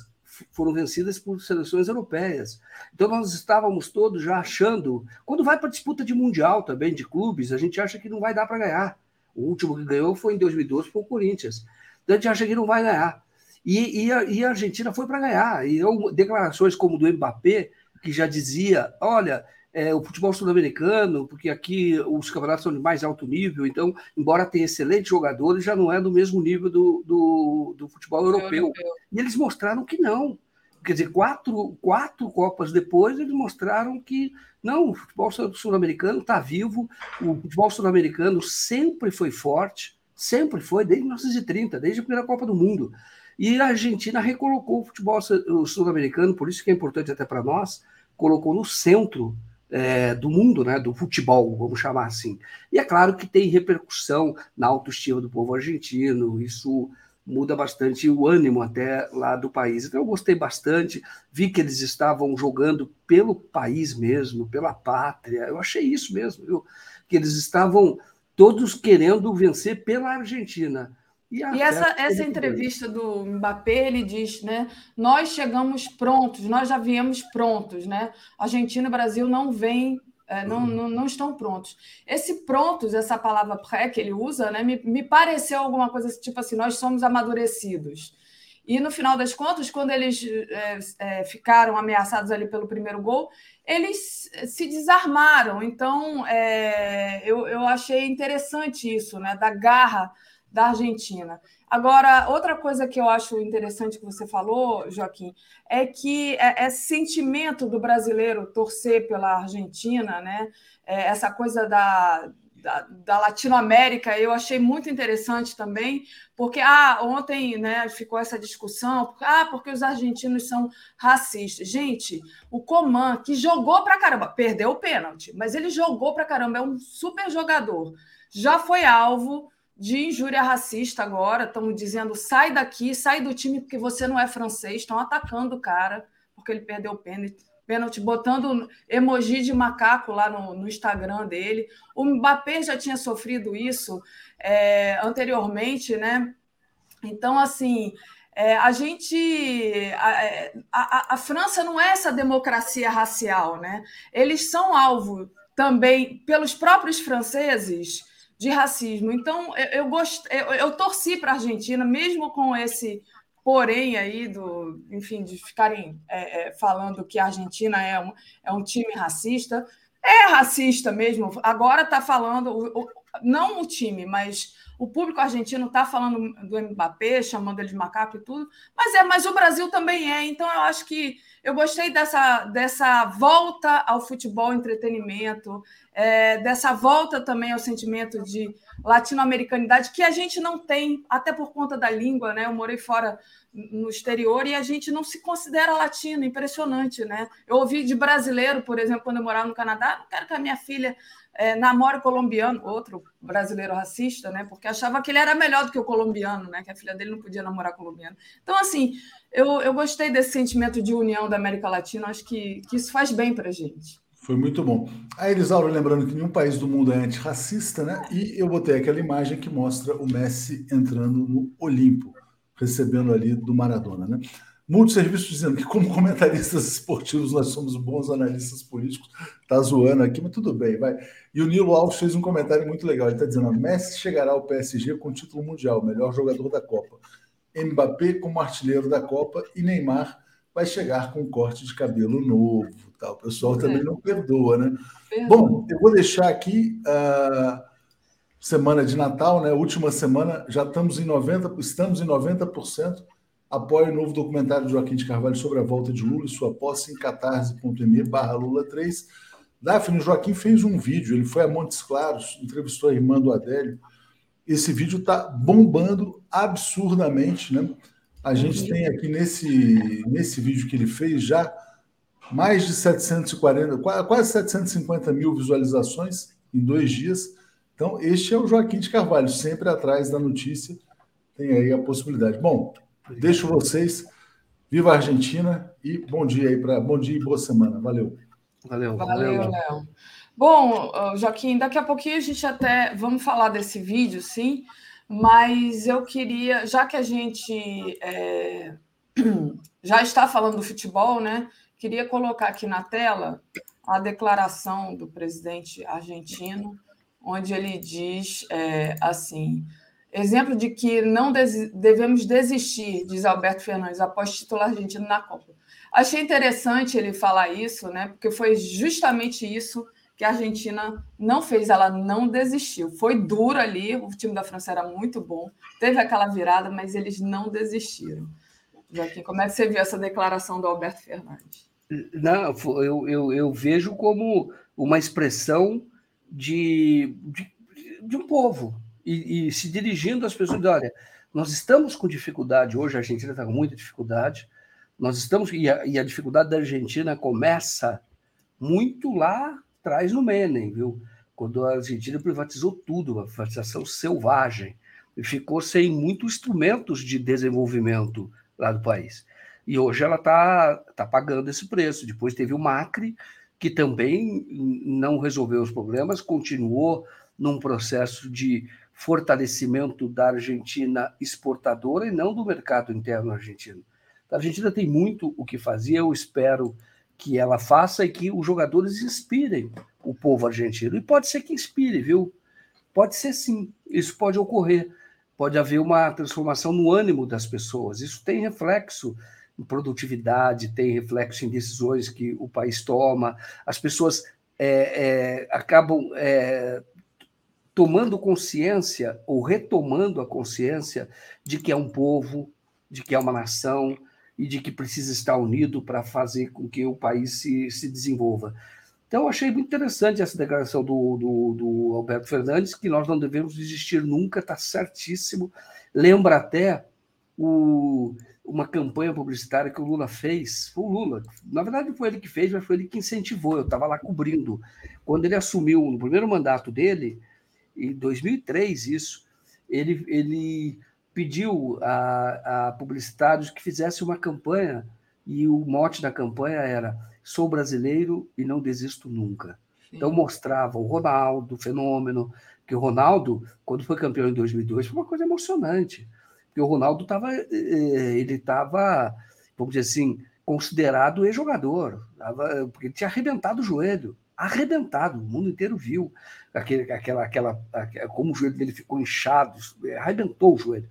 Speaker 7: foram vencidas por seleções europeias. Então nós estávamos todos já achando, quando vai para disputa de mundial também de clubes, a gente acha que não vai dar para ganhar. O último que ganhou foi em 2012 foi o Corinthians. Então a gente acha que não vai ganhar. E, e, a, e a, Argentina foi para ganhar. E eu, declarações como do Mbappé, que já dizia: olha, é, o futebol sul-americano, porque aqui os campeonatos são de mais alto nível, então, embora tenha excelentes jogadores, já não é do mesmo nível do, do, do futebol europeu. europeu. E eles mostraram que não. Quer dizer, quatro, quatro Copas depois, eles mostraram que não, o futebol sul-americano está vivo, o futebol sul-americano sempre foi forte, sempre foi, desde 1930, desde a primeira Copa do Mundo. E a Argentina recolocou o futebol sul-americano, por isso que é importante até para nós, colocou no centro é, do mundo, né, do futebol, vamos chamar assim. E é claro que tem repercussão na autoestima do povo argentino, isso muda bastante o ânimo até lá do país. Então eu gostei bastante, vi que eles estavam jogando pelo país mesmo, pela pátria. Eu achei isso mesmo, viu? que eles estavam todos querendo vencer pela Argentina.
Speaker 6: E, e essa, essa entrevista do Mbappé, ele diz, né? Nós chegamos prontos, nós já viemos prontos, né? Argentina e Brasil não vêm, é, não, uhum. não, não, estão prontos. Esse prontos, essa palavra pré que ele usa, né? Me, me pareceu alguma coisa tipo assim, nós somos amadurecidos. E no final das contas, quando eles é, é, ficaram ameaçados ali pelo primeiro gol, eles se desarmaram. Então, é, eu, eu achei interessante isso, né? Da garra da Argentina. Agora, outra coisa que eu acho interessante que você falou, Joaquim, é que é, esse sentimento do brasileiro torcer pela Argentina, né? É, essa coisa da, da, da Latinoamérica, eu achei muito interessante também, porque ah, ontem né, ficou essa discussão, ah, porque os argentinos são racistas. Gente, o Coman, que jogou para caramba, perdeu o pênalti, mas ele jogou para caramba, é um super jogador. Já foi alvo de injúria racista agora, estão dizendo sai daqui, sai do time porque você não é francês, estão atacando o cara porque ele perdeu o pênalti pênalti, botando emoji de macaco lá no, no, Instagram dele. O Mbappé já tinha sofrido isso é, anteriormente, né? Então, assim, é, a gente. A, é, a, a, França não é essa democracia racial, né? Eles são alvo também pelos próprios franceses de racismo. Então, eu, eu, gost, eu, eu torci para a Argentina, mesmo com esse porém aí do, enfim, de ficarem é, é, falando que a Argentina é um, é um time racista, é racista mesmo. Agora está falando, o, o, não o time, mas o público argentino está falando do Mbappé, chamando ele de macaco e tudo, mas é, mas o Brasil também é. Então eu acho que eu gostei dessa, dessa volta ao futebol entretenimento, é, dessa volta também ao sentimento de latino-americanidade que a gente não tem, até por conta da língua, né? Eu morei fora no exterior e a gente não se considera latino, impressionante, né? Eu ouvi de brasileiro, por exemplo, quando eu morava no Canadá, não quero que a minha filha é, namore colombiano, outro brasileiro racista, né? Porque achava que ele era melhor do que o colombiano, né? Que a filha dele não podia namorar colombiano. Então, assim, eu, eu gostei desse sentimento de união da América Latina, acho que, que isso faz bem para a gente.
Speaker 1: Foi muito bom. A Elisaura lembrando que nenhum país do mundo é antirracista, né? E eu botei aquela imagem que mostra o Messi entrando no Olimpo, recebendo ali do Maradona, né? Muitos serviços dizendo que, como comentaristas esportivos, nós somos bons analistas políticos. Tá zoando aqui, mas tudo bem, vai. E o Nilo Alves fez um comentário muito legal. Ele está dizendo: Messi chegará ao PSG com título mundial, melhor jogador da Copa. Mbappé como artilheiro da Copa e Neymar vai chegar com um corte de cabelo novo. Tá? O pessoal também é. não perdoa, né? Perdoa. Bom, eu vou deixar aqui a semana de Natal, né? Última semana, já estamos em 90%, estamos em 90%. Apoie o novo documentário de Joaquim de Carvalho sobre a volta de Lula e sua posse em catarse.me barra Lula 3. Daphne Joaquim fez um vídeo, ele foi a Montes Claros, entrevistou a irmã do Adélio. Esse vídeo está bombando absurdamente, né? A gente tem aqui nesse, nesse vídeo que ele fez já mais de 740, quase 750 mil visualizações em dois dias. Então, este é o Joaquim de Carvalho, sempre atrás da notícia. Tem aí a possibilidade. Bom, deixo vocês. Viva a Argentina e bom dia aí para bom dia e boa semana. Valeu.
Speaker 6: Valeu, valeu, Léo. Bom, Joaquim, daqui a pouquinho a gente até vamos falar desse vídeo, sim. Mas eu queria, já que a gente é, já está falando do futebol, né? Queria colocar aqui na tela a declaração do presidente argentino, onde ele diz é, assim: exemplo de que não des devemos desistir, diz Alberto Fernandes, após título argentino na Copa. Achei interessante ele falar isso, né? Porque foi justamente isso a Argentina não fez, ela não desistiu. Foi duro ali, o time da França era muito bom, teve aquela virada, mas eles não desistiram. Joaquim, como é que você viu essa declaração do Alberto Fernandes?
Speaker 7: Não, eu, eu, eu vejo como uma expressão de, de, de um povo e, e, se dirigindo às pessoas. Olha, nós estamos com dificuldade hoje, a Argentina está com muita dificuldade. Nós estamos e a, e a dificuldade da Argentina começa muito lá traz no Menem, viu? Quando a Argentina privatizou tudo, uma privatização selvagem, e ficou sem muitos instrumentos de desenvolvimento lá do país. E hoje ela está tá pagando esse preço. Depois teve o Macri, que também não resolveu os problemas, continuou num processo de fortalecimento da Argentina exportadora e não do mercado interno argentino. A Argentina tem muito o que fazer, eu espero que ela faça e que os jogadores inspirem o povo argentino. E pode ser que inspire, viu? Pode ser sim, isso pode ocorrer. Pode haver uma transformação no ânimo das pessoas. Isso tem reflexo em produtividade, tem reflexo em decisões que o país toma. As pessoas é, é, acabam é, tomando consciência ou retomando a consciência de que é um povo, de que é uma nação e de que precisa estar unido para fazer com que o país se, se desenvolva. Então, achei muito interessante essa declaração do, do, do Alberto Fernandes, que nós não devemos desistir nunca, está certíssimo. Lembra até o, uma campanha publicitária que o Lula fez. Foi o Lula, na verdade foi ele que fez, mas foi ele que incentivou. Eu estava lá cobrindo. Quando ele assumiu no primeiro mandato dele, em 2003, isso, ele, ele pediu a, a publicitários que fizesse uma campanha e o mote da campanha era sou brasileiro e não desisto nunca. Sim. Então mostrava o Ronaldo, o fenômeno, que o Ronaldo, quando foi campeão em 2002, foi uma coisa emocionante porque o Ronaldo estava, eh, eh, ele estava, vamos dizer assim, considerado ex-jogador, porque ele tinha arrebentado o joelho, arrebentado, o mundo inteiro viu aquele, aquela, aquela, como o joelho dele ficou inchado, arrebentou o joelho.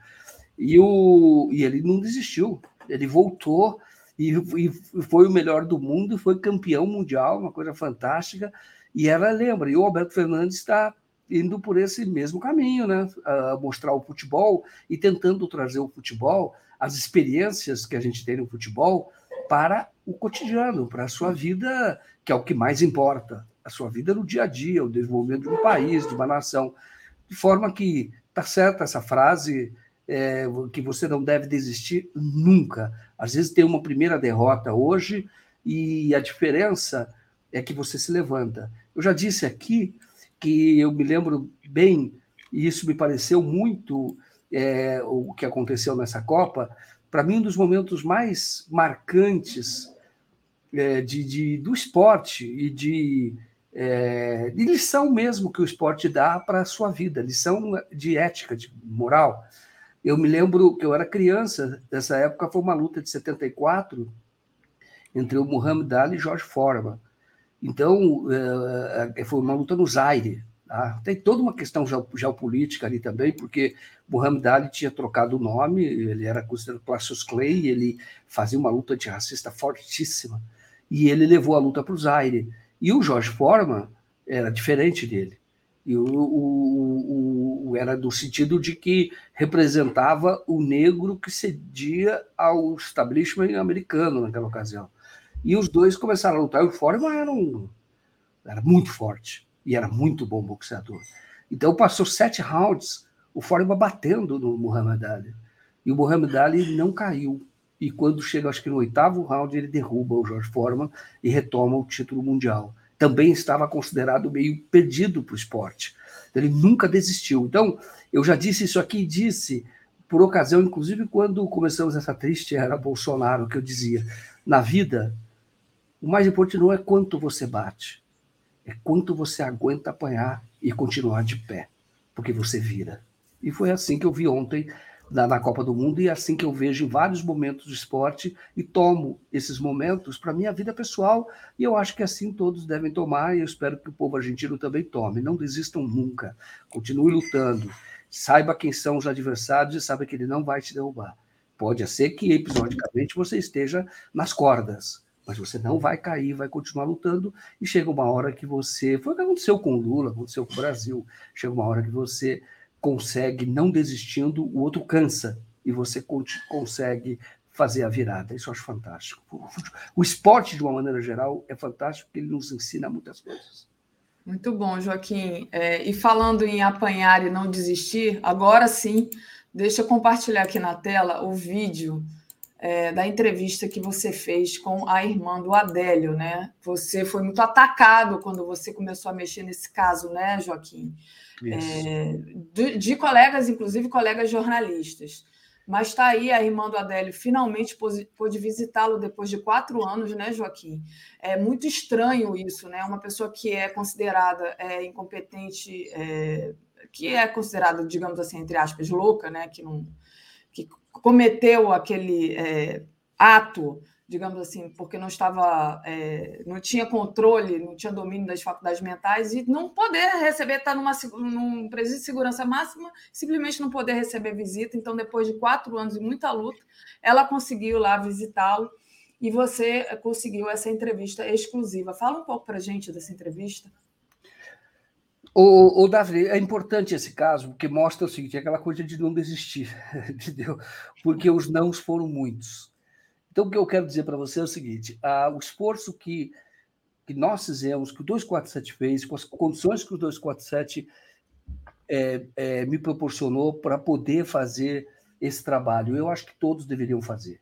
Speaker 7: E, o, e ele não desistiu, ele voltou e, e foi o melhor do mundo, foi campeão mundial, uma coisa fantástica. E ela lembra, e o Alberto Fernandes está indo por esse mesmo caminho, né? A mostrar o futebol e tentando trazer o futebol, as experiências que a gente tem no futebol, para o cotidiano, para a sua vida, que é o que mais importa, a sua vida no dia a dia, o desenvolvimento de um país, de uma nação. De forma que está certa essa frase, é, que você não deve desistir nunca. Às vezes tem uma primeira derrota hoje e a diferença é que você se levanta. Eu já disse aqui que eu me lembro bem, e isso me pareceu muito é, o que aconteceu nessa Copa, para mim, um dos momentos mais marcantes é, de, de, do esporte e de, é, de lição mesmo que o esporte dá para a sua vida, lição de ética, de moral. Eu me lembro que eu era criança, nessa época foi uma luta de 74 entre o Muhammad Ali e George Foreman. Então, é, é, foi uma luta no Zaire. Tá? Tem toda uma questão geopolítica ali também, porque Muhammad Ali tinha trocado o nome, ele era considerado Cassius Clay, ele fazia uma luta antirracista fortíssima, e ele levou a luta para o Zaire. E o George Foreman era diferente dele. E o, o, o, era no sentido de que representava o negro que cedia ao establishment americano naquela ocasião. E os dois começaram a lutar. E o Foreman era, um, era muito forte e era muito bom boxeador. Então passou sete rounds, o Foreman batendo no Muhammad Ali. E o Muhammad Ali não caiu. E quando chega, acho que no oitavo round, ele derruba o George Foreman e retoma o título mundial. Também estava considerado meio perdido para o esporte. Ele nunca desistiu. Então, eu já disse isso aqui, disse por ocasião, inclusive quando começamos essa triste era Bolsonaro, que eu dizia, na vida o mais importante não é quanto você bate, é quanto você aguenta apanhar e continuar de pé, porque você vira. E foi assim que eu vi ontem na, na Copa do Mundo e é assim que eu vejo em vários momentos do esporte e tomo esses momentos para minha vida pessoal e eu acho que assim todos devem tomar e eu espero que o povo argentino também tome. Não desistam nunca, continue lutando, saiba quem são os adversários e saiba que ele não vai te derrubar. Pode ser que episodicamente você esteja nas cordas, mas você não vai cair, vai continuar lutando, e chega uma hora que você. Foi o que aconteceu com o Lula, aconteceu com o Brasil. Chega uma hora que você consegue, não desistindo, o outro cansa, e você consegue fazer a virada. Isso eu acho fantástico. O esporte, de uma maneira geral, é fantástico porque ele nos ensina muitas coisas.
Speaker 6: Muito bom, Joaquim. É, e falando em apanhar e não desistir, agora sim, deixa eu compartilhar aqui na tela o vídeo é, da entrevista que você fez com a irmã do Adélio, né? Você foi muito atacado quando você começou a mexer nesse caso, né, Joaquim? É, de, de, colegas, inclusive colegas jornalistas. Mas está aí a irmã do Adélio, finalmente pôde visitá-lo depois de quatro anos, né, Joaquim? É muito estranho isso, né? Uma pessoa que é considerada é, incompetente, é, que é considerada, digamos assim, entre aspas, louca, né? Que não que cometeu aquele é, ato, digamos assim, porque não estava, é, não tinha controle, não tinha domínio das faculdades mentais e não poder receber, estar tá numa, num presídio de segurança máxima, simplesmente não poder receber visita. Então, depois de quatro anos e muita luta, ela conseguiu lá visitá-lo e você conseguiu essa entrevista exclusiva. Fala um pouco para gente dessa entrevista.
Speaker 7: O, o Davi, é importante esse caso, porque mostra o seguinte: é aquela coisa de não desistir, entendeu? Porque os nãos foram muitos. Então, o que eu quero dizer para você é o seguinte: ah, o esforço que, que nós fizemos, que o 247 fez, com as condições que o 247 é, é, me proporcionou para poder fazer esse trabalho, eu acho que todos deveriam fazer.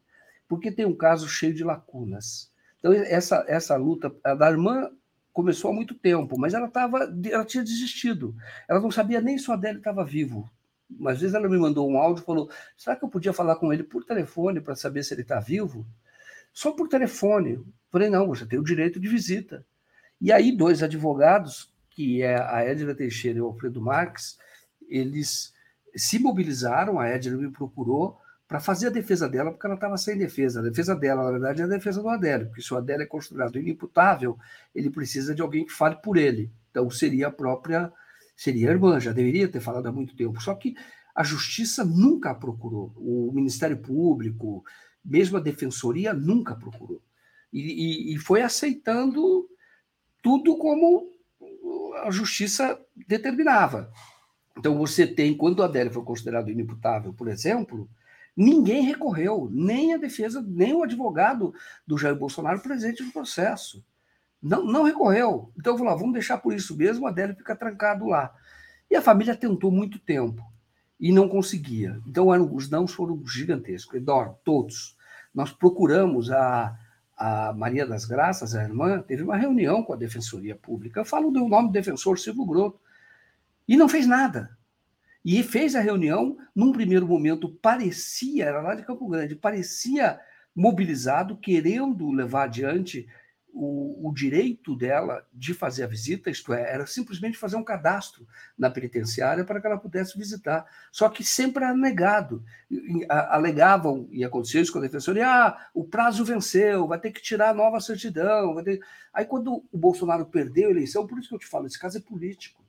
Speaker 7: Porque tem um caso cheio de lacunas. Então, essa, essa luta, a da irmã começou há muito tempo, mas ela, tava, ela tinha desistido. Ela não sabia nem se o Adélio estava vivo. Às vezes ela me mandou um áudio e falou: será que eu podia falar com ele por telefone para saber se ele está vivo? Só por telefone. Falei: não, você tem o direito de visita. E aí, dois advogados, que é a Edna Teixeira e o Alfredo Marques, eles se mobilizaram. A Edna me procurou para fazer a defesa dela, porque ela estava sem defesa. A defesa dela, na verdade, é a defesa do Adélio, porque se o Adélio é considerado inimputável, ele precisa de alguém que fale por ele. Então, seria a própria, seria irmã, já deveria ter falado há muito tempo. Só que a justiça nunca a procurou, o Ministério Público, mesmo a Defensoria, nunca procurou. E, e, e foi aceitando tudo como a justiça determinava. Então, você tem, quando o Adélio foi considerado inimputável, por exemplo, Ninguém recorreu, nem a defesa, nem o advogado do Jair Bolsonaro presente no processo. Não, não recorreu. Então, falou: ah, vamos deixar por isso mesmo, o Adélio fica trancado lá. E a família tentou muito tempo e não conseguia. Então, eram, os não foram gigantescos. Eduardo, todos. Nós procuramos a, a Maria das Graças, a irmã, teve uma reunião com a Defensoria Pública. Eu falo do nome do defensor Silvio Groto. E não fez nada. E fez a reunião, num primeiro momento parecia, era lá de Campo Grande, parecia mobilizado, querendo levar adiante o, o, direito dela de fazer a visita, isto é, era simplesmente fazer um cadastro na penitenciária para que ela pudesse visitar. Só que sempre era negado. Alegavam, e aconteceu isso com a defensoria, ah, o prazo venceu, vai ter que tirar a nova certidão. Aí, quando o Bolsonaro perdeu a eleição, por isso que eu te falo, esse caso é político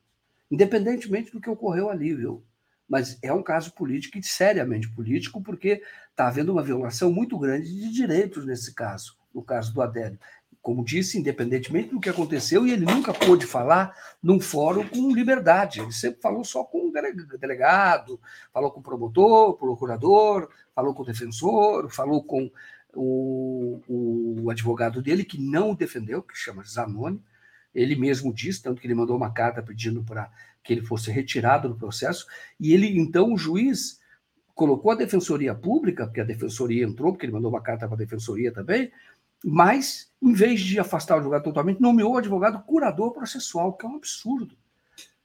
Speaker 7: independentemente do que ocorreu ali, viu? Mas é um caso político e seriamente político, porque está havendo uma violação muito grande de direitos nesse caso, no caso do Adélio. Como disse, independentemente do que aconteceu, e ele nunca pôde falar num fórum com liberdade. Ele sempre falou só com o delegado, falou com o promotor, procurador, falou com o defensor, falou com o, o advogado dele, que não o defendeu, que chama Zanoni, ele mesmo disse, tanto que ele mandou uma carta pedindo para que ele fosse retirado do processo, e ele, então, o juiz colocou a defensoria pública, porque a defensoria entrou, porque ele mandou uma carta para a defensoria também, mas, em vez de afastar o advogado totalmente, nomeou o advogado curador processual, que é um absurdo.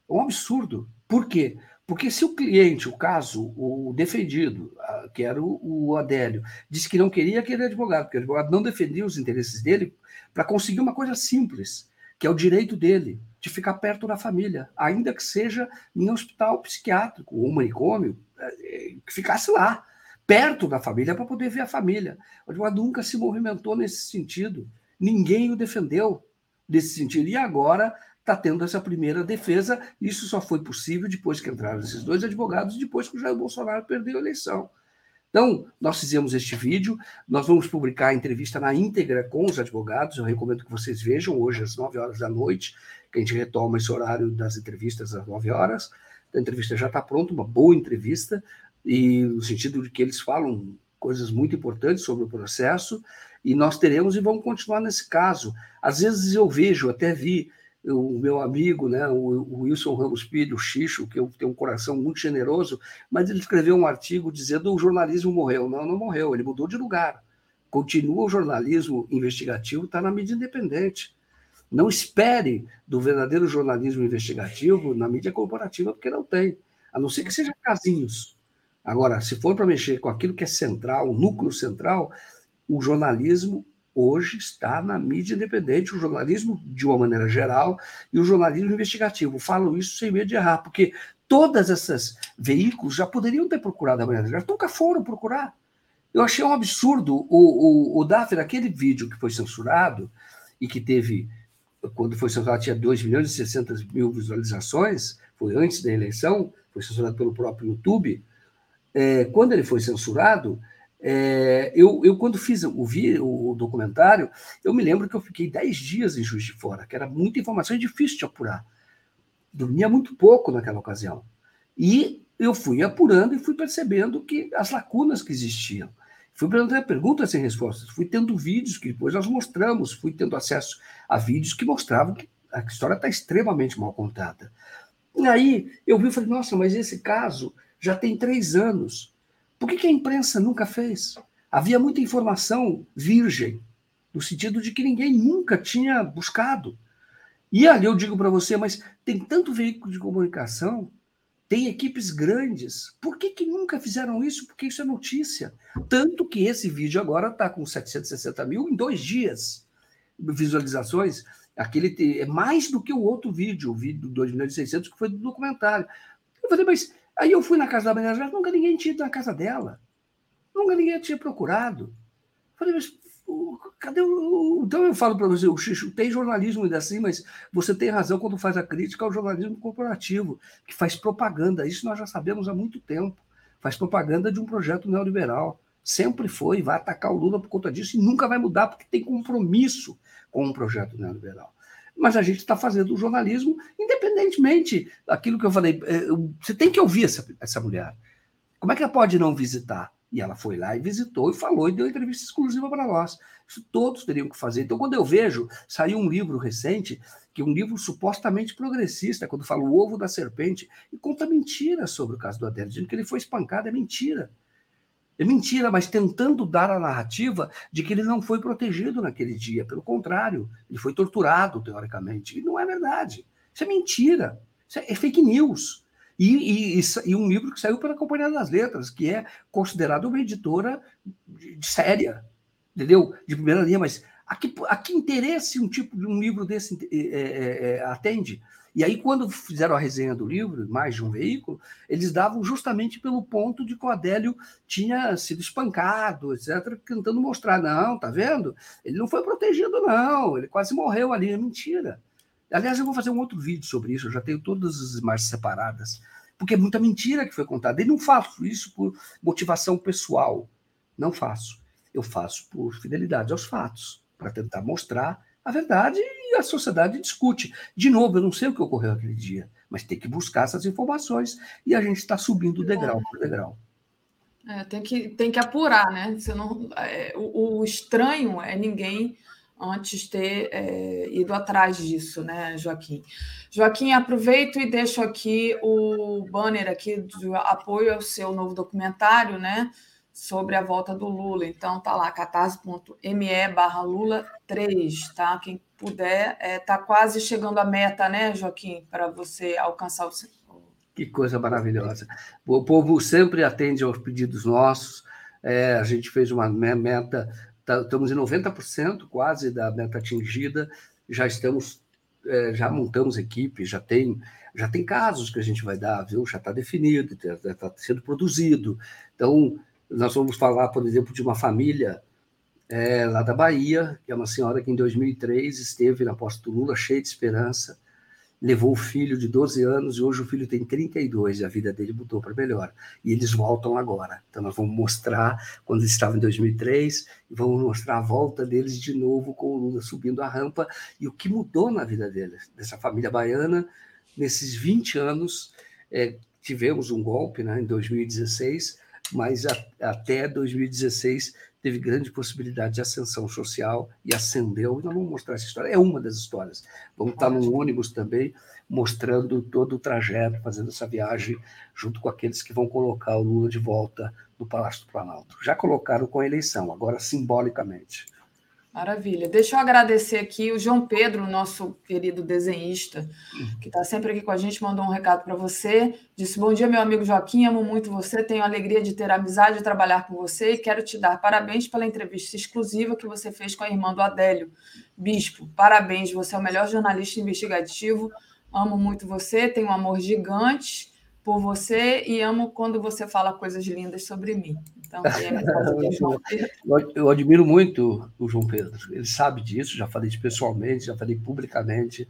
Speaker 7: É um absurdo. Por quê? Porque se o cliente, o caso, o defendido, que era o Adélio, disse que não queria aquele advogado, porque o advogado não defendia os interesses dele, para conseguir uma coisa simples, que é o direito dele de ficar perto da família, ainda que seja em hospital psiquiátrico ou manicômio, é, que ficasse lá, perto da família, para poder ver a família. O advogado nunca se movimentou nesse sentido. Ninguém o defendeu nesse sentido. E agora está tendo essa primeira defesa. Isso só foi possível depois que entraram esses dois advogados, depois que o Jair Bolsonaro perdeu a eleição. Então, nós fizemos este vídeo, nós vamos publicar a entrevista na íntegra com os advogados, eu recomendo que vocês vejam hoje às 9 horas da noite, que a gente retoma esse horário das entrevistas às 9 horas. A entrevista já está pronta, uma boa entrevista, e no sentido de que eles falam coisas muito importantes sobre o processo, e nós teremos e vamos continuar nesse caso. Às vezes eu vejo, até vi o meu amigo, né, o, Wilson Ramos Filho, o Xixo, que tenho um coração muito generoso, mas ele escreveu um artigo dizendo o jornalismo morreu. Não, não morreu, ele mudou de lugar. Continua o jornalismo investigativo, está na mídia independente. Não espere do verdadeiro jornalismo investigativo na mídia corporativa, porque não tem, a não ser que seja casinhos. Agora, se for para mexer com aquilo que é central, o núcleo central, o jornalismo hoje está na mídia independente, o jornalismo de uma maneira geral e o jornalismo investigativo. Falo isso sem medo de errar, porque todas essas veículos já poderiam ter procurado a maneira, nunca foram procurar. Eu achei um absurdo o, o, o Daphne, aquele vídeo que foi censurado e que teve, quando foi censurado, tinha 2 milhões e 60 mil visualizações, foi antes da eleição, foi censurado pelo próprio YouTube. É, quando ele foi censurado, é, eu, eu, quando fiz o, vi, o documentário, eu me lembro que eu fiquei 10 dias em Juiz de Fora, que era muita informação e difícil de apurar. dormia muito pouco naquela ocasião. E eu fui apurando e fui percebendo que as lacunas que existiam. Fui perguntando perguntas sem respostas, fui tendo vídeos que depois nós mostramos, fui tendo acesso a vídeos que mostravam que a história está extremamente mal contada. E aí eu vi e falei, nossa, mas esse caso já tem três anos. Por que, que a imprensa nunca fez? Havia muita informação virgem, no sentido de que ninguém nunca tinha buscado. E ali eu digo para você, mas tem tanto veículo de comunicação, tem equipes grandes, por que, que nunca fizeram isso? Porque isso é notícia. Tanto que esse vídeo agora está com 760 mil em dois dias visualizações. Aquele é mais do que o outro vídeo, o vídeo do 2.600, que foi do documentário. Eu falei, mas aí eu fui na casa da Maria nunca ninguém tinha ido na casa dela. Nunca ninguém tinha procurado. Falei, mas cadê o. Então eu falo para você, o Xixo, tem jornalismo ainda assim, mas você tem razão quando faz a crítica ao jornalismo corporativo, que faz propaganda. Isso nós já sabemos há muito tempo. Faz propaganda de um projeto neoliberal. Sempre foi, vai atacar o Lula por conta disso e nunca vai mudar, porque tem compromisso com um projeto neoliberal. Mas a gente está fazendo o jornalismo independentemente daquilo que eu falei. É, você tem que ouvir essa, essa mulher. Como é que ela pode não visitar? E ela foi lá e visitou e falou e deu entrevista exclusiva para nós. Isso todos teriam que fazer. Então, quando eu vejo, saiu um livro recente, que é um livro supostamente progressista, quando fala o ovo da serpente, e conta mentira sobre o caso do Adélio, dizendo que ele foi espancado. É mentira. É mentira, mas tentando dar a narrativa de que ele não foi protegido naquele dia. Pelo contrário, ele foi torturado, teoricamente. E não é verdade. Isso é mentira. Isso é fake news. E, e, e, um livro que saiu pela Companhia das Letras, que é considerado uma editora de, de séria, entendeu? De primeira linha, mas a que, a que interesse um tipo de um livro desse é, é, é, atende? E aí, quando fizeram a resenha do livro, mais de um veículo, eles davam justamente pelo ponto de que o Adélio tinha sido espancado, etc., tentando mostrar, não, tá vendo? Ele não foi protegido, não, ele quase morreu ali, é mentira. Aliás, eu vou fazer um outro vídeo sobre isso, eu já tenho todas as imagens separadas, porque é muita mentira que foi contada. E não faço isso por motivação pessoal, não faço. Eu faço por fidelidade aos fatos, para tentar mostrar a verdade a sociedade discute. De novo, eu não sei o que ocorreu aquele dia, mas tem que buscar essas informações e a gente está subindo degrau por degrau.
Speaker 6: É, tem, que, tem que apurar, né? Você não, é, o, o estranho é ninguém antes ter é, ido atrás disso, né, Joaquim? Joaquim, aproveito e deixo aqui o banner aqui de apoio ao seu novo documentário, né, sobre a volta do Lula. Então tá lá, catarse.me barra Lula 3, tá? Quem puder, é, tá quase chegando à meta, né, Joaquim, para você alcançar o.
Speaker 7: Que coisa maravilhosa. O povo sempre atende aos pedidos nossos. É, a gente fez uma meta Tá, estamos em 90% quase da meta atingida, já estamos, é, já montamos equipe, já tem, já tem casos que a gente vai dar, viu? Já está definido, está tá sendo produzido. Então, nós vamos falar, por exemplo, de uma família é, lá da Bahia, que é uma senhora que em 2003 esteve na posse do Lula, cheia de esperança, levou o filho de 12 anos e hoje o filho tem 32 e a vida dele mudou para melhor. E eles voltam agora. Então nós vamos mostrar quando eles estavam em 2003 e vamos mostrar a volta deles de novo com o Lula subindo a rampa e o que mudou na vida deles, dessa família baiana nesses 20 anos. É, tivemos um golpe né, em 2016, mas a, até 2016 teve grande possibilidade de ascensão social e ascendeu. Nós vamos mostrar essa história. É uma das histórias. Vamos estar num ônibus também, mostrando todo o trajeto, fazendo essa viagem junto com aqueles que vão colocar o Lula de volta no Palácio do Planalto. Já colocaram com a eleição, agora simbolicamente.
Speaker 6: Maravilha. Deixa eu agradecer aqui o João Pedro, nosso querido desenhista, que está sempre aqui com a gente, mandou um recado para você. Disse: Bom dia, meu amigo Joaquim, amo muito você, tenho alegria de ter amizade de trabalhar com você e quero te dar parabéns pela entrevista exclusiva que você fez com a irmã do Adélio. Bispo, parabéns, você é o melhor jornalista investigativo. Amo muito você, tenho um amor gigante por você e amo quando você fala coisas lindas sobre mim. Então,
Speaker 7: eu admiro muito o João Pedro. Ele sabe disso, já falei pessoalmente, já falei publicamente,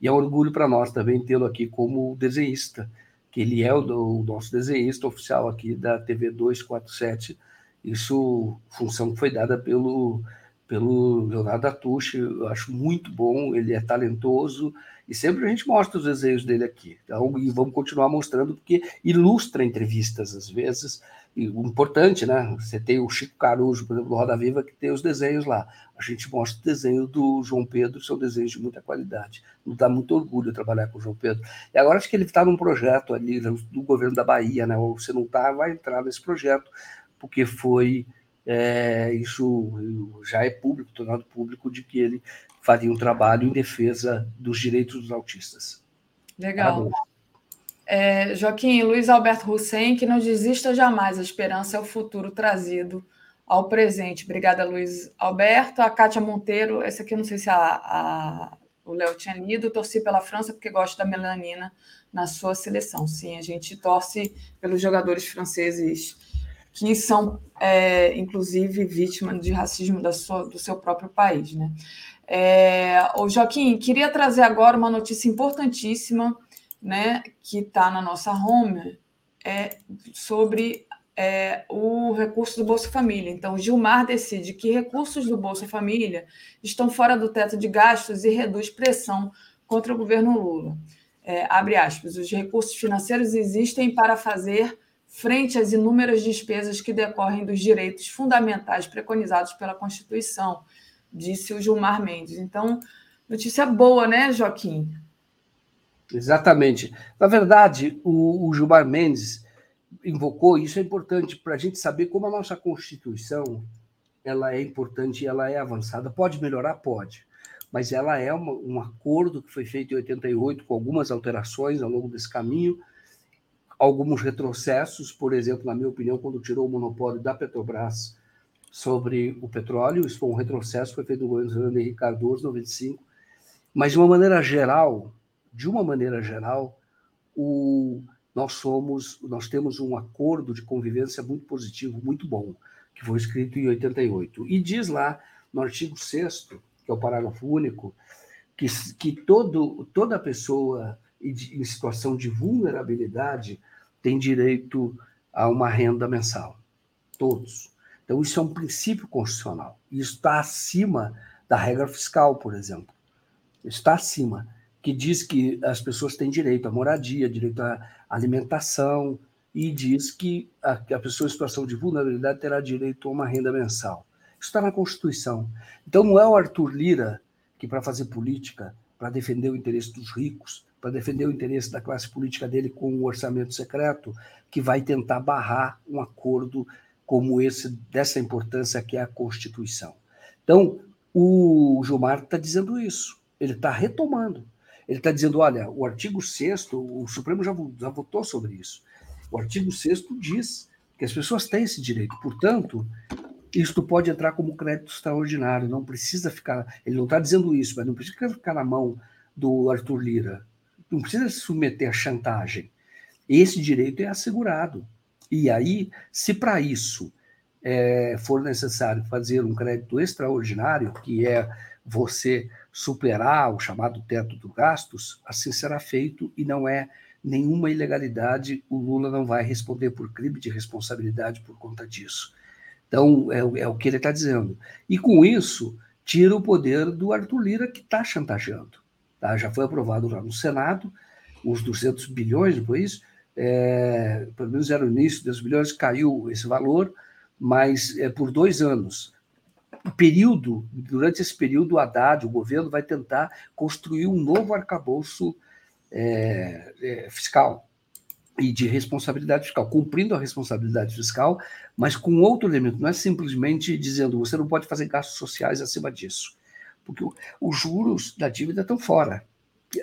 Speaker 7: e é um orgulho para nós também tê-lo aqui como desenhista, que ele é o, o, nosso desenhista oficial aqui da TV 247. Isso, função que foi dada pelo, pelo Leonardo Atushi, eu acho muito bom, ele é talentoso, e sempre a gente mostra os desenhos dele aqui. Então, e vamos continuar mostrando, porque ilustra entrevistas, às vezes, e o importante, né? Você tem o Chico Caruso, por exemplo, do Roda Viva, que tem os desenhos lá. A gente mostra o desenho do João Pedro, são desenhos de muita qualidade. Nos dá muito orgulho trabalhar com o João Pedro. E agora acho que ele está num projeto ali do governo da Bahia, né? Ou se não está, vai entrar nesse projeto, porque foi é, isso já é público, tornado público, de que ele faria um trabalho em defesa dos direitos dos autistas.
Speaker 6: Legal. É, Joaquim, Luiz Alberto Hussein, que não desista jamais, a esperança é o futuro trazido ao presente. Obrigada, Luiz Alberto. A Kátia Monteiro, essa aqui eu não sei se a, a, o Léo tinha lido, torci pela França porque gosto da melanina na sua seleção. Sim, a gente torce pelos jogadores franceses que são, é, inclusive, vítimas de racismo da sua, do seu próprio país. Né? É, o Joaquim, queria trazer agora uma notícia importantíssima né, que está na nossa home é, sobre é, o recurso do Bolsa Família. Então, Gilmar decide que recursos do Bolsa Família estão fora do teto de gastos e reduz pressão contra o governo Lula. É, abre aspas, os recursos financeiros existem para fazer frente às inúmeras despesas que decorrem dos direitos fundamentais preconizados pela Constituição, disse o Gilmar Mendes. Então, notícia boa, né, Joaquim?
Speaker 7: Exatamente. Na verdade, o, o Gilmar Mendes invocou, isso é importante para a gente saber como a nossa Constituição ela é importante ela é avançada. Pode melhorar? Pode. Mas ela é uma, um acordo que foi feito em 88, com algumas alterações ao longo desse caminho, alguns retrocessos, por exemplo, na minha opinião, quando tirou o monopólio da Petrobras sobre o petróleo, isso foi um retrocesso, foi feito no governo Fernando Henrique Cardoso, 95, mas de uma maneira geral, de uma maneira geral, o, nós somos, nós temos um acordo de convivência muito positivo, muito bom, que foi escrito em 88. E diz lá, no artigo 6 que é o parágrafo único, que, que todo, toda pessoa em situação de vulnerabilidade tem direito a uma renda mensal. Todos. Então, isso é um princípio constitucional. Isso está acima da regra fiscal, por exemplo. Está acima, que diz que as pessoas têm direito à moradia, direito à alimentação, e diz que a, a pessoa em situação de vulnerabilidade terá direito a uma renda mensal. Isso está na Constituição. Então, não é o Arthur Lira que, para fazer política, para defender o interesse dos ricos, para defender o interesse da classe política dele com o orçamento secreto, que vai tentar barrar um acordo como esse, dessa importância que é a Constituição. Então, o Gilmar está dizendo isso, ele está retomando. Ele está dizendo: olha, o artigo 6, o Supremo já, já votou sobre isso. O artigo 6 diz que as pessoas têm esse direito, portanto, isto pode entrar como crédito extraordinário, não precisa ficar. Ele não está dizendo isso, mas não precisa ficar na mão do Arthur Lira não precisa se submeter à chantagem. Esse direito é assegurado. E aí, se para isso é, for necessário fazer um crédito extraordinário, que é você superar o chamado teto dos gastos, assim será feito e não é nenhuma ilegalidade. O Lula não vai responder por crime de responsabilidade por conta disso. Então, é, é o que ele está dizendo. E com isso, tira o poder do Arthur Lira, que está chantageando. Tá? Já foi aprovado lá no Senado, os 200 bilhões depois, é, pelo menos era o início dos bilhões, caiu esse valor, mas é por dois anos. O período, durante esse período, o Haddad, o governo, vai tentar construir um novo arcabouço é, é, fiscal e de responsabilidade fiscal, cumprindo a responsabilidade fiscal, mas com outro elemento, não é simplesmente dizendo você não pode fazer gastos sociais acima disso porque os juros da dívida estão fora.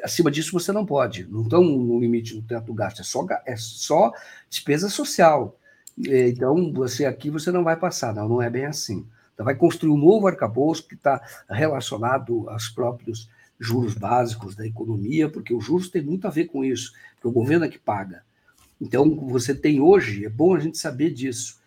Speaker 7: Acima disso você não pode, não estão no limite do teto do gasto, é só, é só despesa social. Então, você aqui você não vai passar, não, não é bem assim. Então, vai construir um novo arcabouço que está relacionado aos próprios juros básicos da economia, porque os juros têm muito a ver com isso, porque o governo é que paga. Então, você tem hoje, é bom a gente saber disso,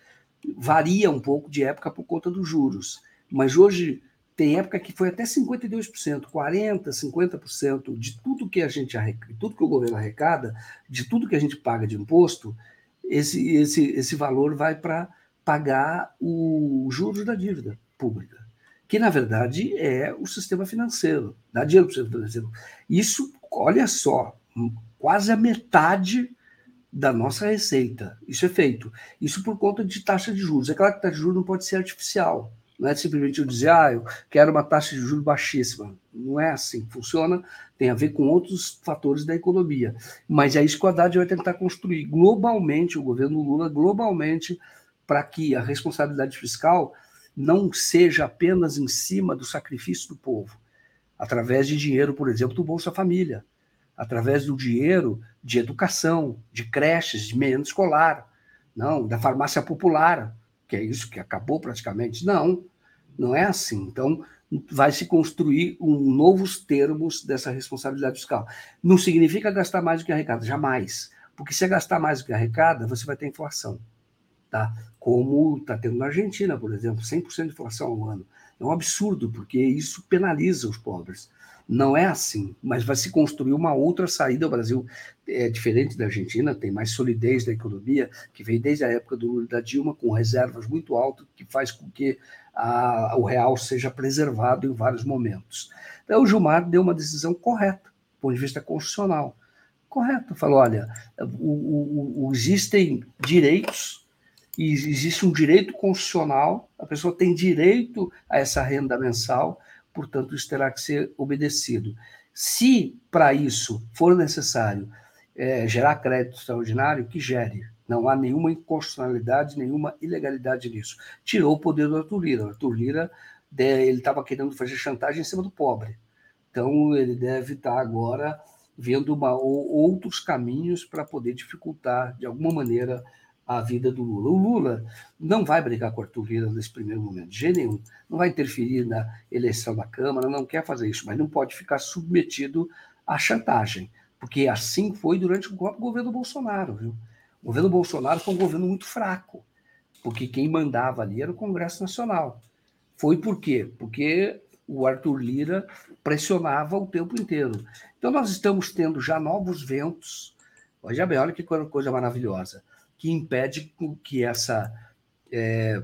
Speaker 7: varia um pouco de época por conta dos juros, mas hoje tem época que foi até 52%, 40%, 50% de tudo que a gente arrecada, tudo que o governo arrecada, de tudo que a gente paga de imposto, esse, esse, esse valor vai para pagar os juros da dívida pública. que na verdade é o sistema financeiro, dá dinheiro para o sistema financeiro. Isso, olha só, quase a metade da nossa receita. Isso é feito. Isso por conta de taxa de juros. É claro que taxa de juros não pode ser artificial. Não é simplesmente eu dizer, ah, eu quero uma taxa de juros baixíssima. Não é assim. Funciona, tem a ver com outros fatores da economia. Mas é isso que o Haddad vai tentar construir globalmente, o governo Lula, globalmente, para que a responsabilidade fiscal não seja apenas em cima do sacrifício do povo, através de dinheiro, por exemplo, do Bolsa Família, através do dinheiro de educação, de creches, de merenda escolar, não, da farmácia popular, que é isso que acabou praticamente. Não, não é assim. Então, vai se construir um, novos termos dessa responsabilidade fiscal. Não significa gastar mais do que arrecada, jamais. Porque se é gastar mais do que arrecada, você vai ter inflação. Tá? Como está tendo na Argentina, por exemplo, 100% de inflação ao ano. É um absurdo, porque isso penaliza os pobres. Não é assim, mas vai se construir uma outra saída. O Brasil é diferente da Argentina, tem mais solidez da economia, que vem desde a época do Lula da Dilma, com reservas muito altas, que faz com que a, o real seja preservado em vários momentos. Então, o Gilmar deu uma decisão correta, do ponto de vista constitucional. Correto. Falou: olha, o, o, existem direitos, e existe um direito constitucional, a pessoa tem direito a essa renda mensal portanto, isso terá que ser obedecido. Se para isso for necessário é, gerar crédito extraordinário, que gere. Não há nenhuma inconstitucionalidade, nenhuma ilegalidade nisso. Tirou o poder do Arthur Lira. O Arthur Lira ele estava querendo fazer chantagem em cima do pobre. Então, ele deve estar tá agora vendo uma, outros caminhos para poder dificultar, de alguma maneira, a vida do Lula. O Lula não vai brigar com Arthur Lira nesse primeiro momento, de jeito nenhum. Não vai interferir na eleição da Câmara, não quer fazer isso, mas não pode ficar submetido à chantagem, porque assim foi durante o governo Bolsonaro. Viu? O governo Bolsonaro foi um governo muito fraco, porque quem mandava ali era o Congresso Nacional. Foi por quê? Porque o Arthur Lira pressionava o tempo inteiro. Então, nós estamos tendo já novos ventos. Veja bem, olha que coisa maravilhosa que impede que essa, é,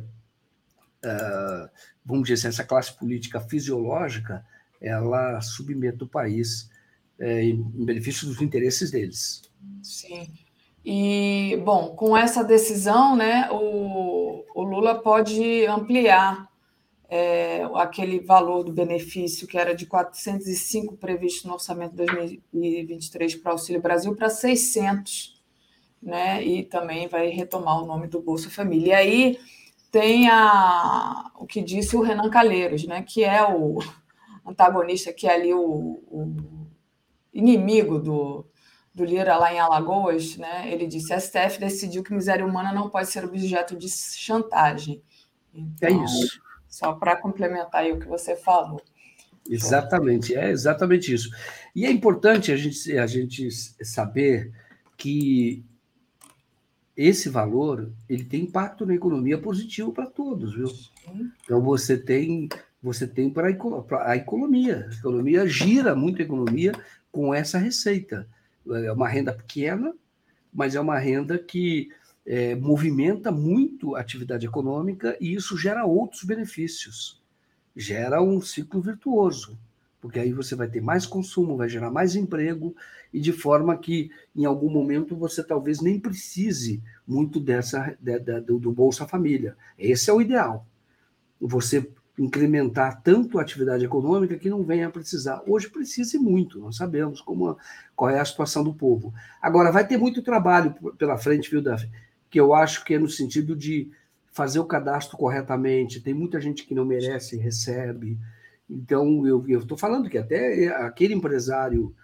Speaker 7: uh, vamos dizer assim, essa classe política fisiológica ela submeta o país é, em benefício dos interesses deles.
Speaker 6: Sim. E, bom, com essa decisão, né, o, o Lula pode ampliar é, aquele valor do benefício que era de 405 previsto no orçamento de 2023 para o Auxílio Brasil para 600 né? E também vai retomar o nome do Bolsa Família. E aí tem a, o que disse o Renan Calheiros, né? Que é o antagonista, que é ali o, o inimigo do, do Lira lá em Alagoas, né? Ele disse: a STF decidiu que miséria humana não pode ser objeto de chantagem.
Speaker 7: É então, é isso.
Speaker 6: Só para complementar aí o que você falou.
Speaker 7: Exatamente, é exatamente isso. E é importante a gente, a gente saber que esse valor ele tem impacto na economia positivo para todos, viu? Então você tem você tem para a economia. A economia gira muito a economia com essa receita. É uma renda pequena, mas é uma renda que é, movimenta muito a atividade econômica e isso gera outros benefícios. Gera um ciclo virtuoso porque aí você vai ter mais consumo, vai gerar mais emprego, e de forma que em algum momento você talvez nem precise muito dessa de, de, do, Bolsa Família. Esse é o ideal. Você incrementar tanto a atividade econômica que não venha a precisar. Hoje precisa muito, nós sabemos como, qual é a situação do povo. Agora, vai ter muito trabalho pela frente, viu, Davi? Que eu acho que é no sentido de fazer o cadastro corretamente. Tem muita gente que não merece recebe então, eu estou falando que até aquele empresário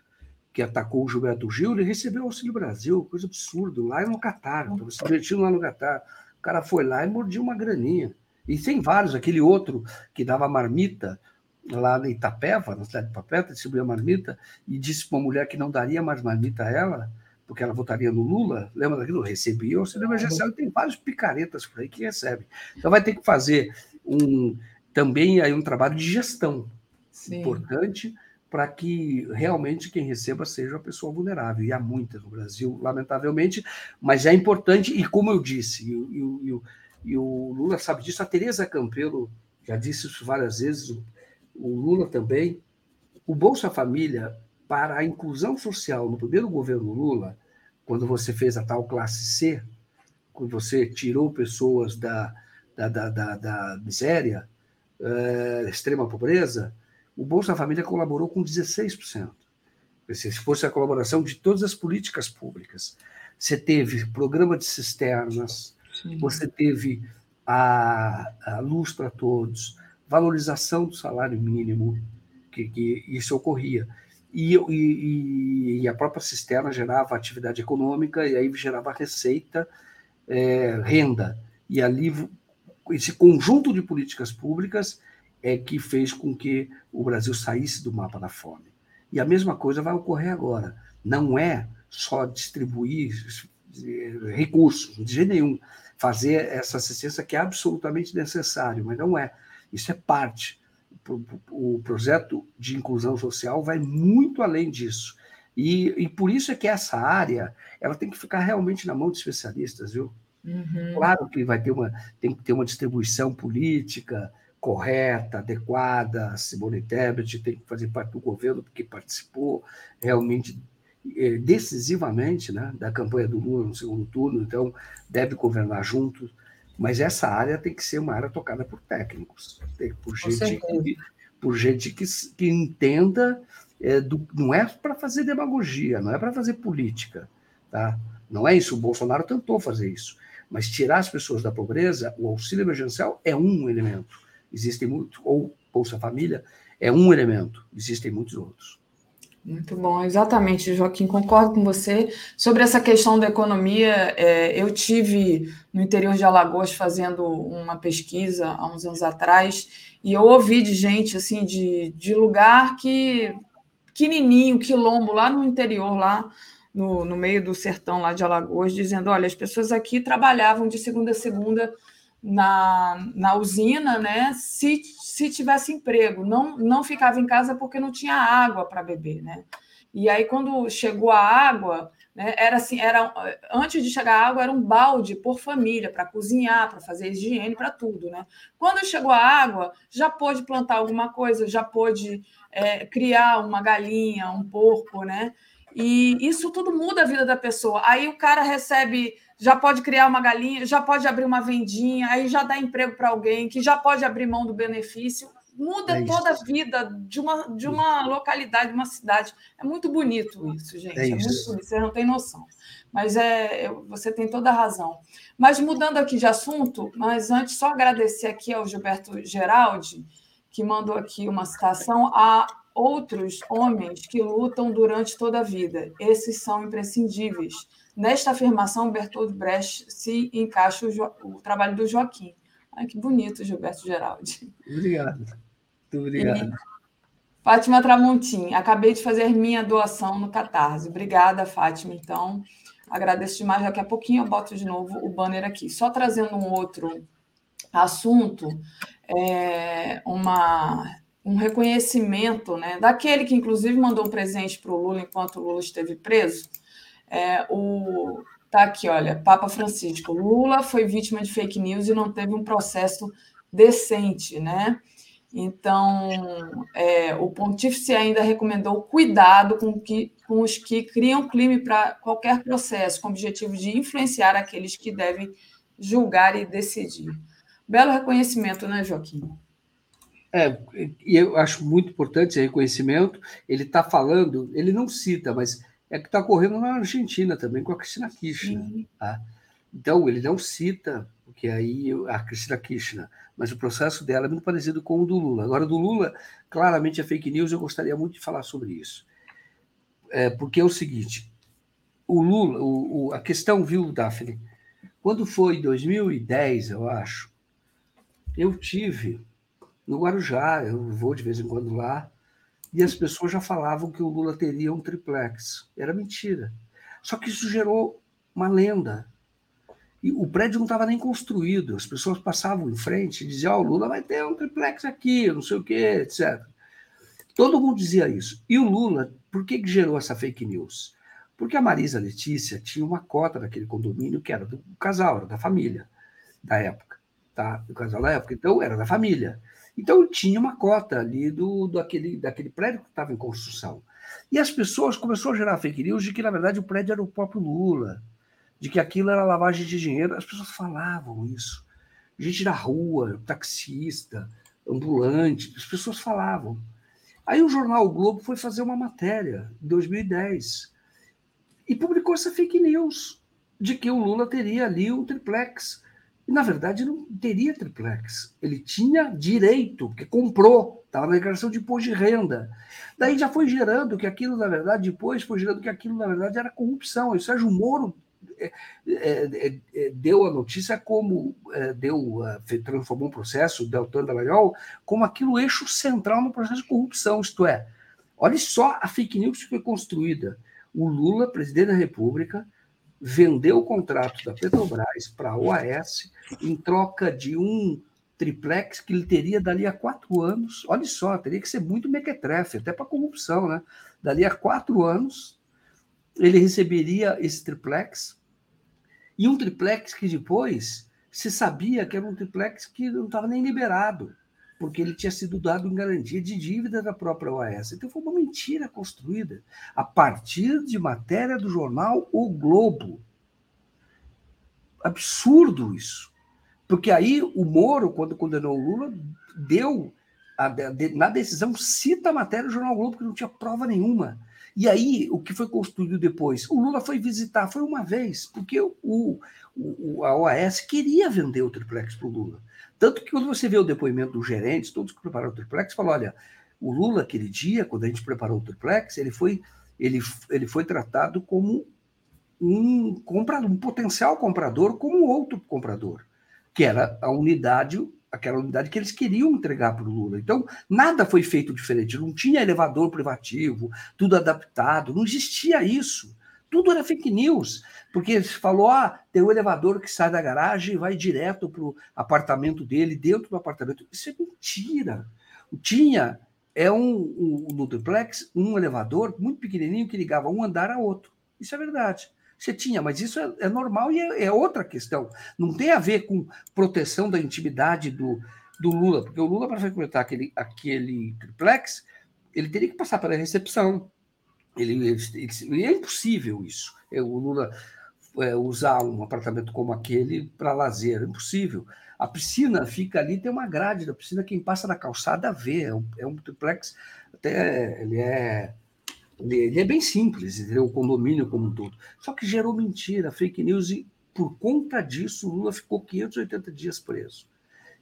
Speaker 7: que atacou o Gilberto Gil, ele recebeu Auxílio Brasil, coisa absurda, lá no Catar, estava se divertindo lá no Catar. O cara foi lá e mordiu uma graninha. E tem vários, aquele outro que dava marmita lá na Itapeva, na cidade de Papeta, distribuía marmita, e disse para uma mulher que não daria mais marmita a ela, porque ela votaria no Lula, lembra daquilo? Recebia o auxílio emergencial, tem vários picaretas por aí que recebem. Então vai ter que fazer um, também aí um trabalho de gestão Sim. importante para que realmente quem receba seja uma pessoa vulnerável. E há muitas no Brasil, lamentavelmente, mas é importante, e como eu disse, e, e, e, e o Lula sabe disso, a Tereza Campelo já disse isso várias vezes, o Lula também. O Bolsa Família, para a inclusão social no primeiro governo Lula, quando você fez a tal classe C, quando você tirou pessoas da, da, da, da, da miséria, é, extrema pobreza, o Bolsa Família colaborou com 16%. Se fosse a colaboração de todas as políticas públicas. Você teve programa de cisternas, Sim. você teve a, a luz para todos, valorização do salário mínimo, que, que isso ocorria. E, e, e, a própria cisterna gerava atividade econômica, e aí gerava receita, é, renda. E ali, esse conjunto de políticas públicas é que fez com que o Brasil saísse do mapa da fome. E a mesma coisa vai ocorrer agora. Não é só distribuir eh, recursos, de jeito nenhum, fazer essa assistência que é absolutamente necessário, mas não é. Isso é parte. O projeto de inclusão social vai muito além disso. E, e por isso é que essa área ela tem que ficar realmente na mão de especialistas, viu? Uhum. Claro que vai ter uma, tem que ter uma distribuição política, correta, adequada. Simone Tebet tem que fazer parte do governo, porque participou realmente eh, decisivamente né, da campanha do Lula no segundo turno, então deve governar junto. Mas essa área tem que ser uma área tocada por técnicos, por gente, que, por gente que, que entenda. É, do, não é para fazer demagogia, não é para fazer política. Tá? Não é isso. O Bolsonaro tentou fazer isso. Mas tirar as pessoas da pobreza, o auxílio emergencial é um elemento existem muitos, ou Bolsa Família, é um elemento, existem muitos outros.
Speaker 6: Muito bom, exatamente, Joaquim, concordo com você. Sobre essa questão da economia, é, eu tive no interior de Alagoas fazendo uma pesquisa há uns anos atrás, e eu ouvi de gente assim de, de lugar que pequenininho, quilombo, lá no interior, lá no, no meio do sertão lá de Alagoas, dizendo: olha, as pessoas aqui trabalhavam de segunda a segunda na, na usina, né? Se, se tivesse emprego, não, não ficava em casa porque não tinha água para beber, né? E aí, quando chegou a água, né, era assim, era antes de chegar a água, era um balde por família para cozinhar, para fazer higiene, para tudo, né? Quando chegou a água, já pôde plantar alguma coisa, já pôde é, criar uma galinha, um porco, né? E isso tudo muda a vida da pessoa. Aí o cara recebe já pode criar uma galinha, já pode abrir uma vendinha, aí já dá emprego para alguém, que já pode abrir mão do benefício. Muda é toda a vida de uma, de uma localidade, de uma cidade. É muito bonito isso, gente. É, é muito bonito, você não tem noção. Mas é, você tem toda a razão. Mas mudando aqui de assunto, mas antes só agradecer aqui ao Gilberto Geraldi, que mandou aqui uma citação a outros homens que lutam durante toda a vida. Esses são imprescindíveis Nesta afirmação, Bertold Brecht se encaixa o, o trabalho do Joaquim. Ai, que bonito, Gilberto Geraldi.
Speaker 7: Obrigado. Muito obrigado. E,
Speaker 6: Fátima Tramontim, acabei de fazer minha doação no Catarse. Obrigada, Fátima. Então, agradeço demais. Daqui a pouquinho eu boto de novo o banner aqui. Só trazendo um outro assunto, é uma, um reconhecimento né, daquele que, inclusive, mandou um presente para o Lula enquanto o Lula esteve preso é, o tá aqui, olha, Papa Francisco. Lula foi vítima de fake news e não teve um processo decente, né? Então, é, o pontífice ainda recomendou cuidado com, que, com os que criam clima para qualquer processo, com o objetivo de influenciar aqueles que devem julgar e decidir. Belo reconhecimento, né, Joaquim?
Speaker 7: É, e eu acho muito importante esse reconhecimento. Ele está falando, ele não cita, mas é que está ocorrendo na Argentina também com a Cristina Kirchner. Tá? Então, ele não cita, porque aí a Cristina Kirchner, mas o processo dela é muito parecido com o do Lula. Agora, do Lula, claramente é fake news, eu gostaria muito de falar sobre isso. É, porque é o seguinte: o Lula, o, o, a questão, viu, Daphne? Quando foi 2010, eu acho, eu tive no Guarujá, eu vou de vez em quando lá, e as pessoas já falavam que o Lula teria um triplex. Era mentira. Só que isso gerou uma lenda. E o prédio não estava nem construído. As pessoas passavam em frente e diziam: oh, o Lula vai ter um triplex aqui, não sei o quê, etc. Todo mundo dizia isso. E o Lula, por que, que gerou essa fake news? Porque a Marisa Letícia tinha uma cota daquele condomínio que era do casal, era da família da época. tá? O casal na época, então era da família. Então tinha uma cota ali do, do aquele, daquele prédio que estava em construção. E as pessoas começaram a gerar fake news de que, na verdade, o prédio era o próprio Lula, de que aquilo era lavagem de dinheiro. As pessoas falavam isso. Gente na rua, taxista, ambulante, as pessoas falavam. Aí o jornal o Globo foi fazer uma matéria em 2010 e publicou essa fake news de que o Lula teria ali um triplex. Na verdade, não teria triplex. Ele tinha direito, porque comprou, estava na declaração de imposto de renda. Daí já foi gerando que aquilo, na verdade, depois foi gerando que aquilo, na verdade, era corrupção. E o Sérgio Moro é, é, é, deu a notícia como deu, transformou um processo, Deltan Dallagnol, como aquilo eixo central no processo de corrupção, isto é, olha só a fake news que foi construída. O Lula, presidente da República, vendeu o contrato da Petrobras para a OAS em troca de um triplex que ele teria dali a quatro anos. Olha só, teria que ser muito mequetrefe, até para corrupção, né? Dali a quatro anos, ele receberia esse triplex e um triplex que depois se sabia que era um triplex que não estava nem liberado, porque ele tinha sido dado em garantia de dívida da própria OAS. Então foi uma mentira construída a partir de matéria do jornal O Globo. Absurdo isso. Porque aí o Moro, quando condenou o Lula, deu, a, na decisão, cita a matéria do jornal o Globo, que não tinha prova nenhuma. E aí, o que foi construído depois? O Lula foi visitar, foi uma vez, porque o, o a OAS queria vender o triplex para o Lula. Tanto que quando você vê o depoimento dos gerentes, todos que prepararam o triplex, falam: olha, o Lula, aquele dia, quando a gente preparou o triplex, ele foi, ele, ele foi tratado como um comprador, um potencial comprador, como outro comprador, que era a unidade aquela unidade que eles queriam entregar para o Lula. Então, nada foi feito diferente. Não tinha elevador privativo, tudo adaptado, não existia isso. Tudo era fake news, porque se falou: ah, tem um elevador que sai da garagem e vai direto para o apartamento dele, dentro do apartamento. Isso é mentira. Tinha é um, um, um duplex, um elevador muito pequenininho que ligava um andar a outro. Isso é verdade. Você tinha, mas isso é, é normal e é, é, outra questão. Não tem a ver com proteção da intimidade do, do Lula, porque o Lula, para frequentar aquele, aquele triplex, ele teria que passar pela recepção. Ele, ele, ele é impossível isso. É, o Lula é, usar um apartamento como aquele para lazer, é impossível. A piscina fica ali, tem uma grade da piscina, quem passa na calçada vê. É um, é um triplex, até ele é ele é bem simples, entendeu? o condomínio como um todo. Só que gerou mentira, fake news, e por conta disso o Lula ficou 580 dias preso.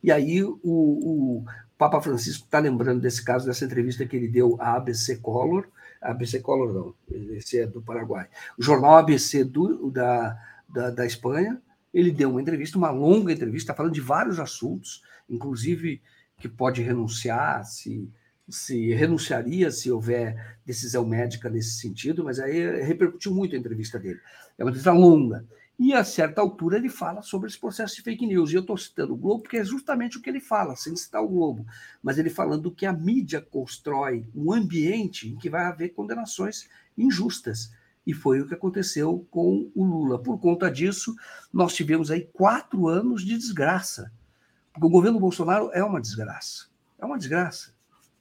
Speaker 7: E aí o, o Papa Francisco está lembrando desse caso, dessa entrevista que ele deu à ABC Color, ABC Color não, esse é do Paraguai, o jornal ABC do, da, da, da Espanha, ele deu uma entrevista, uma longa entrevista, falando de vários assuntos, inclusive que pode renunciar se se renunciaria se houver decisão médica nesse sentido, mas aí repercutiu muito a entrevista dele. É uma entrevista longa. E a certa altura ele fala sobre esse processo de fake news. E eu estou citando o Globo porque é justamente o que ele fala, sem citar o Globo. Mas ele falando que a mídia constrói um ambiente em que vai haver condenações injustas. E foi o que aconteceu com o Lula. Por conta disso, nós tivemos aí quatro anos de desgraça. Porque o governo Bolsonaro é uma desgraça. É uma desgraça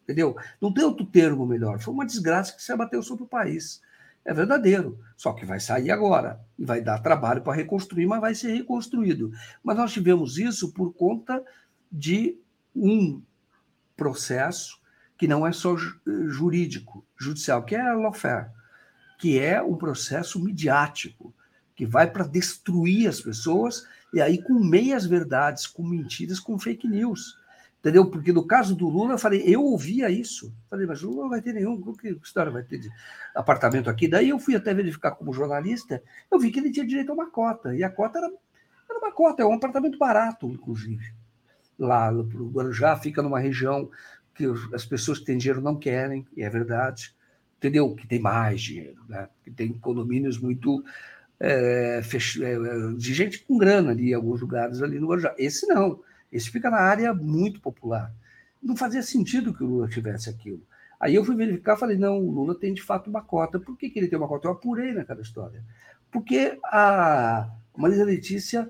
Speaker 7: entendeu? Não tem outro termo melhor. Foi uma desgraça que se abateu sobre o país. É verdadeiro. Só que vai sair agora. E vai dar trabalho para reconstruir, mas vai ser reconstruído. Mas nós tivemos isso por conta de um processo que não é só jurídico, judicial, que é a lawfare, que é um processo midiático, que vai para destruir as pessoas, e aí com meias verdades, com mentiras, com fake news. Entendeu? Porque no caso do Lula, eu falei, eu ouvia isso. Falei, mas Lula não vai ter nenhum, que história vai ter de apartamento aqui? Daí eu fui até verificar como jornalista, eu vi que ele tinha direito a uma cota. E a cota era, era uma cota, é um apartamento barato, inclusive. Lá no Guarujá, fica numa região que as pessoas que têm dinheiro não querem, e é verdade. Entendeu? Que tem mais dinheiro, né? Que tem condomínios muito. É, fech... é, de gente com grana ali, em alguns lugares ali no Guarujá. Esse não. Esse fica na área muito popular. Não fazia sentido que o Lula tivesse aquilo. Aí eu fui verificar falei, não, o Lula tem de fato uma cota. Por que, que ele tem uma cota? Eu apurei naquela história. Porque a Marisa Letícia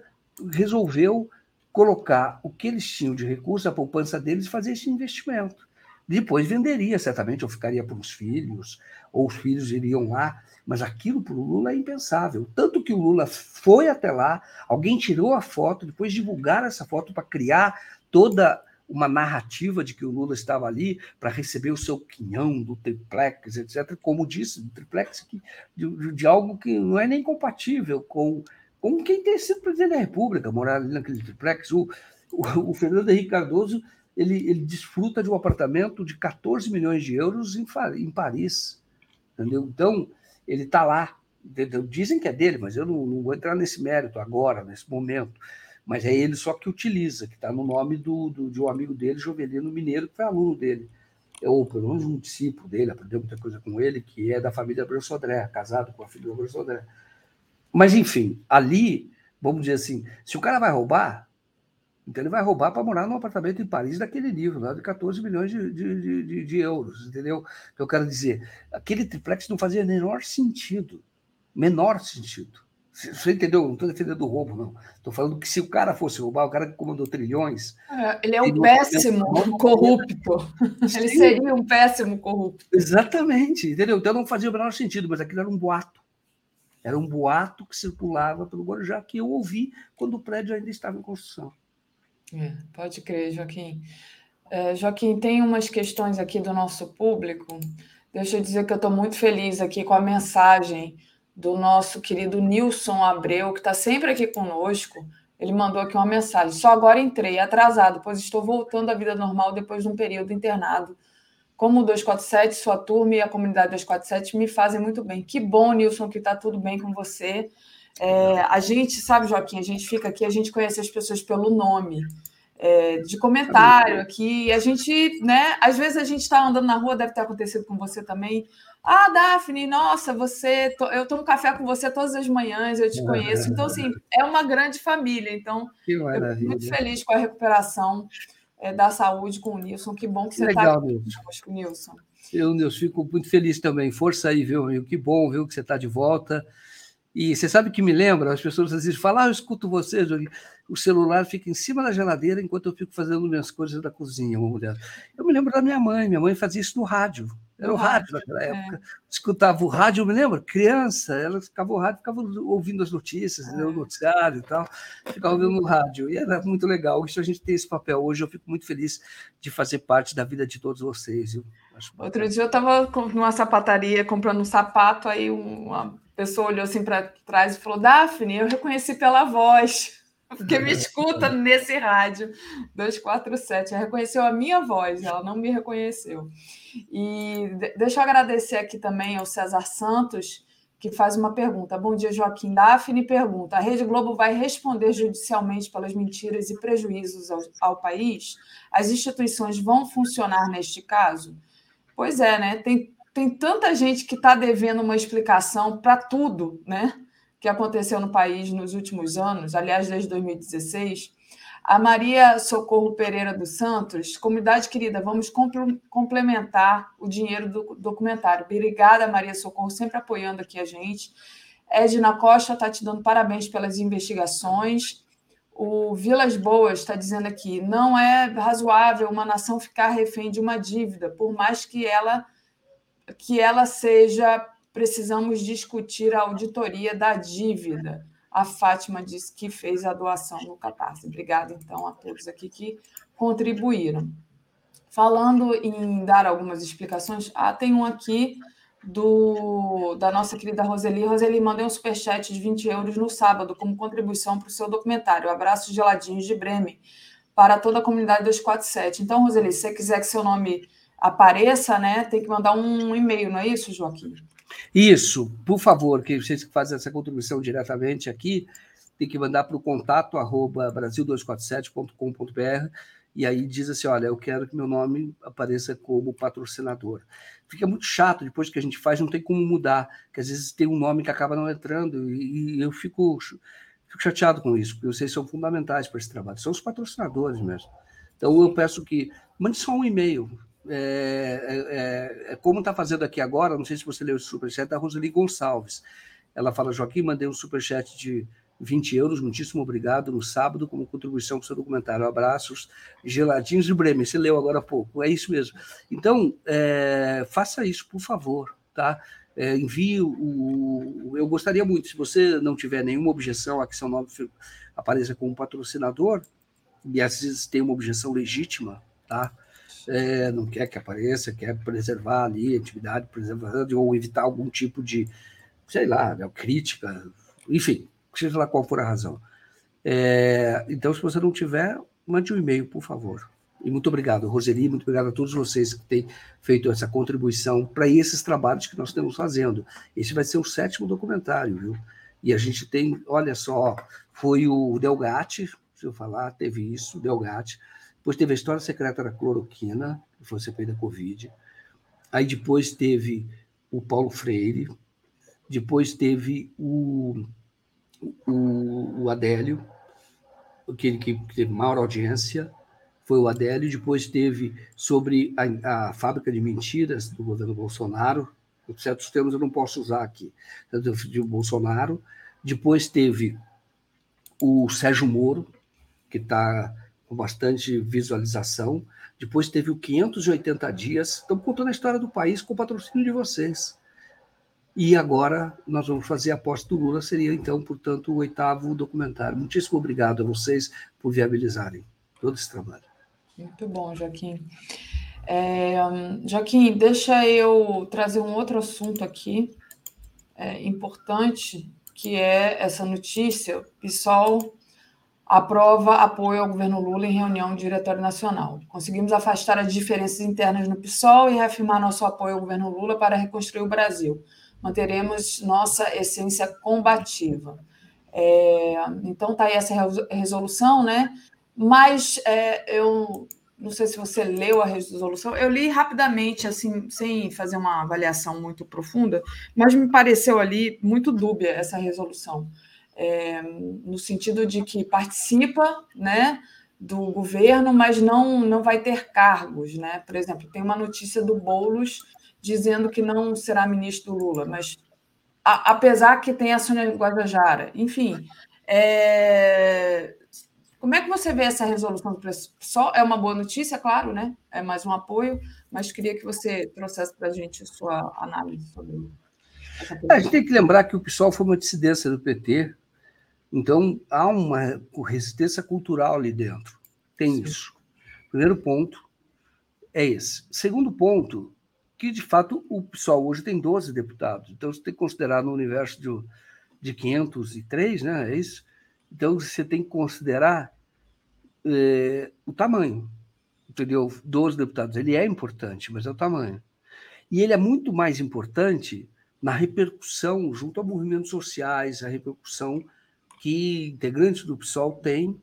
Speaker 7: resolveu colocar o que eles tinham de recurso, a poupança deles, e fazer esse investimento. Depois venderia, certamente, ou ficaria para os filhos, ou os filhos iriam lá. Mas aquilo para o Lula é impensável. Tanto que o Lula foi até lá, alguém tirou a foto, depois divulgaram essa foto para criar toda uma narrativa de que o Lula estava ali para receber o seu quinhão do triplex, etc. Como disse, do triplex que, de, de, algo que não é nem compatível com, com quem tem sido presidente da República, morar ali naquele triplex. O, o, o Fernando Henrique Cardoso ele, ele desfruta de um apartamento de 14 milhões de euros em, em Paris. Entendeu? Então, ele está lá. Dizem que é dele, mas eu não, não, vou entrar nesse mérito agora, nesse momento. Mas é ele só que utiliza, que está no nome do, do, de um amigo dele, Jovelino Mineiro, que foi aluno dele. Ou pelo menos um discípulo dele, aprendeu muita coisa com ele, que é da família Bransodré, casado com a filha do Bransodré. Mas, enfim, ali, vamos dizer assim, se o cara vai roubar, então ele vai roubar para morar num apartamento em Paris daquele nível, lá de 14 milhões de, de, de, de, euros, entendeu? Então eu quero dizer, aquele triplex não fazia menor sentido. Menor sentido. Você entendeu? Não estou defendendo o roubo, não. Estou falando que se o cara fosse roubar, o cara que comandou trilhões.
Speaker 6: É, ele é um péssimo corrupto. Ele seria um péssimo corrupto.
Speaker 7: Exatamente, entendeu? Então não fazia o menor sentido, mas aquilo era um boato. Era um boato que circulava pelo Guarujá que eu ouvi quando o prédio ainda estava em construção.
Speaker 6: É, pode crer, Joaquim. É, Joaquim, tem umas questões aqui do nosso público. Deixa eu dizer que eu estou muito feliz aqui com a mensagem do nosso querido Nilson Abreu, que está sempre aqui conosco. Ele mandou aqui uma mensagem. Só agora entrei, atrasado, pois estou voltando à vida normal depois de um período internado. Como o 247, sua turma e a comunidade 247 me fazem muito bem. Que bom, Nilson, que está tudo bem com você. É, a gente, sabe, Joaquim, a gente fica aqui, a gente conhece as pessoas pelo nome. É, de comentário aqui, a gente, né? Às vezes a gente está andando na rua, deve ter acontecido com você também. Ah, Daphne, nossa, você, eu tomo café com você todas as manhãs, eu te conheço. Então, assim, é uma grande família. Então, muito feliz com a recuperação é, da saúde com o Nilson. Que bom que você está aqui conosco, Nilson.
Speaker 7: Eu, Nilson, fico muito feliz também. Força aí, viu, amigo? Que bom, viu, que você está de volta. E você sabe que me lembra? As pessoas às vezes falam, ah, eu escuto você, o celular fica em cima da geladeira enquanto eu fico fazendo minhas coisas da cozinha, uma mulher. Eu me lembro da minha mãe, minha mãe fazia isso no rádio. Era o rádio naquela é. época. Escutava o rádio, eu me lembro, criança, ela ficava o rádio, ficava ouvindo as notícias, é. o noticiário e tal, ficava ouvindo no rádio. E era muito legal. Isso a gente tem esse papel hoje, eu fico muito feliz de fazer parte da vida de todos vocês.
Speaker 6: Outro dia eu estava numa sapataria comprando um sapato, aí uma pessoa olhou assim para trás e falou: Daphne, eu reconheci pela voz, porque me escuta nesse rádio 247. Ela reconheceu a minha voz, ela não me reconheceu. E deixa eu agradecer aqui também ao César Santos, que faz uma pergunta. Bom dia, Joaquim. Daphne pergunta: a Rede Globo vai responder judicialmente pelas mentiras e prejuízos ao, ao país? As instituições vão funcionar neste caso? Pois é, né? Tem tem tanta gente que está devendo uma explicação para tudo, né? Que aconteceu no país nos últimos anos, aliás, desde 2016. A Maria Socorro Pereira dos Santos, comunidade querida, vamos complementar o dinheiro do documentário. Obrigada, Maria Socorro, sempre apoiando aqui a gente. Edna Costa está te dando parabéns pelas investigações. O Vilas Boas está dizendo aqui: não é razoável uma nação ficar refém de uma dívida, por mais que ela que ela seja. Precisamos discutir a auditoria da dívida. A Fátima disse que fez a doação no Catarse. Obrigada, então, a todos aqui que contribuíram. Falando em dar algumas explicações, ah, tem um aqui do, da nossa querida Roseli. Roseli, mandei um superchat de 20 euros no sábado como contribuição para o seu documentário. Abraços geladinhos de Bremen para toda a comunidade 247. Então, Roseli, se você quiser que seu nome apareça, né, tem que mandar um e-mail, não é isso, Joaquim?
Speaker 7: Isso, por favor, que vocês que fazem essa contribuição diretamente aqui, tem que mandar para o contato arroba brasil247.com.br e aí diz assim, olha, eu quero que meu nome apareça como patrocinador. Fica muito chato, depois que a gente faz, não tem como mudar, que às vezes tem um nome que acaba não entrando, e, e eu fico, fico chateado com isso, porque vocês são fundamentais para esse trabalho, são os patrocinadores mesmo. Então eu peço que mande só um e-mail, é, é, é, como está fazendo aqui agora, não sei se você leu o superchat da Roseli Gonçalves. Ela fala, Joaquim, mandei um superchat de 20 euros, muitíssimo obrigado, no sábado, como contribuição para o seu documentário. Abraços geladinhos de Bremen, você leu agora há pouco, é isso mesmo. Então, é, faça isso, por favor, tá? É, envie o, Eu gostaria muito, se você não tiver nenhuma objeção a que São Nome apareça como patrocinador, e às vezes tem uma objeção legítima, tá? É, não quer que apareça, quer preservar ali a atividade, preservar, ou evitar algum tipo de, sei lá, né, crítica, enfim, seja lá qual for a razão. É, então, se você não tiver, mande um e-mail, por favor. E muito obrigado, Roseli, muito obrigado a todos vocês que têm feito essa contribuição para esses trabalhos que nós estamos fazendo. Esse vai ser o sétimo documentário, viu? E a gente tem, olha só, foi o Delgatti, se eu falar, teve isso, Delgatti. Depois teve a história secreta da cloroquina, que foi a CPI da Covid. Aí depois teve o Paulo Freire. Depois teve o o, o Adélio, aquele que teve maior audiência, foi o Adélio. Depois teve sobre a, a fábrica de mentiras do governo Bolsonaro, certos termos eu não posso usar aqui, de Bolsonaro. Depois teve o Sérgio Moro, que está com bastante visualização. Depois teve o 580 dias. Estamos contando a história do país com o patrocínio de vocês. E agora nós vamos fazer a posse do Lula, seria então, portanto, o oitavo documentário. Muitíssimo obrigado a vocês por viabilizarem todo esse trabalho.
Speaker 6: Muito bom, Joaquim. É, Joaquim, deixa eu trazer um outro assunto aqui é, importante, que é essa notícia. O PSOL aprova apoio ao governo Lula em reunião do Diretório Nacional. Conseguimos afastar as diferenças internas no PSOL e reafirmar nosso apoio ao governo Lula para reconstruir o Brasil manteremos nossa essência combativa. É, então, está aí essa resolução, né? Mas é, eu não sei se você leu a resolução, eu li rapidamente, assim, sem fazer uma avaliação muito profunda, mas me pareceu ali muito dúbia essa resolução, é, no sentido de que participa, né? do governo, mas não, não vai ter cargos, né? Por exemplo, tem uma notícia do Bolos dizendo que não será ministro do Lula, mas a, apesar que tem a Sônia Guajajara, enfim, é, como é que você vê essa resolução do preço? Só é uma boa notícia, claro, né? É mais um apoio, mas queria que você trouxesse para a gente a sua análise sobre
Speaker 7: é, a gente tem que lembrar que o PSOL foi uma dissidência do PT, então há uma resistência cultural ali dentro. Tem Sim. isso. Primeiro ponto é esse. Segundo ponto, que de fato o PSOL hoje tem 12 deputados. Então você tem que considerar no universo de, de 503, né? É isso? Então você tem que considerar é, o tamanho, entendeu? 12 deputados. Ele é importante, mas é o tamanho. E ele é muito mais importante na repercussão junto a movimentos sociais, a repercussão que integrantes do PSOL têm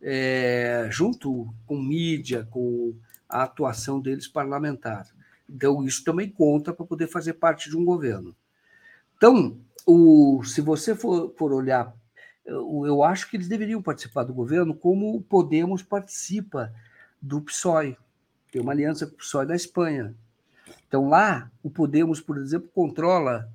Speaker 7: é, junto com mídia, com a atuação deles parlamentar. Então, isso também conta para poder fazer parte de um governo. Então, o, se você for, for olhar, eu, eu acho que eles deveriam participar do governo como o Podemos participa do PSOE. Tem uma aliança com o PSOE da Espanha. Então, lá, o Podemos, por exemplo, controla.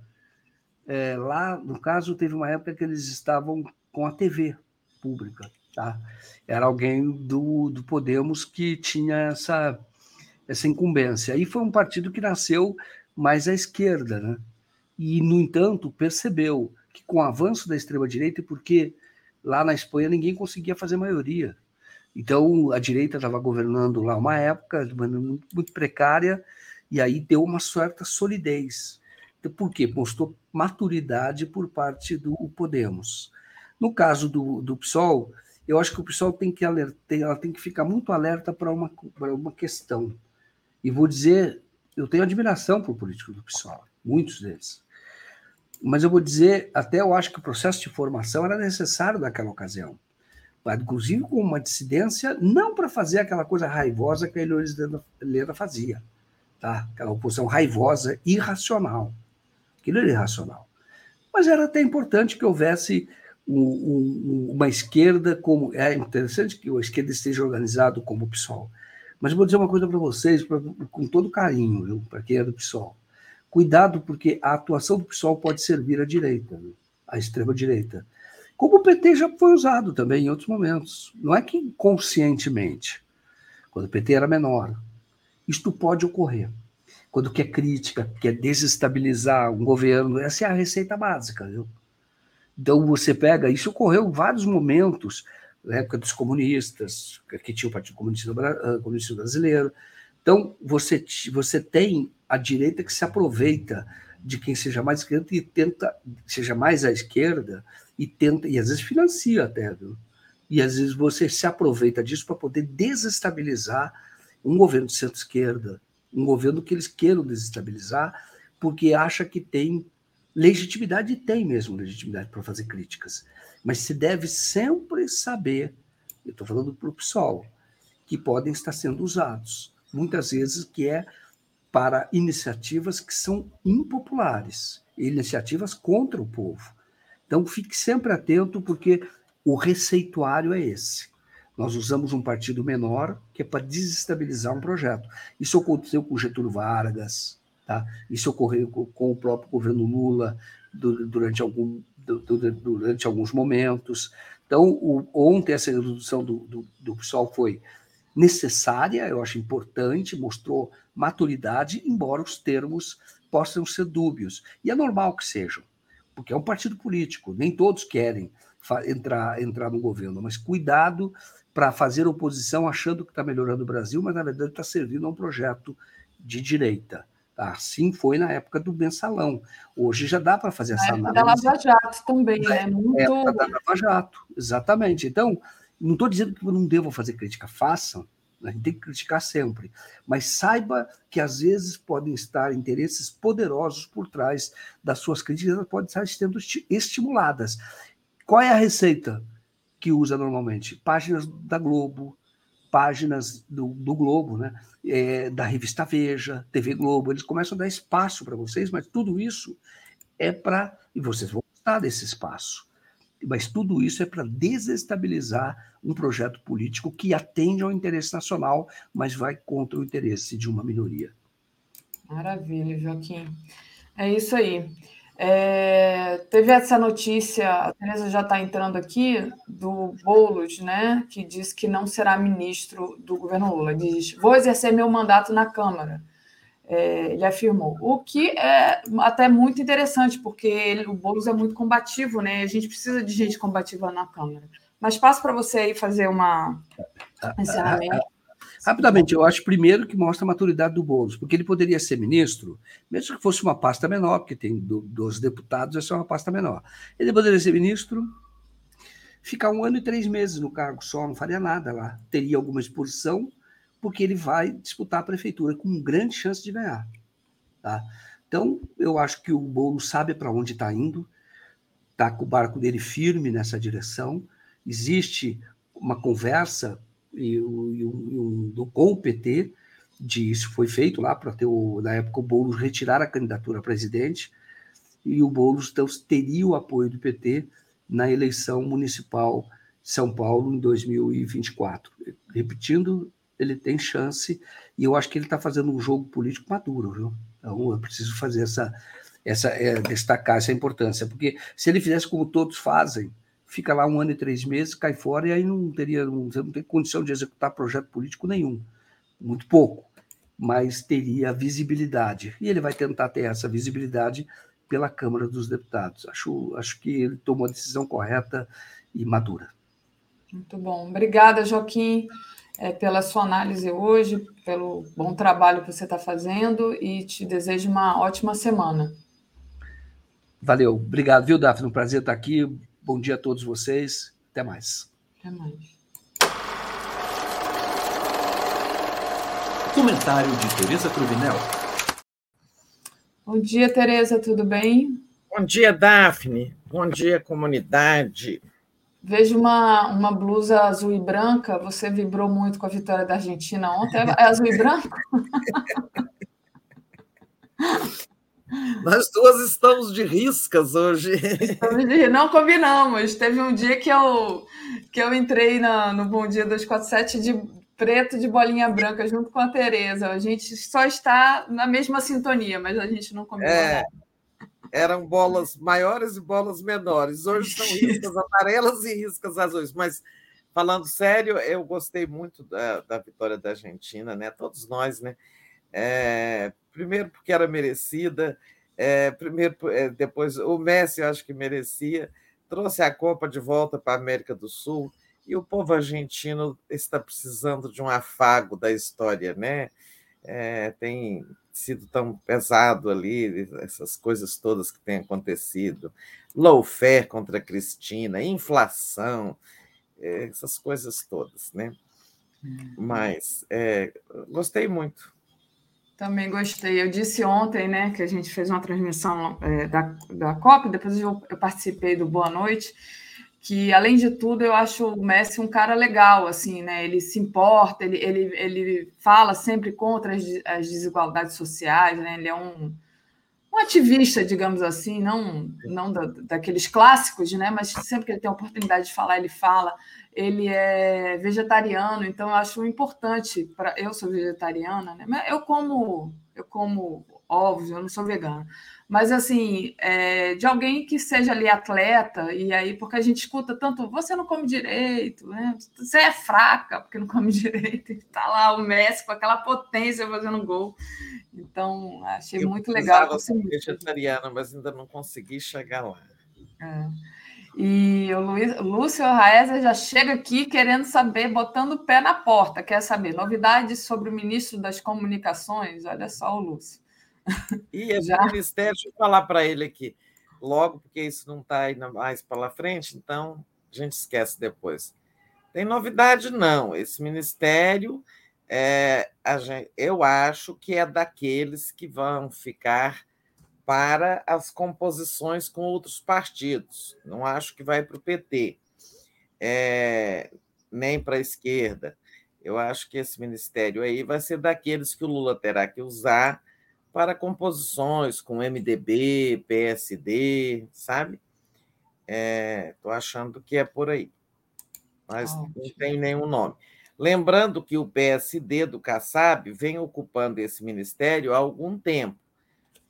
Speaker 7: É, lá, no caso, teve uma época que eles estavam com a TV pública. Tá? Era alguém do, do Podemos que tinha essa essa incumbência. Aí foi um partido que nasceu mais à esquerda, né? E, no entanto, percebeu que com o avanço da extrema-direita, porque lá na Espanha ninguém conseguia fazer maioria. Então, a direita estava governando lá uma época, muito precária, e aí deu uma certa solidez. Por quê? Mostrou maturidade por parte do Podemos. No caso do, do PSOL, eu acho que o PSOL tem que, alertar, ela tem que ficar muito alerta para uma, uma questão. E vou dizer, eu tenho admiração por políticos do PSOL, muitos deles. Mas eu vou dizer, até eu acho que o processo de formação era necessário naquela ocasião. Inclusive com uma dissidência, não para fazer aquela coisa raivosa que a Heloísa Helena fazia. Tá? Aquela oposição raivosa, irracional. Aquilo era irracional. Mas era até importante que houvesse um, um, uma esquerda como. É interessante que a esquerda esteja organizado como o PSOL. Mas vou dizer uma coisa para vocês, pra, com todo carinho, para quem é do PSOL. Cuidado, porque a atuação do PSOL pode servir à direita, à extrema-direita. Como o PT já foi usado também em outros momentos. Não é que conscientemente, quando o PT era menor. Isto pode ocorrer. Quando quer crítica, quer desestabilizar um governo, essa é a receita básica. Viu? Então você pega, isso ocorreu em vários momentos, na época dos comunistas, que tinha o Partido Comunista, ah, Comunista Brasileiro. Então você, você tem a direita que se aproveita de quem seja mais esquerda e tenta, seja mais à esquerda, e tenta, e às vezes financia até, viu? E às vezes você se aproveita disso para poder desestabilizar um governo de centro-esquerda, um governo que eles queiram desestabilizar, porque acha que tem legitimidade, e tem mesmo legitimidade para fazer críticas. Mas se deve sempre saber, eu estou falando para o PSOL, que podem estar sendo usados, muitas vezes que é para iniciativas que são impopulares, iniciativas contra o povo. Então fique sempre atento, porque o receituário é esse. Nós usamos um partido menor que é para desestabilizar um projeto. Isso aconteceu com Getúlio Vargas, tá? isso ocorreu com o próprio governo Lula durante, algum, durante alguns momentos. Então, o, ontem essa introdução do, do, do PSOL foi necessária, eu acho importante, mostrou maturidade, embora os termos possam ser dúbios. E é normal que sejam, porque é um partido político, nem todos querem entrar, entrar no governo, mas cuidado para fazer oposição achando que está melhorando o Brasil, mas na verdade está servindo a um projeto de direita. Assim foi na época do mensalão. Hoje já dá para fazer essa análise.
Speaker 6: Da Lava Jato também, né? Muito...
Speaker 7: época da Lava Jato, exatamente. Então, não estou dizendo que não devam fazer crítica, façam, a gente tem que criticar sempre, mas saiba que às vezes podem estar interesses poderosos por trás das suas críticas, elas podem estar sendo estimuladas. Qual é a receita que usa normalmente? Páginas da Globo, páginas do, do Globo, né? É, da revista Veja, TV Globo, eles começam a dar espaço para vocês, mas tudo isso é para. E vocês vão gostar desse espaço. Mas tudo isso é para desestabilizar um projeto político que atende ao interesse nacional, mas vai contra o interesse de uma minoria.
Speaker 6: Maravilha, Joaquim. É isso aí. É, teve essa notícia, a Teresa já está entrando aqui, do Boulos, né, que diz que não será ministro do governo Lula. Diz: vou exercer meu mandato na Câmara. É, ele afirmou. O que é até muito interessante, porque ele, o Boulos é muito combativo, né? A gente precisa de gente combativa na Câmara. Mas passo para você aí fazer uma encerramento.
Speaker 7: Rapidamente, eu acho primeiro que mostra a maturidade do Boulos, porque ele poderia ser ministro, mesmo que fosse uma pasta menor, porque tem dos deputados, essa é uma pasta menor. Ele poderia ser ministro, ficar um ano e três meses no cargo só, não faria nada lá. Teria alguma exposição, porque ele vai disputar a prefeitura com grande chance de ganhar. Tá? Então, eu acho que o Boulos sabe para onde está indo, está com o barco dele firme nessa direção. Existe uma conversa e e o, e o, com o PT, de isso foi feito lá para ter, o, na época, o Boulos retirar a candidatura a presidente, e o Boulos então, teria o apoio do PT na eleição municipal de São Paulo em 2024. Repetindo, ele tem chance, e eu acho que ele está fazendo um jogo político maduro, viu? Então, eu preciso fazer essa, essa é, destacar essa importância, porque se ele fizesse como todos fazem, fica lá um ano e três meses, cai fora e aí não teria, não, não tem condição de executar projeto político nenhum, muito pouco, mas teria visibilidade. E ele vai tentar ter essa visibilidade pela Câmara dos Deputados. Acho, acho que ele tomou a decisão correta e madura.
Speaker 6: Muito bom. Obrigada, Joaquim, é, pela sua análise hoje, pelo bom trabalho que você está fazendo e te desejo uma ótima semana.
Speaker 7: Valeu. Obrigado, viu, Daphne? Um prazer estar aqui. Bom dia a todos vocês. Até mais.
Speaker 6: Até mais.
Speaker 2: Comentário de Tereza Cruvinel.
Speaker 6: Bom dia, Tereza, tudo bem?
Speaker 8: Bom dia, Daphne. Bom dia, comunidade.
Speaker 6: Vejo uma, uma blusa azul e branca. Você vibrou muito com a vitória da Argentina ontem. É azul e branco?
Speaker 8: Nós duas estamos de riscas hoje.
Speaker 6: Estamos de... Não combinamos. Teve um dia que eu, que eu entrei na, no Bom Dia 247 de preto de bolinha branca junto com a Tereza. A gente só está na mesma sintonia, mas a gente não combinou
Speaker 8: é. eram bolas maiores e bolas menores. Hoje são riscas amarelas e riscas azuis. Mas, falando sério, eu gostei muito da, da vitória da Argentina, né? Todos nós, né? É, primeiro porque era merecida, é, primeiro é, depois o Messi eu acho que merecia, trouxe a Copa de volta para a América do Sul e o povo argentino está precisando de um afago da história, né? É, tem sido tão pesado ali, essas coisas todas que têm acontecido. Lawfare contra a Cristina, inflação, é, essas coisas todas, né? Hum. Mas é, gostei muito.
Speaker 6: Também gostei. Eu disse ontem, né, que a gente fez uma transmissão é, da, da Copa, depois eu, eu participei do Boa Noite que além de tudo eu acho o Messi um cara legal, assim, né? Ele se importa, ele, ele, ele fala sempre contra as, as desigualdades sociais, né? Ele é um, um ativista, digamos assim, não, não da, daqueles clássicos, né? Mas sempre que ele tem a oportunidade de falar, ele fala. Ele é vegetariano, então eu acho importante para eu sou vegetariana, né? Eu como eu como ovos, eu não sou vegana mas assim, é, de alguém que seja ali atleta, e aí, porque a gente escuta tanto, você não come direito, né? você é fraca porque não come direito, está lá o Messi com aquela potência fazendo gol. Então, achei
Speaker 8: eu
Speaker 6: muito legal.
Speaker 8: Eu sou vegetariana, mas ainda não consegui chegar lá.
Speaker 6: É. E o Luiz, Lúcio Raezer já chega aqui querendo saber, botando o pé na porta, quer saber novidades sobre o ministro das Comunicações? Olha só o Lúcio.
Speaker 8: E esse Já? ministério, deixa eu falar para ele aqui, logo, porque isso não está ainda mais para frente, então a gente esquece depois. Tem novidade, não. Esse ministério, é, gente, eu acho que é daqueles que vão ficar para as composições com outros partidos. Não acho que vai para o PT, é, nem para a esquerda. Eu acho que esse ministério aí vai ser daqueles que o Lula terá que usar para composições com MDB, PSD, sabe? Estou é, achando que é por aí, mas não tem nenhum nome. Lembrando que o PSD do Kassab vem ocupando esse ministério há algum tempo.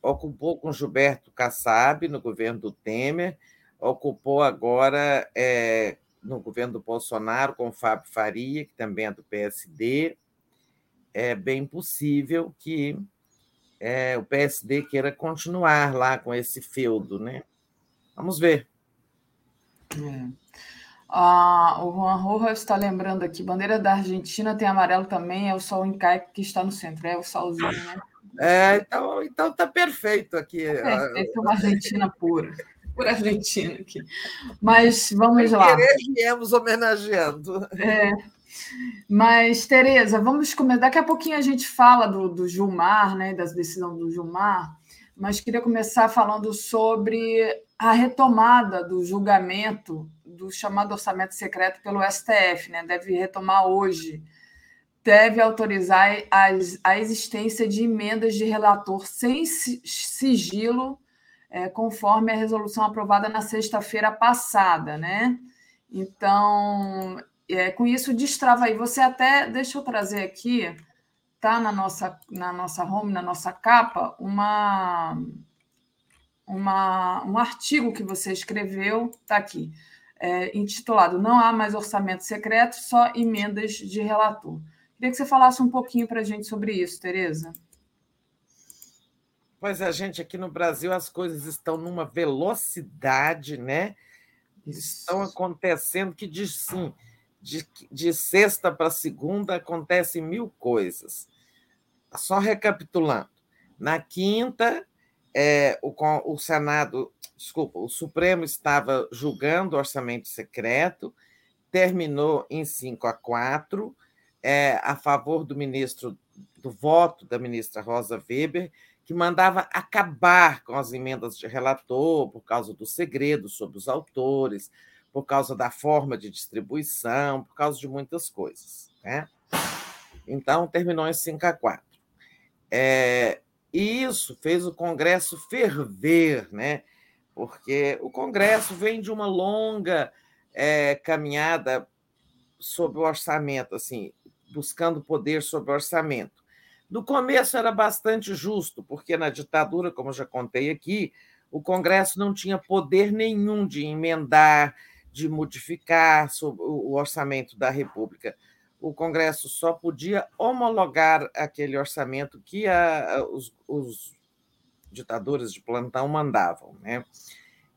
Speaker 8: Ocupou com Gilberto Kassab no governo do Temer, ocupou agora é, no governo do Bolsonaro com Fábio Faria, que também é do PSD. É bem possível que é, o PSD queira continuar lá com esse feudo, né? Vamos ver.
Speaker 6: É. Ah, o Juan Rojas está lembrando aqui, bandeira da Argentina tem amarelo também, é o sol em caico que está no centro, é o solzinho, né?
Speaker 8: É, então, então tá perfeito aqui.
Speaker 6: É é uma Argentina pura, pura Argentina aqui. Mas vamos lá.
Speaker 8: Querer, viemos homenageando.
Speaker 6: É, mas, Tereza, vamos começar. Daqui a pouquinho a gente fala do, do Gilmar, né, das decisões do Gilmar, mas queria começar falando sobre a retomada do julgamento do chamado orçamento secreto pelo STF, né? Deve retomar hoje. Deve autorizar a existência de emendas de relator sem sigilo, é, conforme a resolução aprovada na sexta-feira passada, né? Então, é, com isso destrava aí. Você até, deixa eu trazer aqui, tá na nossa, na nossa home, na nossa capa, uma, uma, um artigo que você escreveu, tá aqui, é, intitulado Não há mais orçamento secreto, só emendas de relator. Queria que você falasse um pouquinho para a gente sobre isso, Tereza.
Speaker 8: Pois é, gente, aqui no Brasil as coisas estão numa velocidade, né? Isso. Estão acontecendo que diz sim de, de sexta para segunda acontecem mil coisas. Só recapitulando. Na quinta, é, o, o Senado, desculpa, o Supremo estava julgando o orçamento secreto, terminou em 5 a 4, é, a favor do ministro, do voto da ministra Rosa Weber, que mandava acabar com as emendas de relator por causa do segredo sobre os autores, por causa da forma de distribuição, por causa de muitas coisas. Né? Então, terminou em 5 a 4. É, e isso fez o Congresso ferver, né? porque o Congresso vem de uma longa é, caminhada sobre o orçamento, assim, buscando poder sobre o orçamento. No começo era bastante justo, porque na ditadura, como já contei aqui, O Congresso não tinha poder nenhum de emendar, de modificar o orçamento da República. O Congresso só podia homologar aquele orçamento que a, os, os ditadores de plantão mandavam. Né?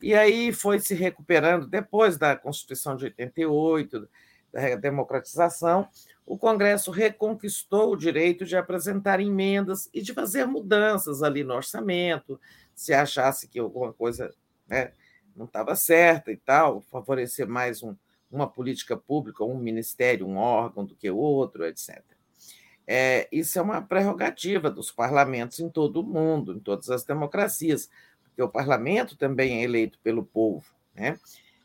Speaker 8: E aí foi se recuperando, depois da Constituição de 88, da democratização, o Congresso reconquistou o direito de apresentar emendas e de fazer mudanças ali no orçamento, se achasse que alguma coisa né, não estava certa e tal, favorecer mais um, uma política pública, um ministério, um órgão do que outro, etc. É, isso é uma prerrogativa dos parlamentos em todo o mundo, em todas as democracias, porque o parlamento também é eleito pelo povo. Né?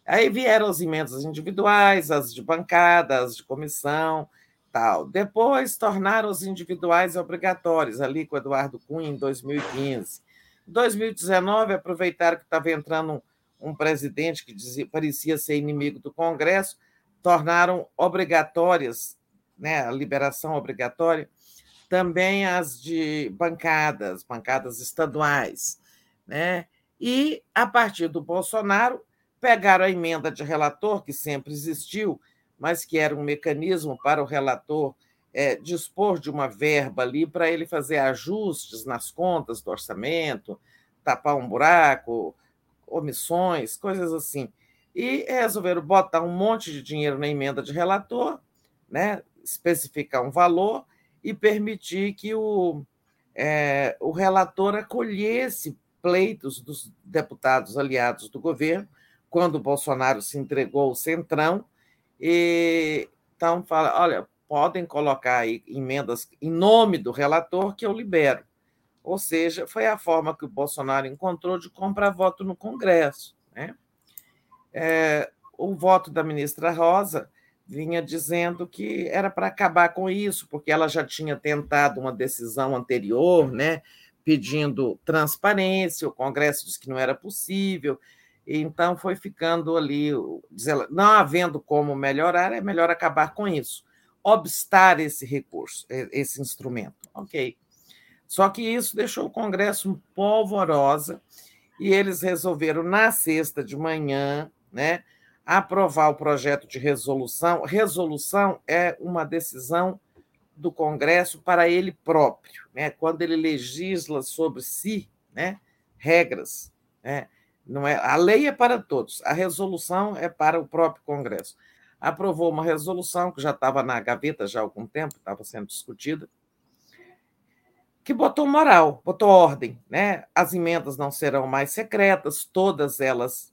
Speaker 8: Aí vieram as emendas individuais, as de bancada, as de comissão, tal. Depois tornaram os individuais obrigatórios, ali com Eduardo Cunha, em 2015. Em 2019, aproveitaram que estava entrando um, um presidente que dizia, parecia ser inimigo do Congresso, tornaram obrigatórias, né, a liberação obrigatória, também as de bancadas, bancadas estaduais. Né? E, a partir do Bolsonaro, pegaram a emenda de relator, que sempre existiu, mas que era um mecanismo para o relator é, dispor de uma verba ali para ele fazer ajustes nas contas do orçamento, tapar um buraco, omissões, coisas assim. E resolveram botar um monte de dinheiro na emenda de relator, né, especificar um valor e permitir que o, é, o relator acolhesse pleitos dos deputados aliados do governo, quando o Bolsonaro se entregou ao Centrão, e, então, fala: olha, podem colocar aí emendas em nome do relator que eu libero. Ou seja, foi a forma que o Bolsonaro encontrou de comprar voto no Congresso. Né? É, o voto da ministra Rosa vinha dizendo que era para acabar com isso, porque ela já tinha tentado uma decisão anterior, né, pedindo transparência, o Congresso disse que não era possível, então foi ficando ali, não havendo como melhorar, é melhor acabar com isso, obstar esse recurso, esse instrumento. Ok. Só que isso deixou o Congresso polvorosa e eles resolveram, na sexta de manhã, né, aprovar o projeto de resolução. Resolução é uma decisão do Congresso para ele próprio, né? quando ele legisla sobre si, né? regras. Né? Não é, a lei é para todos, a resolução é para o próprio Congresso. Aprovou uma resolução que já estava na gaveta já há algum tempo, estava sendo discutida, que botou moral, botou ordem. Né? As emendas não serão mais secretas, todas elas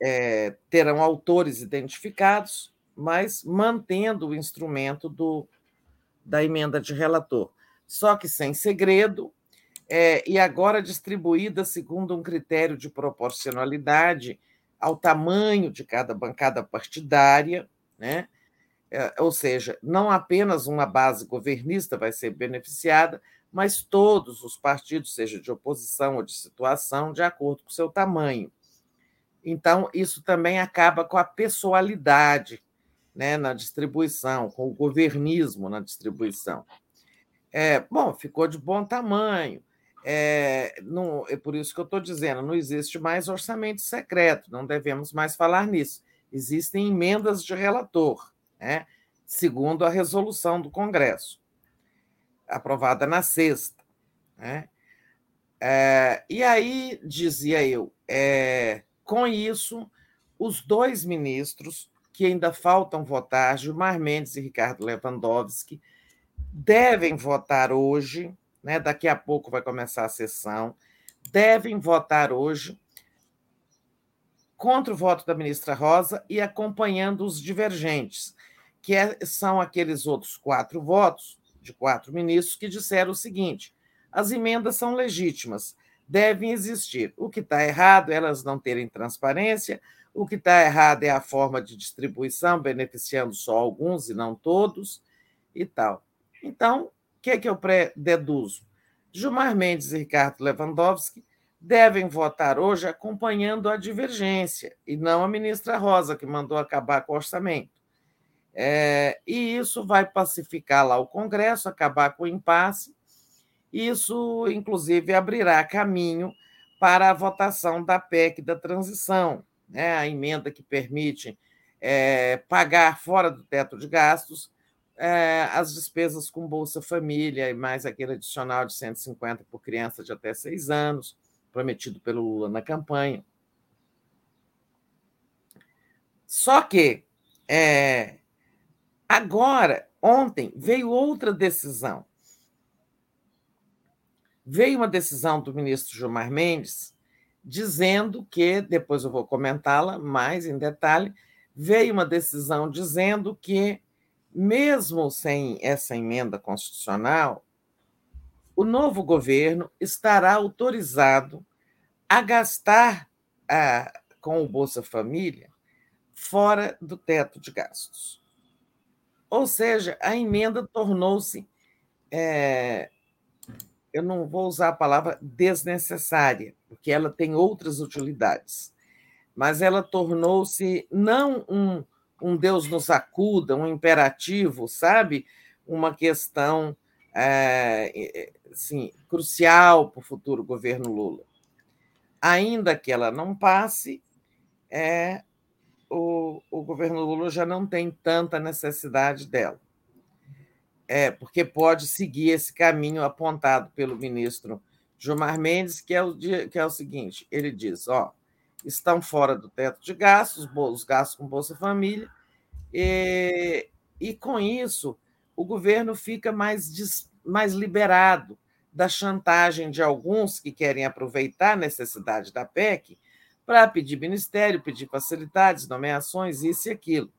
Speaker 8: é, terão autores identificados, mas mantendo o instrumento do, da emenda de relator. Só que sem segredo, é, e agora distribuída segundo um critério de proporcionalidade ao tamanho de cada bancada partidária, né? É, ou seja, não apenas uma base governista vai ser beneficiada, mas todos os partidos, seja de oposição ou de situação, de acordo com seu tamanho. Então, isso também acaba com a pessoalidade né, na distribuição, com o governismo na distribuição. É, bom, ficou de bom tamanho, é, não, é por isso que eu estou dizendo, não existe mais orçamento secreto, não devemos mais falar nisso. Existem emendas de relator, né, segundo a resolução do Congresso, aprovada na sexta. Né. É, e aí, dizia eu, é, com isso, os dois ministros que ainda faltam votar, Gilmar Mendes e Ricardo Lewandowski, devem votar hoje né? daqui a pouco vai começar a sessão, devem votar hoje contra o voto da ministra Rosa e acompanhando os divergentes, que é, são aqueles outros quatro votos de quatro ministros que disseram o seguinte: as emendas são legítimas, devem existir. O que está errado é elas não terem transparência, o que está errado é a forma de distribuição, beneficiando só alguns e não todos, e tal. Então, que é que eu deduzo? Gilmar Mendes e Ricardo Lewandowski devem votar hoje acompanhando a divergência, e não a ministra Rosa, que mandou acabar com o orçamento. É, e isso vai pacificar lá o Congresso, acabar com o impasse. Isso, inclusive, abrirá caminho para a votação da PEC da transição, né? a emenda que permite é, pagar fora do teto de gastos é, as despesas com Bolsa Família e mais aquele adicional de 150 por criança de até seis anos, prometido pelo Lula na campanha. Só que é, agora, ontem, veio outra decisão veio uma decisão do ministro Gilmar Mendes dizendo que, depois eu vou comentá-la mais em detalhe, veio uma decisão dizendo que, mesmo sem essa emenda constitucional, o novo governo estará autorizado a gastar ah, com o Bolsa Família fora do teto de gastos. Ou seja, a emenda tornou-se é, eu não vou usar a palavra desnecessária, porque ela tem outras utilidades, mas ela tornou-se não um, um Deus nos acuda, um imperativo, sabe? Uma questão é, assim, crucial para o futuro governo Lula. Ainda que ela não passe, é, o, o governo Lula já não tem tanta necessidade dela é, porque pode seguir esse caminho apontado pelo ministro Gilmar Mendes, que é o, que é o seguinte: ele diz, ó, estão fora do teto de gastos, os gastos com Bolsa Família, e, e com isso o governo fica mais, mais liberado da chantagem de alguns que querem aproveitar a necessidade da PEC para pedir ministério, pedir facilidades, nomeações, isso e aquilo.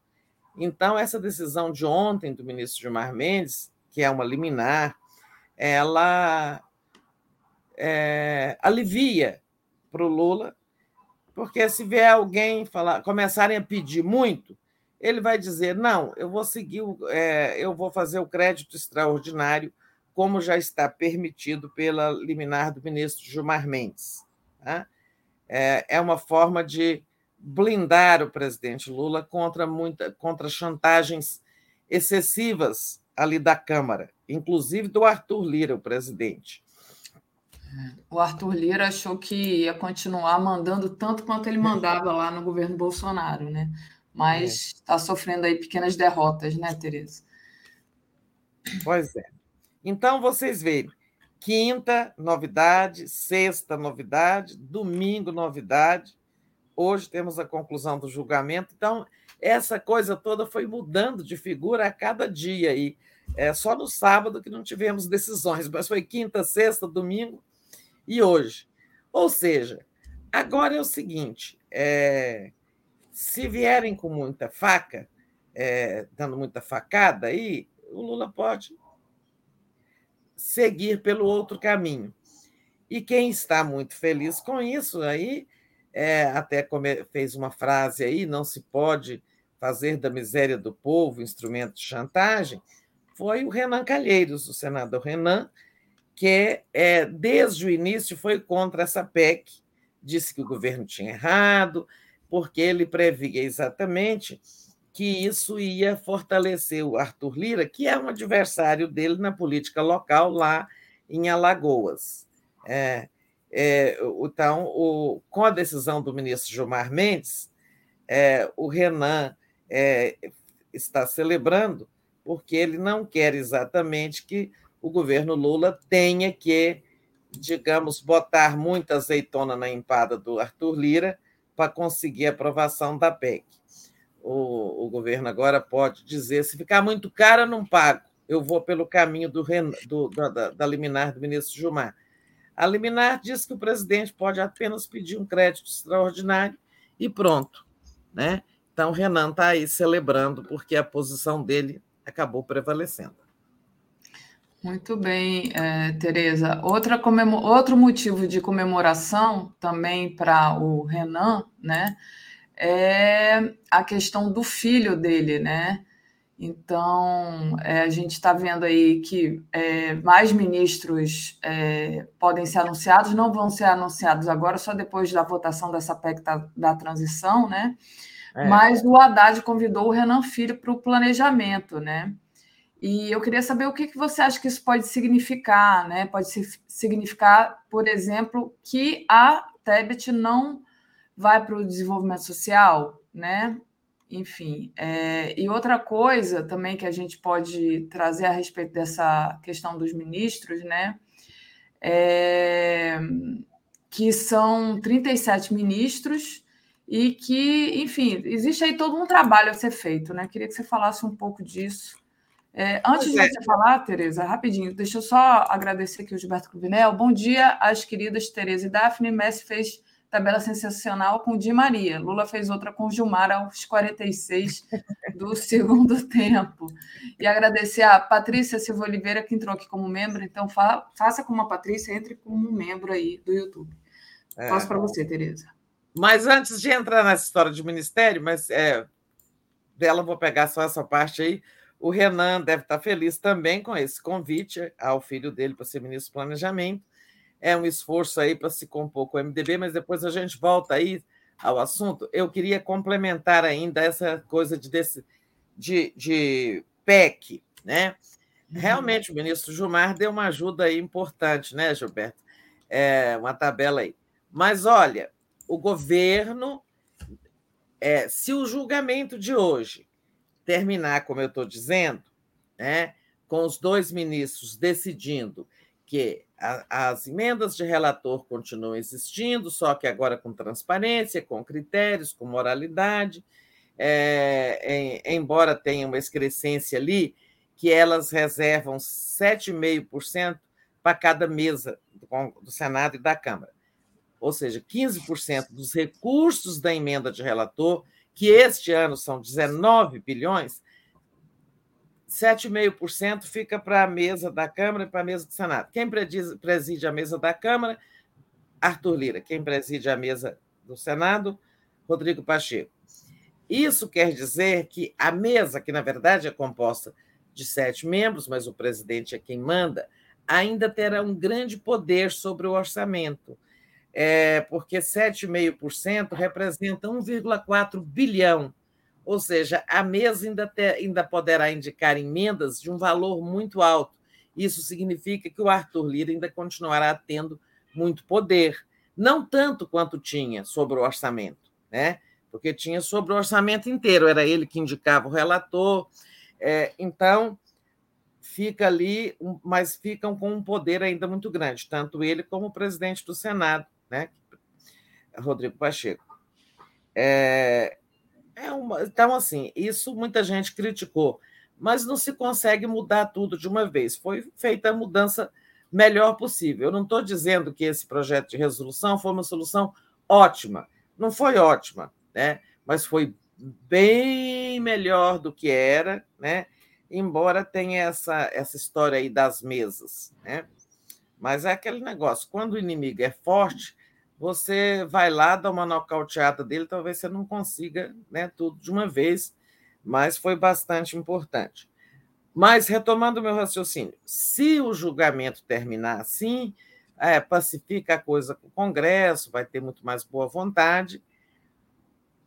Speaker 8: Então, essa decisão de ontem do ministro Gilmar Mendes, que é uma liminar, ela é, alivia para o Lula, porque se vier alguém falar, começarem a pedir muito, ele vai dizer: não, eu vou seguir, é, eu vou fazer o crédito extraordinário, como já está permitido pela liminar do ministro Gilmar Mendes. Tá? É, é uma forma de blindar o presidente Lula contra, muita, contra chantagens excessivas ali da Câmara, inclusive do Arthur Lira, o presidente.
Speaker 6: O Arthur Lira achou que ia continuar mandando tanto quanto ele mandava lá no governo Bolsonaro, né? Mas está é. sofrendo aí pequenas derrotas, né, Tereza?
Speaker 8: Pois é. Então, vocês veem, quinta, novidade, sexta, novidade, domingo, novidade, Hoje temos a conclusão do julgamento. Então, essa coisa toda foi mudando de figura a cada dia. E é só no sábado que não tivemos decisões, mas foi quinta, sexta, domingo e hoje. Ou seja, agora é o seguinte: é, se vierem com muita faca, é, dando muita facada, aí o Lula pode seguir pelo outro caminho. E quem está muito feliz com isso aí é, até fez uma frase aí: não se pode fazer da miséria do povo instrumento de chantagem, foi o Renan Calheiros, o senador Renan, que é, desde o início foi contra essa PEC, disse que o governo tinha errado, porque ele previa exatamente que isso ia fortalecer o Arthur Lira, que é um adversário dele na política local lá em Alagoas. É, é, então, o, com a decisão do ministro Gilmar Mendes, é, o Renan é, está celebrando, porque ele não quer exatamente que o governo Lula tenha que, digamos, botar muita azeitona na empada do Arthur Lira para conseguir a aprovação da PEC. O, o governo agora pode dizer: se ficar muito caro, não pago, eu vou pelo caminho do, do da, da liminar do ministro Gilmar. A liminar diz que o presidente pode apenas pedir um crédito extraordinário e pronto. Né? Então, Renan está aí celebrando, porque a posição dele acabou prevalecendo.
Speaker 6: Muito bem, é, Tereza. Outra outro motivo de comemoração também para o Renan, né, é a questão do filho dele, né? Então, é, a gente está vendo aí que é, mais ministros é, podem ser anunciados, não vão ser anunciados agora, só depois da votação dessa PEC da, da transição, né? É. Mas o Haddad convidou o Renan Filho para o planejamento, né? E eu queria saber o que, que você acha que isso pode significar, né? Pode significar, por exemplo, que a Tebet não vai para o desenvolvimento social, né? Enfim, é, e outra coisa também que a gente pode trazer a respeito dessa questão dos ministros, né? É, que são 37 ministros e que, enfim, existe aí todo um trabalho a ser feito, né? Queria que você falasse um pouco disso. É, antes de é. você falar, Tereza, rapidinho, deixa eu só agradecer aqui o Gilberto Clubinel. Bom dia às queridas Tereza e Daphne. Messi fez tabela sensacional com o Di Maria. Lula fez outra com Gilmar aos 46 do segundo tempo. E agradecer a Patrícia Silva Oliveira, que entrou aqui como membro. Então, fa faça como a Patrícia, entre como membro aí do YouTube. É. Passo para você, Tereza.
Speaker 8: Mas antes de entrar nessa história de ministério, mas é, dela vou pegar só essa parte aí. O Renan deve estar feliz também com esse convite ao filho dele para ser ministro do Planejamento é um esforço aí para se compor com o MDB, mas depois a gente volta aí ao assunto. Eu queria complementar ainda essa coisa de, desse, de, de PEC, né? Uhum. Realmente, o ministro Gilmar deu uma ajuda aí importante, né, Gilberto? É, uma tabela aí. Mas olha, o governo, é, se o julgamento de hoje terminar, como eu estou dizendo, né, com os dois ministros decidindo que as emendas de relator continuam existindo, só que agora com transparência, com critérios, com moralidade, é, embora tenha uma excrescência ali, que elas reservam 7,5% para cada mesa do Senado e da Câmara. Ou seja, 15% dos recursos da emenda de relator, que este ano são 19 bilhões, 7,5% fica para a mesa da Câmara e para a mesa do Senado. Quem preside a mesa da Câmara? Arthur Lira. Quem preside a mesa do Senado? Rodrigo Pacheco. Isso quer dizer que a mesa, que na verdade é composta de sete membros, mas o presidente é quem manda, ainda terá um grande poder sobre o orçamento, é, porque 7,5% representa 1,4 bilhão ou seja, a mesa ainda, te, ainda poderá indicar emendas de um valor muito alto. Isso significa que o Arthur Lira ainda continuará tendo muito poder, não tanto quanto tinha sobre o orçamento, né? porque tinha sobre o orçamento inteiro, era ele que indicava o relator. É, então, fica ali, mas ficam com um poder ainda muito grande, tanto ele como o presidente do Senado, né? Rodrigo Pacheco. É, é uma, então, assim, isso muita gente criticou, mas não se consegue mudar tudo de uma vez. Foi feita a mudança melhor possível. Eu não estou dizendo que esse projeto de resolução foi uma solução ótima. Não foi ótima, né? mas foi bem melhor do que era, né? embora tenha essa, essa história aí das mesas. Né? Mas é aquele negócio: quando o inimigo é forte, você vai lá, dá uma nocauteada dele, talvez você não consiga né, tudo de uma vez, mas foi bastante importante. Mas, retomando o meu raciocínio, se o julgamento terminar assim, é, pacifica a coisa com o Congresso, vai ter muito mais boa vontade,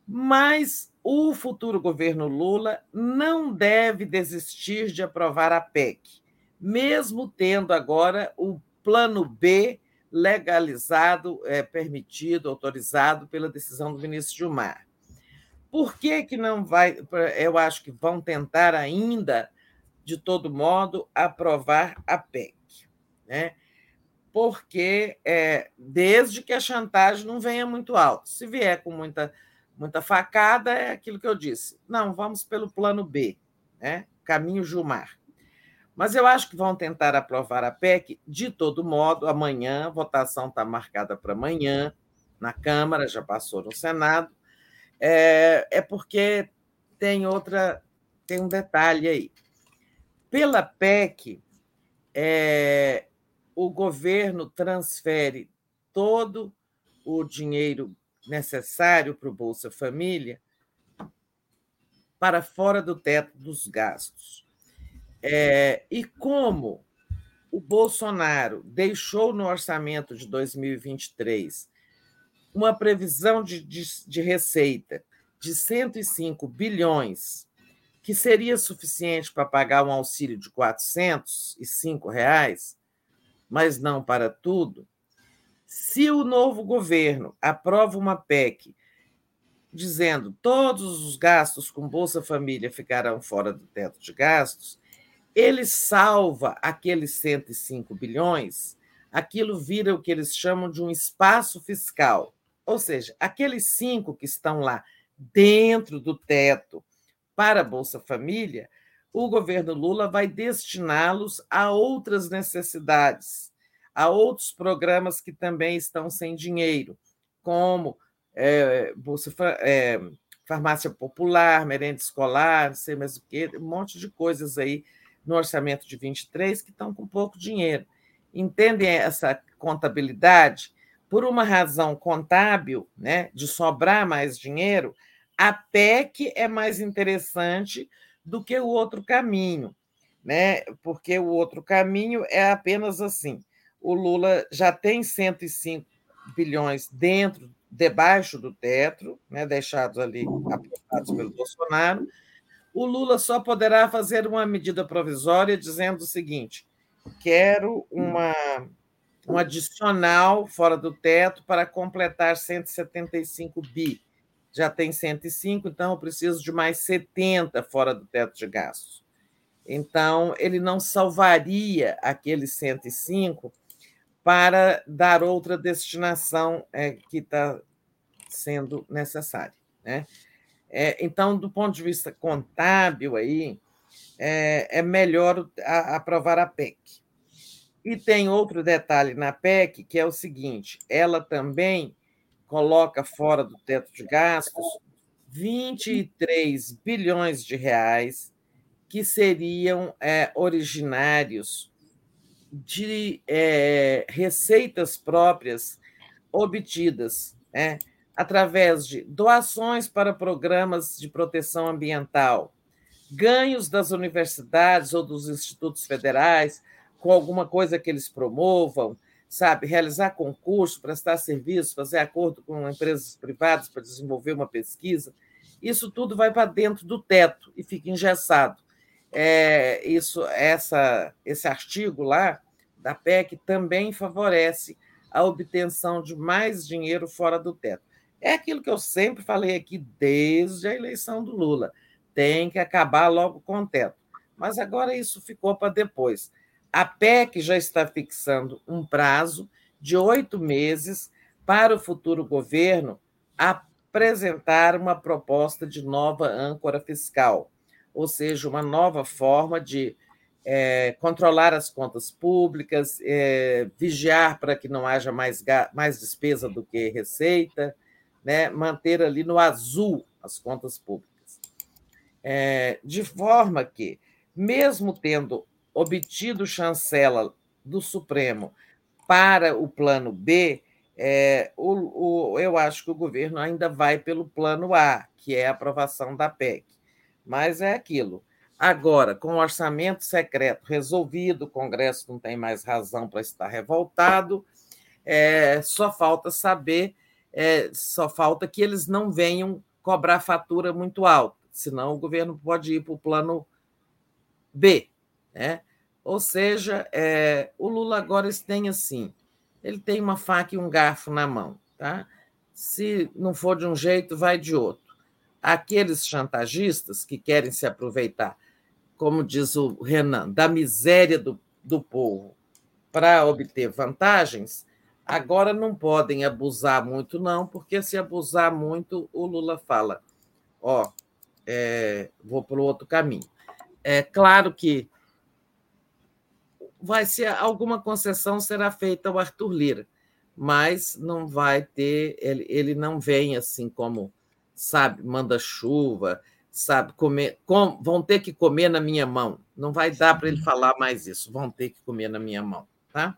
Speaker 8: mas o futuro governo Lula não deve desistir de aprovar a PEC, mesmo tendo agora o plano B legalizado, é, permitido, autorizado pela decisão do ministro Gilmar. Por que, que não vai? Eu acho que vão tentar ainda, de todo modo, aprovar a PEC. Né? Porque é, desde que a chantagem não venha muito alto. Se vier com muita, muita facada, é aquilo que eu disse. Não, vamos pelo plano B, né? caminho Gilmar. Mas eu acho que vão tentar aprovar a PEC de todo modo. Amanhã, a votação está marcada para amanhã, na Câmara, já passou no Senado. É, é porque tem outra, tem um detalhe aí. Pela PEC, é, o governo transfere todo o dinheiro necessário para o Bolsa Família para fora do teto dos gastos. É, e como o Bolsonaro deixou no orçamento de 2023 uma previsão de, de, de receita de 105 bilhões, que seria suficiente para pagar um auxílio de 405 reais, mas não para tudo, Se o novo governo aprova uma PEC dizendo todos os gastos com Bolsa Família ficarão fora do teto de gastos, ele salva aqueles 105 bilhões, aquilo vira o que eles chamam de um espaço fiscal. Ou seja, aqueles cinco que estão lá dentro do teto para a Bolsa Família, o governo Lula vai destiná-los a outras necessidades, a outros programas que também estão sem dinheiro, como é, Bolsa é, Farmácia Popular, merenda escolar, não sei mais o quê, um monte de coisas aí no orçamento de 23 que estão com pouco dinheiro. Entendem essa contabilidade? Por uma razão contábil, né, de sobrar mais dinheiro, a PEC é mais interessante do que o outro caminho, né? Porque o outro caminho é apenas assim: o Lula já tem 105 bilhões dentro, debaixo do teto, né, deixados ali aprovados pelo Bolsonaro. O Lula só poderá fazer uma medida provisória dizendo o seguinte: quero uma um adicional fora do teto para completar 175 bi já tem 105, então eu preciso de mais 70 fora do teto de gastos. Então, ele não salvaria aqueles 105 para dar outra destinação é, que está sendo necessária. Né? É, então, do ponto de vista contábil, aí, é, é melhor a, aprovar a PEC. E tem outro detalhe na PEC, que é o seguinte: ela também coloca fora do teto de gastos 23 bilhões de reais que seriam é, originários de é, receitas próprias obtidas é, através de doações para programas de proteção ambiental, ganhos das universidades ou dos institutos federais com alguma coisa que eles promovam, sabe, realizar concurso, prestar serviço, fazer acordo com empresas privadas para desenvolver uma pesquisa, isso tudo vai para dentro do teto e fica engessado. É, isso, essa, esse artigo lá da PEC também favorece a obtenção de mais dinheiro fora do teto. É aquilo que eu sempre falei aqui desde a eleição do Lula. Tem que acabar logo com o teto. Mas agora isso ficou para depois. A PEC já está fixando um prazo de oito meses para o futuro governo apresentar uma proposta de nova âncora fiscal, ou seja, uma nova forma de é, controlar as contas públicas, é, vigiar para que não haja mais, mais despesa do que receita, né, manter ali no azul as contas públicas. É, de forma que, mesmo tendo obtido chancela do Supremo para o plano B, é, o, o, eu acho que o governo ainda vai pelo plano A, que é a aprovação da PEC. Mas é aquilo. Agora, com o orçamento secreto resolvido, o Congresso não tem mais razão para estar revoltado, é, só falta saber, é, só falta que eles não venham cobrar fatura muito alta, senão o governo pode ir para o plano B, né? Ou seja, é, o Lula agora tem assim, ele tem uma faca e um garfo na mão, tá? Se não for de um jeito, vai de outro. Aqueles chantagistas que querem se aproveitar, como diz o Renan, da miséria do, do povo para obter vantagens, agora não podem abusar muito, não, porque se abusar muito, o Lula fala: ó, é, vou para o outro caminho. É claro que vai ser alguma concessão será feita ao Arthur Lira, mas não vai ter, ele, ele não vem assim como, sabe, manda chuva, sabe, comer, com, vão ter que comer na minha mão. Não vai dar para ele falar mais isso, vão ter que comer na minha mão, tá?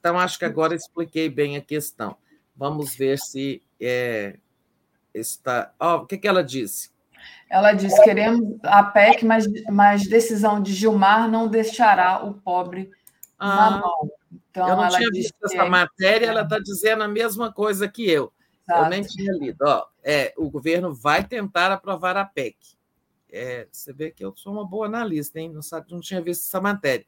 Speaker 8: Então, acho que agora expliquei bem a questão. Vamos ver se é, está. Oh, o que, que ela disse?
Speaker 6: Ela diz: queremos a PEC, mas, mas decisão de Gilmar não deixará o pobre ah, na mão.
Speaker 8: Então, eu não tinha visto que... essa matéria, ela está dizendo a mesma coisa que eu. Exato. Eu nem tinha lido. Ó, é, o governo vai tentar aprovar a PEC. É, você vê que eu sou uma boa analista, hein? Não, sabe, não tinha visto essa matéria.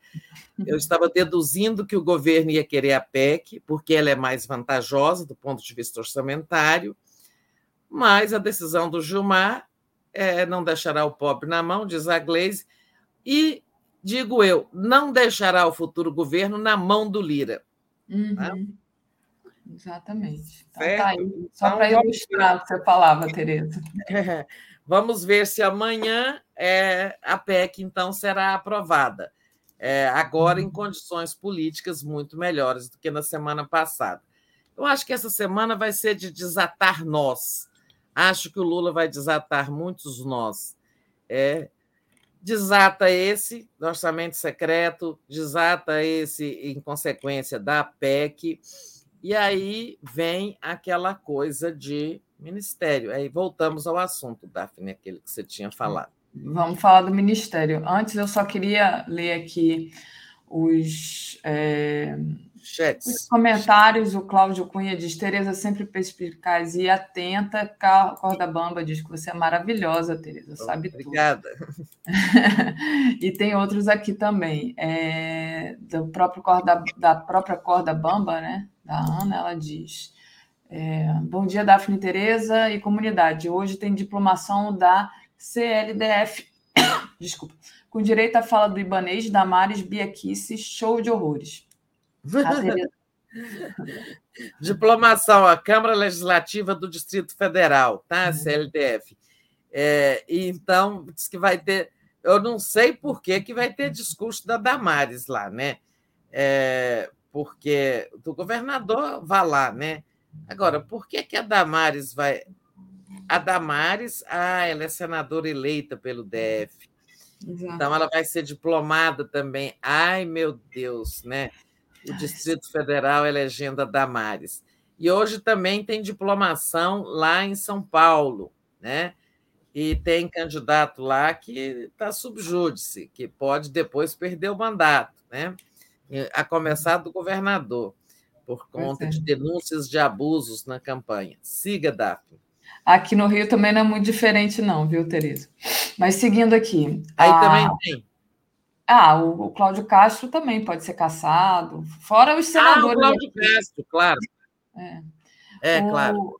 Speaker 8: Eu estava deduzindo que o governo ia querer a PEC, porque ela é mais vantajosa do ponto de vista orçamentário, mas a decisão do Gilmar é, não deixará o pobre na mão, diz a Gleisi, e, digo eu, não deixará o futuro governo na mão do Lira.
Speaker 6: Uhum. Tá? Exatamente. Então, tá aí. Só então, para ilustrar o que você falava, Tereza.
Speaker 8: Vamos ver se amanhã é, a PEC, então, será aprovada. É, agora em uhum. condições políticas muito melhores do que na semana passada. Eu acho que essa semana vai ser de desatar nós. Acho que o Lula vai desatar muitos nós. É, desata esse do orçamento secreto, desata esse em consequência da PEC, e aí vem aquela coisa de ministério. Aí voltamos ao assunto, Daphne, aquele que você tinha falado.
Speaker 6: Vamos falar do ministério. Antes, eu só queria ler aqui os. É. Os comentários, o Cláudio Cunha diz: Tereza sempre perspicaz e atenta. Corda Bamba diz que você é maravilhosa, Tereza, sabe
Speaker 8: Obrigada.
Speaker 6: tudo. e tem outros aqui também. É, do próprio corda, da própria Corda Bamba, né? Da Ana, ela diz. É, Bom dia, Daphne Tereza e comunidade. Hoje tem diplomação da CLDF. Desculpa. Com direito à fala do Ibanês, Damares Biaquice, show de horrores.
Speaker 8: Diplomação, a Câmara Legislativa do Distrito Federal, tá? Uhum. CLDF. É, e então, diz que vai ter. Eu não sei por que, que vai ter discurso da Damares lá, né? É, porque do governador vai lá, né? Agora, por que, que a Damares vai. A Damares, ah, ela é senadora eleita pelo DF. Exato. Então, ela vai ser diplomada também. Ai, meu Deus, né? o Distrito Federal elegendo a Damares. E hoje também tem diplomação lá em São Paulo, né? E tem candidato lá que está subjúdice, que pode depois perder o mandato, né? A começar do governador, por conta é. de denúncias de abusos na campanha. Siga, Daphne.
Speaker 6: Aqui no Rio também não é muito diferente, não, viu, Tereza? Mas seguindo aqui.
Speaker 8: Aí a... também tem.
Speaker 6: Ah, o, o Cláudio Castro também pode ser caçado, fora os senadores. Ah, o
Speaker 8: Cláudio Castro, claro.
Speaker 6: É,
Speaker 8: é o, claro.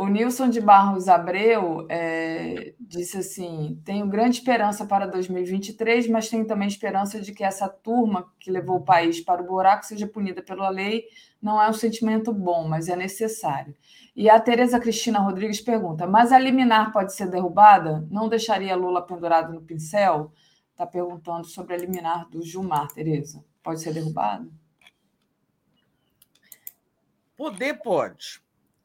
Speaker 6: O Nilson de Barros Abreu é, disse assim: tenho grande esperança para 2023, mas tenho também esperança de que essa turma que levou o país para o buraco seja punida pela lei. Não é um sentimento bom, mas é necessário. E a Tereza Cristina Rodrigues pergunta: mas a liminar pode ser derrubada? Não deixaria Lula pendurado no pincel? está perguntando sobre a liminar do Gilmar, Tereza. Pode ser derrubado?
Speaker 8: Poder pode.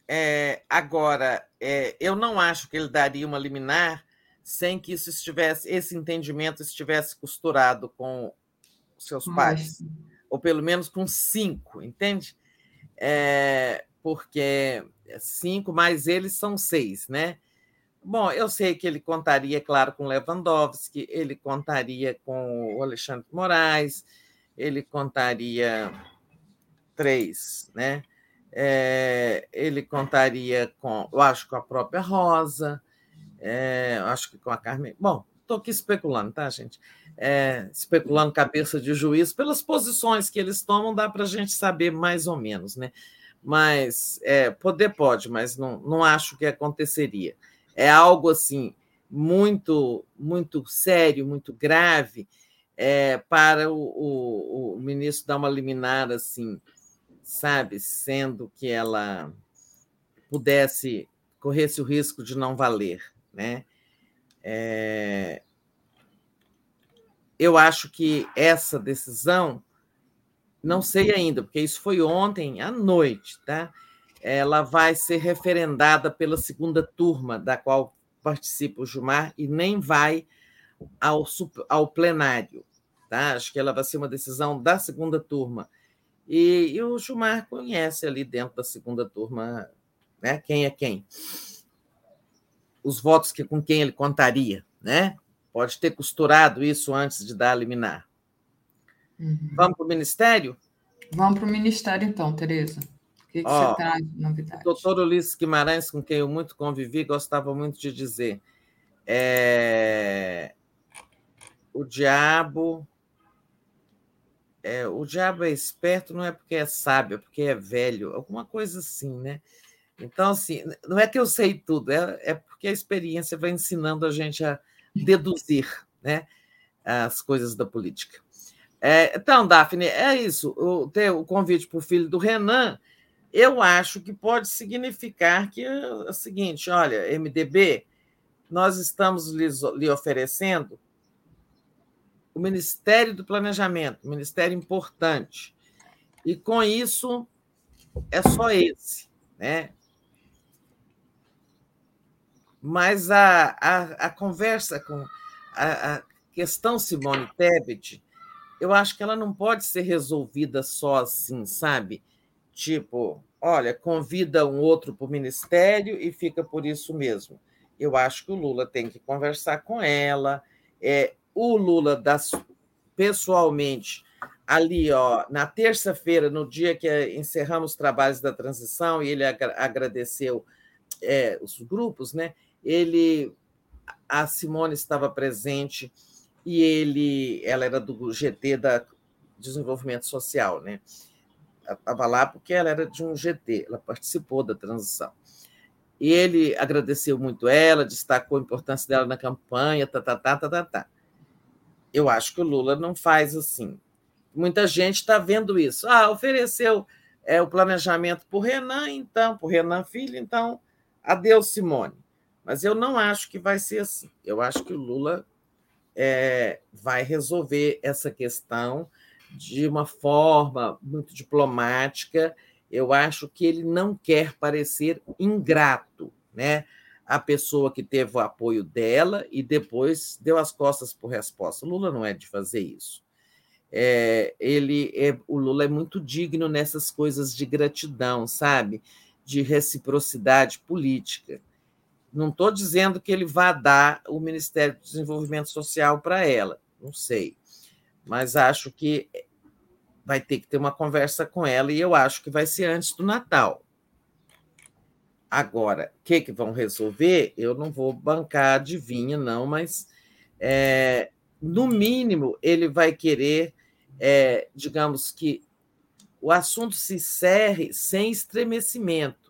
Speaker 8: É, agora, é, eu não acho que ele daria uma liminar sem que isso estivesse, esse entendimento estivesse costurado com seus pais, Mas... ou pelo menos com cinco, entende? É, porque cinco mais eles são seis, né? Bom, eu sei que ele contaria, claro, com Lewandowski, ele contaria com o Alexandre Moraes, ele contaria três, né? É, ele contaria com, eu acho, com a própria Rosa, é, acho que com a Carmen. Bom, estou aqui especulando, tá, gente? É, especulando cabeça de juiz, pelas posições que eles tomam, dá para a gente saber mais ou menos, né? Mas é, poder pode, mas não, não acho que aconteceria é algo assim muito muito sério, muito grave para o, o, o, ministro dar uma liminar assim, sabe, sendo que ela pudesse corresse o risco de não valer, né? É, eu acho que essa decisão, não sei ainda, porque isso foi ontem à noite, tá? ela vai ser referendada pela segunda turma, da qual participa o Gilmar, e nem vai ao, ao plenário. Tá? Acho que ela vai ser uma decisão da segunda turma. E, e o Gilmar conhece ali dentro da segunda turma né, quem é quem. Os votos que, com quem ele contaria. Né? Pode ter costurado isso antes de dar a liminar. Uhum. Vamos para o Ministério?
Speaker 6: Vamos para o Ministério, então, Tereza que, que Ó, você traz de novidade?
Speaker 8: O doutor Ulisses Guimarães, com quem eu muito convivi, gostava muito de dizer: É, o diabo. É, o diabo é esperto não é porque é sábio, é porque é velho, alguma coisa assim, né? Então, assim, não é que eu sei tudo, é, é porque a experiência vai ensinando a gente a deduzir né, as coisas da política. É, então, Daphne, é isso. O, ter o convite para o filho do Renan, eu acho que pode significar que é o seguinte: olha, MDB, nós estamos lhe, lhe oferecendo o Ministério do Planejamento, ministério importante. E com isso, é só esse. Né? Mas a, a, a conversa com a, a questão Simone Tebet, eu acho que ela não pode ser resolvida só assim, sabe? Tipo, olha, convida um outro para o ministério e fica por isso mesmo. Eu acho que o Lula tem que conversar com ela. É, o Lula, das, pessoalmente, ali, ó, na terça-feira, no dia que encerramos os trabalhos da transição, e ele agradeceu é, os grupos, né? ele a Simone estava presente e ele ela era do GT da Desenvolvimento Social, né? Estava lá porque ela era de um GT, ela participou da transição. E ele agradeceu muito ela, destacou a importância dela na campanha, tá, tá, tá, tá, tá, tá. Eu acho que o Lula não faz assim. Muita gente está vendo isso. Ah, ofereceu é, o planejamento para o Renan, então, para o Renan Filho, então, adeus, Simone. Mas eu não acho que vai ser assim. Eu acho que o Lula é, vai resolver essa questão de uma forma muito diplomática. Eu acho que ele não quer parecer ingrato, né? A pessoa que teve o apoio dela e depois deu as costas por resposta. Lula não é de fazer isso. É, ele é, o Lula é muito digno nessas coisas de gratidão, sabe? De reciprocidade política. Não estou dizendo que ele vá dar o Ministério do Desenvolvimento Social para ela, não sei. Mas acho que vai ter que ter uma conversa com ela e eu acho que vai ser antes do Natal. Agora, o que, que vão resolver? Eu não vou bancar adivinha, não, mas é, no mínimo ele vai querer, é, digamos que o assunto se encerre sem estremecimento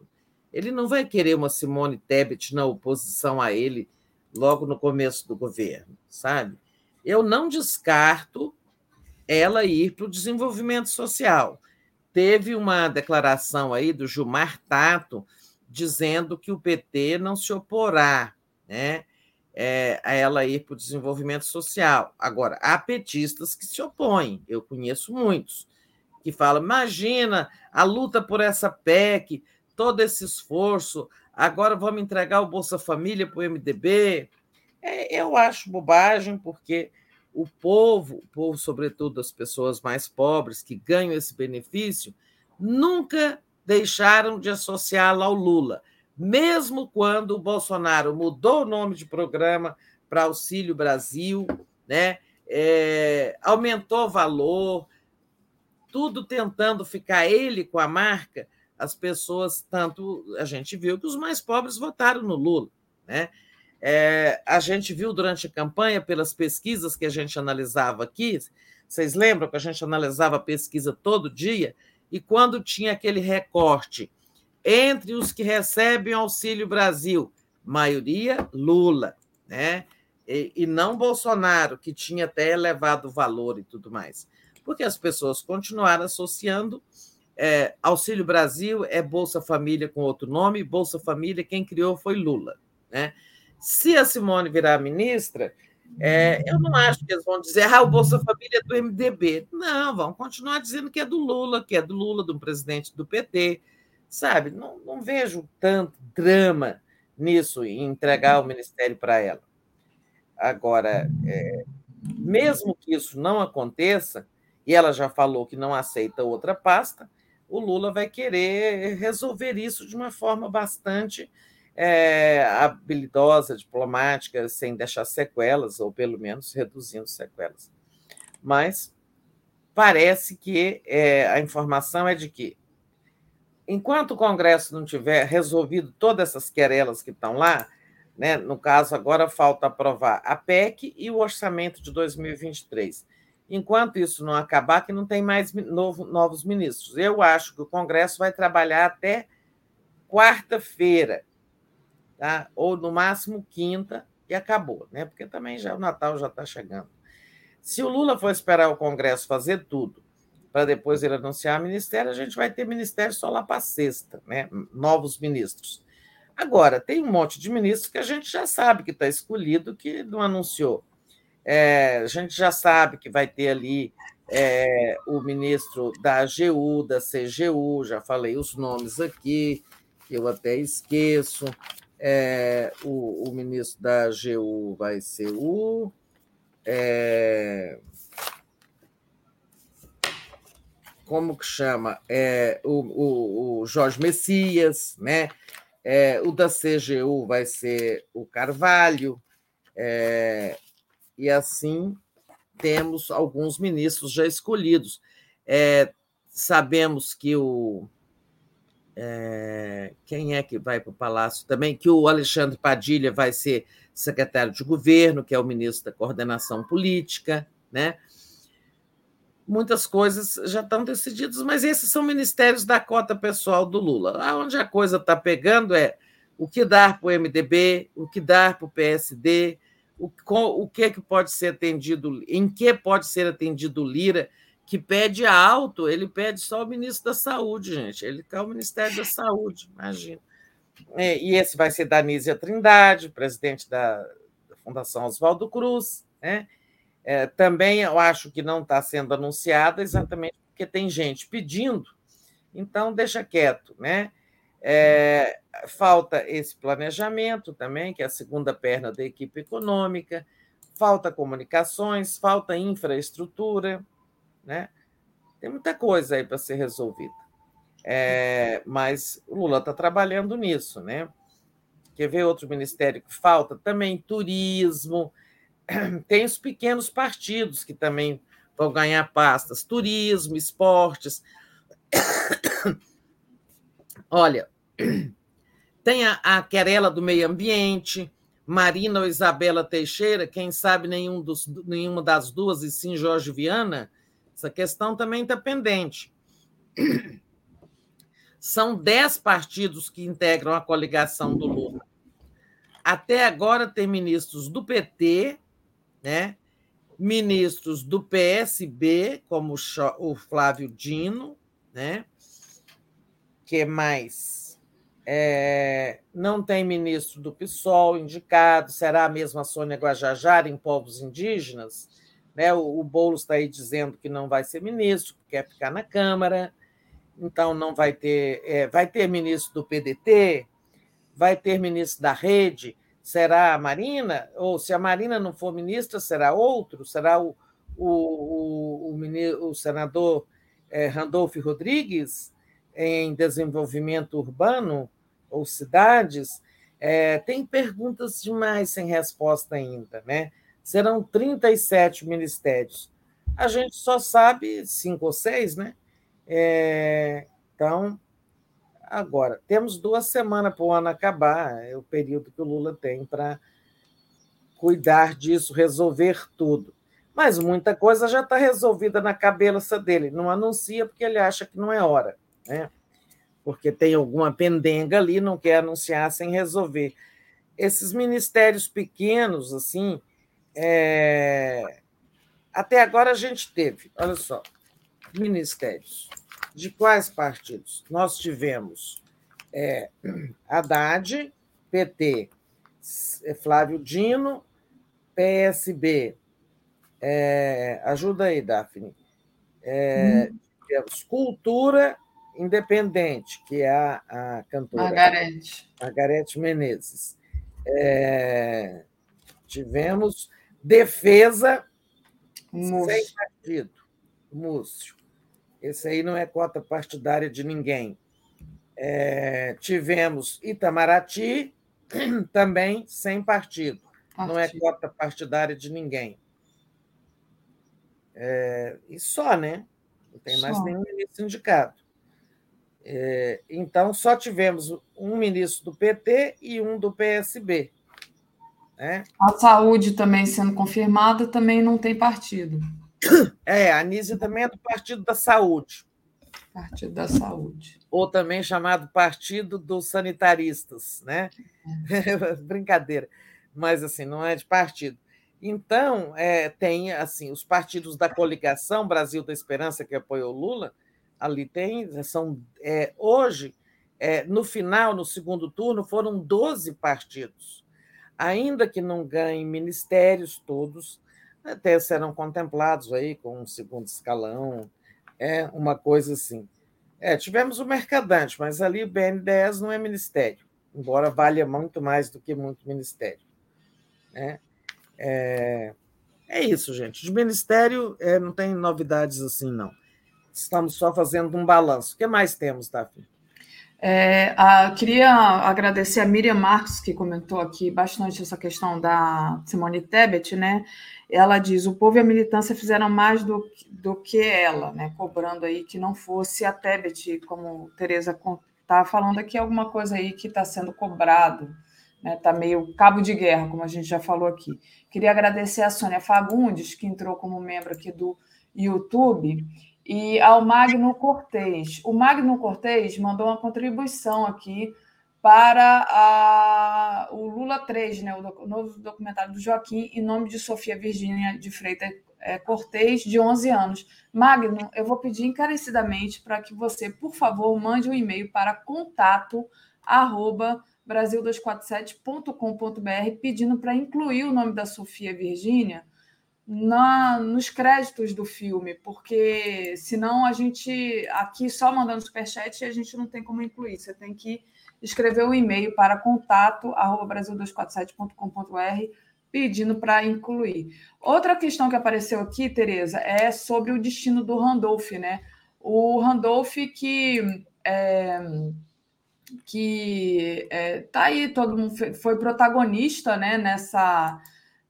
Speaker 8: ele não vai querer uma Simone Tebet na oposição a ele logo no começo do governo, sabe? Eu não descarto ela ir para o desenvolvimento social. Teve uma declaração aí do Gilmar Tato dizendo que o PT não se oporá né, é, a ela ir para o desenvolvimento social. Agora, há petistas que se opõem, eu conheço muitos, que falam: imagina a luta por essa PEC, todo esse esforço, agora vamos entregar o Bolsa Família para o MDB. É, eu acho bobagem, porque o povo, o povo, sobretudo as pessoas mais pobres que ganham esse benefício, nunca deixaram de associá-lo ao Lula. Mesmo quando o Bolsonaro mudou o nome de programa para Auxílio Brasil, né? É, aumentou o valor, tudo tentando ficar ele com a marca, as pessoas, tanto a gente viu que os mais pobres votaram no Lula. Né? É, a gente viu durante a campanha, pelas pesquisas que a gente analisava aqui, vocês lembram que a gente analisava a pesquisa todo dia? E quando tinha aquele recorte entre os que recebem Auxílio Brasil, maioria Lula, né? E, e não Bolsonaro, que tinha até elevado o valor e tudo mais. Porque as pessoas continuaram associando é, Auxílio Brasil é Bolsa Família com outro nome, Bolsa Família, quem criou foi Lula. Né? Se a Simone virar ministra, é, eu não acho que eles vão dizer ah, o Bolsa Família é do MDB. Não, vão continuar dizendo que é do Lula, que é do Lula, do presidente do PT. Sabe? Não, não vejo tanto drama nisso, em entregar o ministério para ela. Agora, é, mesmo que isso não aconteça, e ela já falou que não aceita outra pasta, o Lula vai querer resolver isso de uma forma bastante é, habilidosa, diplomática, sem deixar sequelas, ou pelo menos reduzindo sequelas. Mas parece que é, a informação é de que, enquanto o Congresso não tiver resolvido todas essas querelas que estão lá, Né? No caso, agora falta aprovar a PEC e o orçamento de 2023. Enquanto isso não acabar, que não tem mais novo, novos ministros. Eu acho que o Congresso vai trabalhar até quarta-feira, tá? ou no máximo quinta, e acabou, né? porque também já o Natal já está chegando. Se o Lula for esperar o Congresso fazer tudo para depois ele anunciar ministério, a gente vai ter ministério só lá para sexta, né? novos ministros. Agora, tem um monte de ministros que a gente já sabe que está escolhido, que não anunciou. É, a gente já sabe que vai ter ali é, o ministro da AGU, da CGU, já falei os nomes aqui, que eu até esqueço. É, o, o, ministro da AGU vai ser o. É, como que chama? É, o, o, o Jorge Messias, né? É, o da CGU vai ser o Carvalho, é, e assim temos alguns ministros já escolhidos. É, sabemos que o. É, quem é que vai para o Palácio também? Que o Alexandre Padilha vai ser secretário de governo, que é o ministro da coordenação política, né? Muitas coisas já estão decididas, mas esses são ministérios da cota pessoal do Lula. Onde a coisa está pegando é o que dar para o MDB, o que dar para o PSD, o, o que, é que pode ser atendido, em que pode ser atendido Lira, que pede alto, ele pede só o ministro da Saúde, gente. Ele quer o Ministério da Saúde, imagina. É, e esse vai ser da Nízia Trindade, presidente da, da Fundação Oswaldo Cruz. Né? É, também eu acho que não está sendo anunciada exatamente porque tem gente pedindo, então deixa quieto, né? É, falta esse planejamento também, que é a segunda perna da equipe econômica, falta comunicações, falta infraestrutura, né? Tem muita coisa aí para ser resolvida. É, mas o Lula está trabalhando nisso, né? Quer ver outro ministério que falta? Também turismo. Tem os pequenos partidos que também vão ganhar pastas: turismo, esportes. Olha, tem a, a querela do meio ambiente, Marina ou Isabela Teixeira, quem sabe nenhum dos, nenhuma das duas, e sim Jorge Viana, essa questão também está pendente. São dez partidos que integram a coligação do Lula. Até agora tem ministros do PT, né? ministros do PSB, como o Flávio Dino, né? que mais? É, não tem ministro do PSOL indicado, será a mesma Sônia Guajajara em povos indígenas? Né? O, o Boulos está aí dizendo que não vai ser ministro, que quer ficar na Câmara, então não vai ter. É, vai ter ministro do PDT, vai ter ministro da Rede, será a Marina? Ou se a Marina não for ministra, será outro? Será o, o, o, o, o senador é, Randolph Rodrigues? em desenvolvimento urbano ou cidades, é, tem perguntas demais sem resposta ainda, né? Serão 37 ministérios. A gente só sabe cinco ou seis, né? É, então, agora, temos duas semanas para o ano acabar, é o período que o Lula tem para cuidar disso, resolver tudo. Mas muita coisa já está resolvida na cabeça dele. Não anuncia porque ele acha que não é hora né? porque tem alguma pendenga ali, não quer anunciar sem resolver. Esses ministérios pequenos, assim, é... até agora a gente teve, olha só, ministérios. De quais partidos? Nós tivemos é, Haddad, PT, Flávio Dino, PSB. É, ajuda aí, Daphne. É, hum. Tivemos Cultura independente, que é a, a cantora
Speaker 6: Margarete,
Speaker 8: Margarete Menezes. É, tivemos defesa Múcio. sem partido, Múcio. Esse aí não é cota partidária de ninguém. É, tivemos Itamaraty, também sem partido. partido. Não é cota partidária de ninguém. É, e só, né? Não tem só. mais nenhum ministro indicado. É, então, só tivemos um ministro do PT e um do PSB. Né?
Speaker 6: A saúde também sendo confirmada, também não tem partido.
Speaker 8: É, a Anísia também é do Partido da Saúde.
Speaker 6: Partido da Saúde.
Speaker 8: Ou também chamado Partido dos Sanitaristas, né? É. Brincadeira. Mas, assim, não é de partido. Então, é, tem, assim, os partidos da coligação Brasil da Esperança, que apoiou Lula, ali tem, são, é, hoje, é, no final, no segundo turno, foram 12 partidos. Ainda que não ganhem ministérios todos, até serão contemplados aí com um segundo escalão, é uma coisa assim. É, tivemos o Mercadante, mas ali o BNDES não é ministério, embora valha muito mais do que muito ministério. Né? É, é isso, gente. De ministério é, não tem novidades assim, não. Estamos só fazendo um balanço. O que mais temos, Daphne?
Speaker 6: É, a, queria agradecer a Miriam Marques, que comentou aqui bastante essa questão da Simone Tebet, né? Ela diz: o povo e a militância fizeram mais do, do que ela, né? Cobrando aí que não fosse a Tebet, como Tereza está falando aqui, alguma coisa aí que está sendo cobrado, né? Está meio cabo de guerra, como a gente já falou aqui. Queria agradecer a Sônia Fagundes, que entrou como membro aqui do YouTube e ao Magno Cortez. O Magno Cortez mandou uma contribuição aqui para a, o Lula 3, né, o, novo documentário do Joaquim, em nome de Sofia Virgínia de Freitas é, Cortez, de 11 anos. Magno, eu vou pedir encarecidamente para que você, por favor, mande um e-mail para contato arroba brasil247.com.br pedindo para incluir o nome da Sofia Virgínia na, nos créditos do filme, porque senão a gente aqui só mandando superchat a gente não tem como incluir. Você tem que escrever um e-mail para contato brasil247.com.br pedindo para incluir. Outra questão que apareceu aqui, Tereza, é sobre o destino do Randolph, né? O Randolph que é, que é, tá aí, todo mundo foi protagonista né, nessa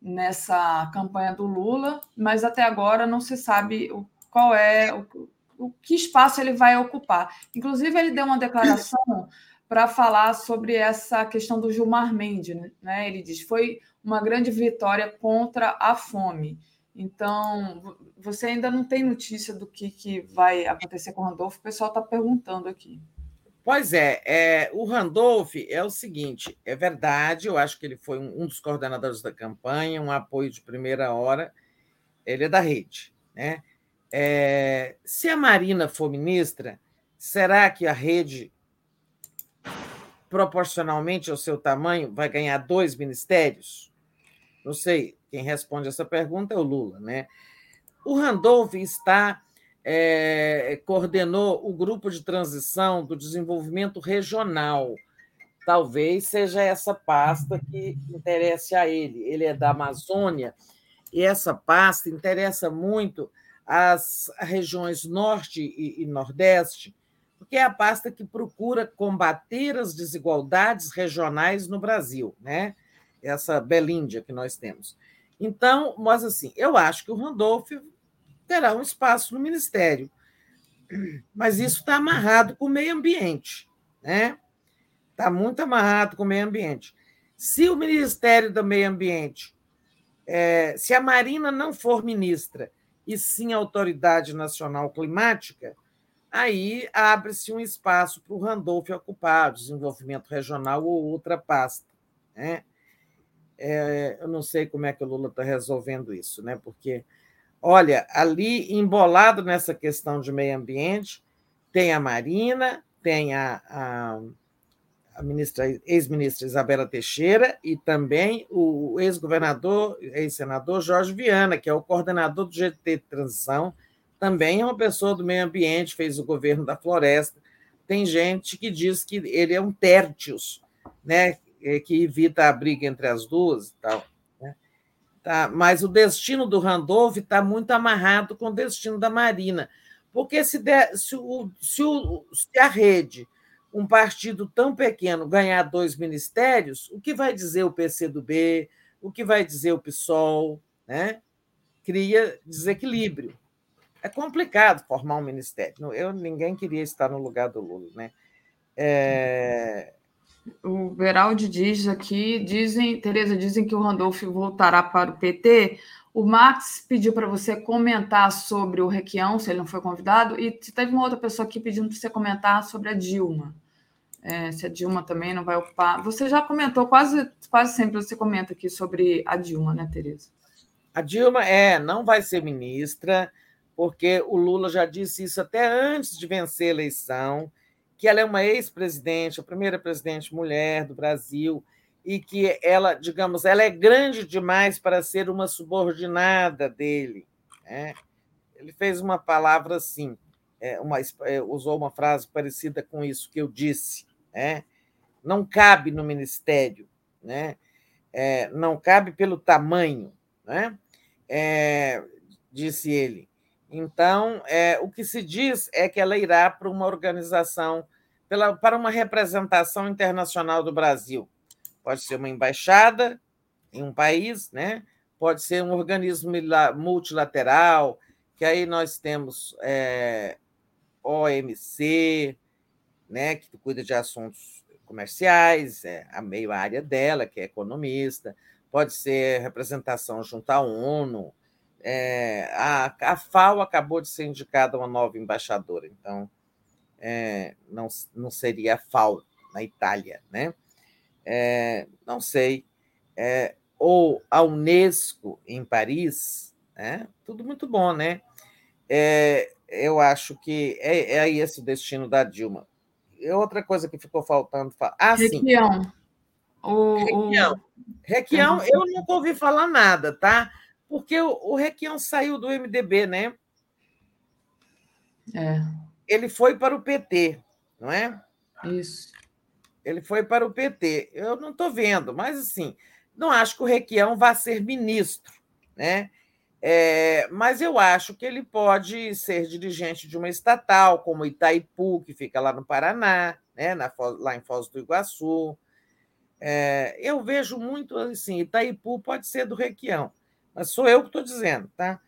Speaker 6: nessa campanha do Lula, mas até agora não se sabe qual é o, o que espaço ele vai ocupar. Inclusive, ele deu uma declaração para falar sobre essa questão do Gilmar Mendes. Né? Ele diz foi uma grande vitória contra a fome. Então, você ainda não tem notícia do que, que vai acontecer com o Randolfo, o pessoal está perguntando aqui.
Speaker 8: Pois é, é, o Randolph é o seguinte: é verdade, eu acho que ele foi um, um, dos coordenadores da campanha, um apoio de primeira hora, ele é da rede. Né? É, se a Marina for ministra, será que a rede, proporcionalmente ao seu tamanho, vai ganhar dois ministérios? Não sei, quem responde essa pergunta é o Lula. Né? O Randolph está é, coordenou o grupo de transição do desenvolvimento regional. Talvez seja essa pasta que interesse a ele. Ele é da Amazônia e essa pasta interessa muito as regiões norte e, e nordeste, porque é a pasta que procura combater as desigualdades regionais no Brasil, né? Essa Belíndia que nós temos. Então, mas assim, eu acho que o Randolph terá um espaço no Ministério. Mas isso está amarrado com o meio ambiente, né? Está muito amarrado com o meio ambiente. Se o Ministério do Meio Ambiente, é, se a Marina não for ministra, e sim a Autoridade Nacional Climática, aí abre-se um espaço para o Randolph ocupar, desenvolvimento regional ou outra pasta. Né? É, eu não sei como é que o Lula está resolvendo isso, né? porque Olha, ali embolado nessa questão de meio ambiente, tem a Marina, tem a, a, a ministra, ex-ministra Isabela Teixeira e também o ex-governador, ex-senador Jorge Viana, que é o coordenador do GT de Transição, também é uma pessoa do meio ambiente, fez o governo da floresta. Tem gente que diz que ele é um tértios, né, que evita a briga entre as duas e tal. Tá? Mas o destino do Randolph está muito amarrado com o destino da Marina. Porque se, der, se, o, se, o, se a rede, um partido tão pequeno, ganhar dois ministérios, o que vai dizer o PCdoB, o que vai dizer o PSOL? Né? Cria desequilíbrio. É complicado formar um ministério. Eu, ninguém queria estar no lugar do Lula. Né? É,
Speaker 6: o Beraldi diz aqui, dizem, Tereza, dizem que o Randolph voltará para o PT. O Max pediu para você comentar sobre o Requião, se ele não foi convidado, e teve uma outra pessoa aqui pedindo para você comentar sobre a Dilma. É, se a Dilma também não vai ocupar. Você já comentou, quase, quase sempre você comenta aqui sobre a Dilma, né, Tereza?
Speaker 8: A Dilma é, não vai ser ministra, porque o Lula já disse isso até antes de vencer a eleição, que ela é uma ex-presidente, a primeira presidente mulher do Brasil, e que ela, digamos, ela é grande demais para ser uma subordinada dele. Né? Ele fez uma palavra assim, é, uma, é, usou uma frase parecida com isso que eu disse. Né? Não cabe no ministério, né? É, não cabe pelo tamanho, né? É, disse ele. Então, é, o que se diz é que ela irá para uma organização, pela, para uma representação internacional do Brasil pode ser uma embaixada em um país, né? pode ser um organismo multilateral, que aí nós temos é, OMC, né, que cuida de assuntos comerciais, é a meio área dela, que é economista, pode ser representação junto à ONU. É, a, a FAO acabou de ser indicada uma nova embaixadora, então é, não, não seria a FAO na Itália, né? é, não sei, é, ou a Unesco em Paris, né? tudo muito bom, né? É, eu acho que é, é esse o destino da Dilma. E outra coisa que ficou faltando. Ah,
Speaker 6: Requião.
Speaker 8: sim. O, Requião. Requião, eu nunca ouvi falar nada, tá? Porque o, o Requião saiu do MDB, né?
Speaker 6: É.
Speaker 8: Ele foi para o PT, não é?
Speaker 6: Isso.
Speaker 8: Ele foi para o PT. Eu não estou vendo, mas assim, não acho que o Requião vá ser ministro, né? É, mas eu acho que ele pode ser dirigente de uma estatal, como Itaipu, que fica lá no Paraná, né? Na, lá em Foz do Iguaçu. É, eu vejo muito assim, Itaipu pode ser do Requião, mas sou eu que estou dizendo, tá?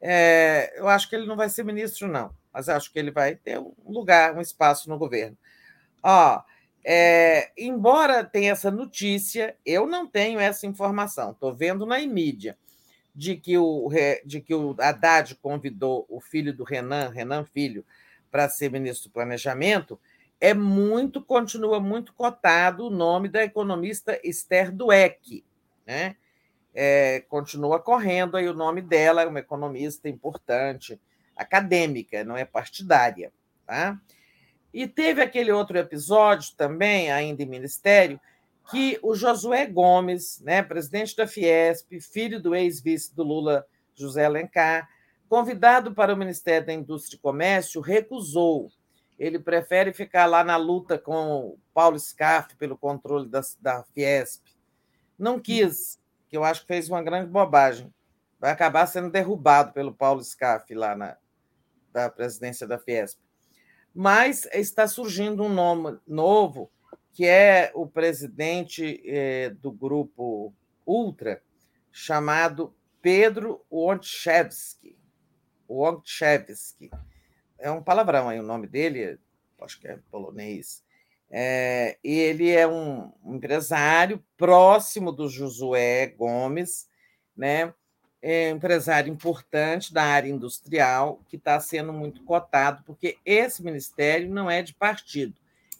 Speaker 8: É, eu acho que ele não vai ser ministro, não, mas acho que ele vai ter um lugar, um espaço no governo. Ó, é, embora tenha essa notícia, eu não tenho essa informação. Estou vendo na mídia de que o de que o Haddad convidou o filho do Renan, Renan Filho, para ser ministro do Planejamento. É muito, continua muito cotado o nome da economista Esther Dweck, né? É, continua correndo aí o nome dela, é uma economista importante, acadêmica, não é partidária, tá? E teve aquele outro episódio também, ainda em ministério, que o Josué Gomes, né, presidente da Fiesp, filho do ex-vice do Lula, José Alencar, convidado para o Ministério da Indústria e Comércio, recusou. Ele prefere ficar lá na luta com o Paulo Scaff pelo controle da, da Fiesp. Não quis, que eu acho que fez uma grande bobagem. Vai acabar sendo derrubado pelo Paulo Scaff lá na da presidência da Fiesp mas está surgindo um nome novo, que é o presidente eh, do grupo Ultra, chamado Pedro Wonchewski. Wonchewski. É um palavrão aí o nome dele, acho que é polonês. É, ele é um empresário próximo do Josué Gomes, né? É, empresário importante da área industrial que está sendo muito cotado, porque esse ministério não é de partido,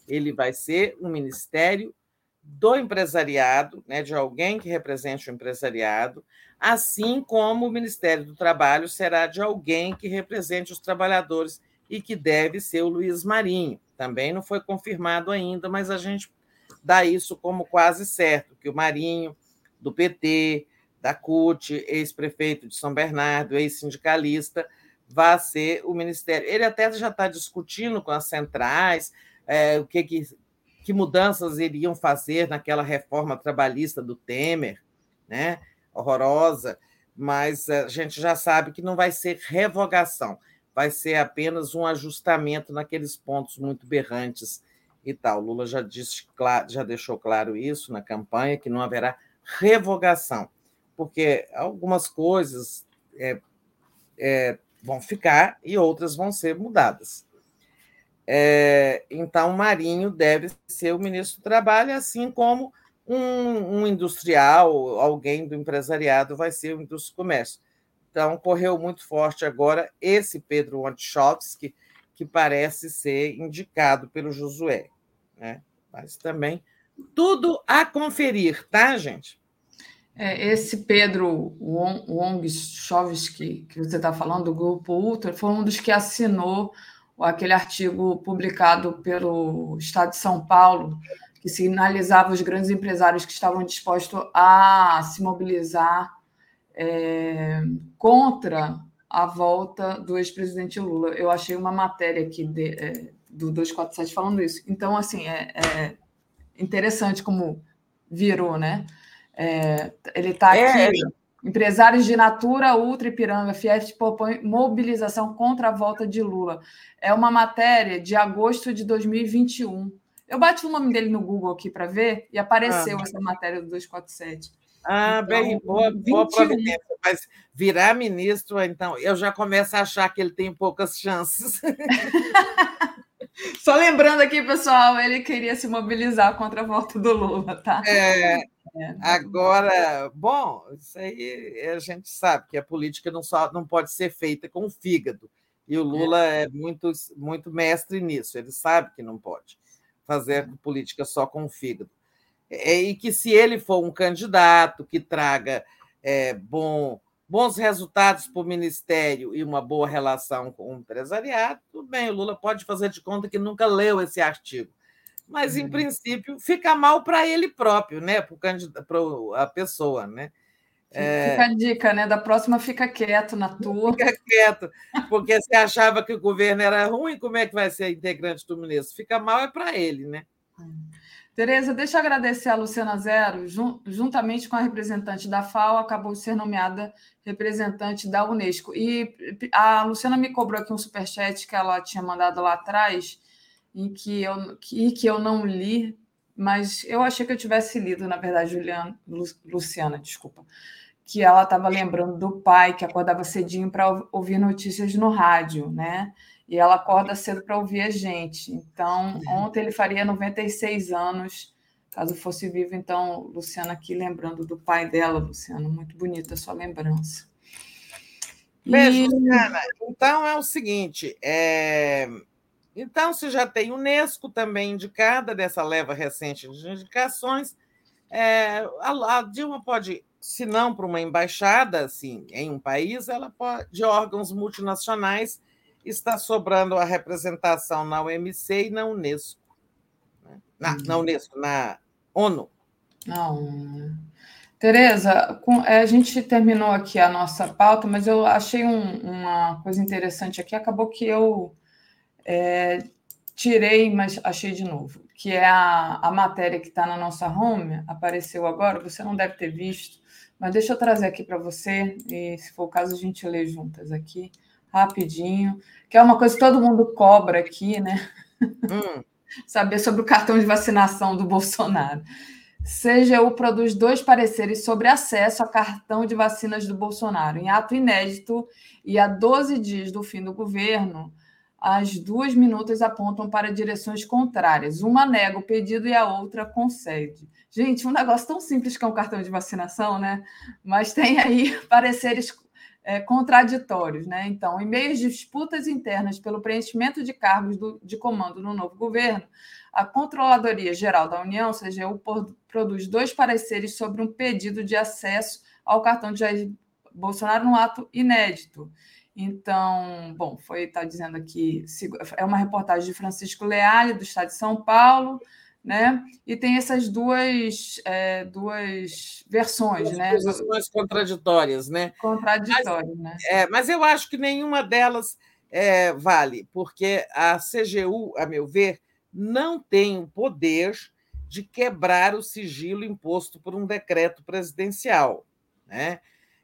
Speaker 8: ele vai ser um ministério do empresariado, né, de alguém que represente o empresariado, assim como o Ministério do Trabalho será de alguém que represente os trabalhadores e que deve ser o Luiz Marinho. Também não foi confirmado ainda, mas a gente dá isso como quase certo, que o Marinho, do PT, da CUT, ex-prefeito de São Bernardo, ex-sindicalista, vai ser o Ministério. Ele até já está discutindo com as centrais é, o que, que, que mudanças iriam fazer naquela reforma trabalhista do Temer, né? horrorosa, mas a gente já sabe que não vai ser revogação, vai ser apenas um ajustamento naqueles pontos muito berrantes e tal. Lula já disse, já deixou claro isso na campanha, que não haverá revogação porque algumas coisas é, é, vão ficar e outras vão ser mudadas. É, então, Marinho deve ser o ministro do Trabalho, assim como um, um, industrial, alguém do empresariado vai ser o ministro do Comércio. Então, correu muito forte agora esse Pedro Wantchowski, que parece ser indicado pelo Josué. Né? Mas também tudo a conferir, tá, gente?
Speaker 6: É, esse Pedro Wongschowski, que você está falando, do Grupo Ultra, foi um dos que assinou aquele artigo publicado pelo Estado de São Paulo, que sinalizava os grandes empresários que estavam dispostos a se mobilizar é, contra a volta do ex-presidente Lula. Eu achei uma matéria aqui de, é, do 247 falando isso. Então, assim, é, é interessante como virou, né? É, ele está é, aqui. É. Empresários de Natura, Ultra Ipiranga, Fiat propõe mobilização contra a volta de Lula. É uma matéria de agosto de 2021. Eu bati o nome dele no Google aqui para ver e apareceu ah. essa matéria do 247.
Speaker 8: Ah, então, bem, boa, boa providência. Mas virar ministro, então, eu já começo a achar que ele tem poucas chances.
Speaker 6: Só lembrando aqui, pessoal, ele queria se mobilizar contra a volta do Lula, tá?
Speaker 8: É, é. Agora, bom, isso aí a gente sabe que a política não, só, não pode ser feita com o fígado. E o Lula é, é muito, muito mestre nisso, ele sabe que não pode fazer política só com o fígado. É, e que se ele for um candidato que traga é, bom, bons resultados para o ministério e uma boa relação com o empresariado, tudo bem, o Lula pode fazer de conta que nunca leu esse artigo mas em uhum. princípio fica mal para ele próprio, né? Para a pessoa, né?
Speaker 6: É... Fica a dica, né? Da próxima fica quieto na tua.
Speaker 8: Fica quieto, porque você achava que o governo era ruim, como é que vai ser integrante do ministro? Fica mal é para ele, né?
Speaker 6: Tereza, deixa eu agradecer a Luciana Zero, juntamente com a representante da FAO, acabou de ser nomeada representante da Unesco. E a Luciana me cobrou aqui um superchat que ela tinha mandado lá atrás, em que eu, que, que eu não li, mas eu achei que eu tivesse lido, na verdade, Juliana, Luciana, desculpa, que ela estava lembrando do pai que acordava cedinho para ouvir notícias no rádio, né? E ela acorda cedo para ouvir a gente. Então, ontem ele faria 96 anos, caso fosse vivo. Então, Luciana aqui lembrando do pai dela, Luciana, muito bonita a sua lembrança.
Speaker 8: Beijo, e... Luciana. Então é o seguinte, é... Então, se já tem Unesco também indicada dessa leva recente de indicações, é, a, a, Dilma pode, se não para uma embaixada assim, em um país, ela pode, de órgãos multinacionais, está sobrando a representação na OMC e na Unesco. Né? Na, uhum. na Unesco, na ONU.
Speaker 6: Não. Tereza, é, a gente terminou aqui a nossa pauta, mas eu achei um, uma coisa interessante aqui. Acabou que eu é, tirei, mas achei de novo, que é a, a matéria que está na nossa home, apareceu agora, você não deve ter visto, mas deixa eu trazer aqui para você, e se for o caso, a gente lê juntas aqui, rapidinho, que é uma coisa que todo mundo cobra aqui, né? Hum. Saber sobre o cartão de vacinação do Bolsonaro. CGU produz dois pareceres sobre acesso a cartão de vacinas do Bolsonaro. Em ato inédito e a 12 dias do fim do governo, as duas minutas apontam para direções contrárias. Uma nega o pedido e a outra concede. Gente, um negócio tão simples que é um cartão de vacinação, né? Mas tem aí pareceres é, contraditórios, né? Então, em meio às disputas internas pelo preenchimento de cargos do, de comando no novo governo, a Controladoria Geral da União, CGU, produz dois pareceres sobre um pedido de acesso ao cartão de Jair Bolsonaro no ato inédito. Então, bom, foi está dizendo aqui, é uma reportagem de Francisco Leale, do Estado de São Paulo, né? E tem essas duas, é, duas versões,
Speaker 8: As
Speaker 6: né?
Speaker 8: Posições contraditórias, né?
Speaker 6: Contraditórias, né?
Speaker 8: É, mas eu acho que nenhuma delas é, vale, porque a CGU, a meu ver, não tem o poder de quebrar o sigilo imposto por um decreto presidencial, né?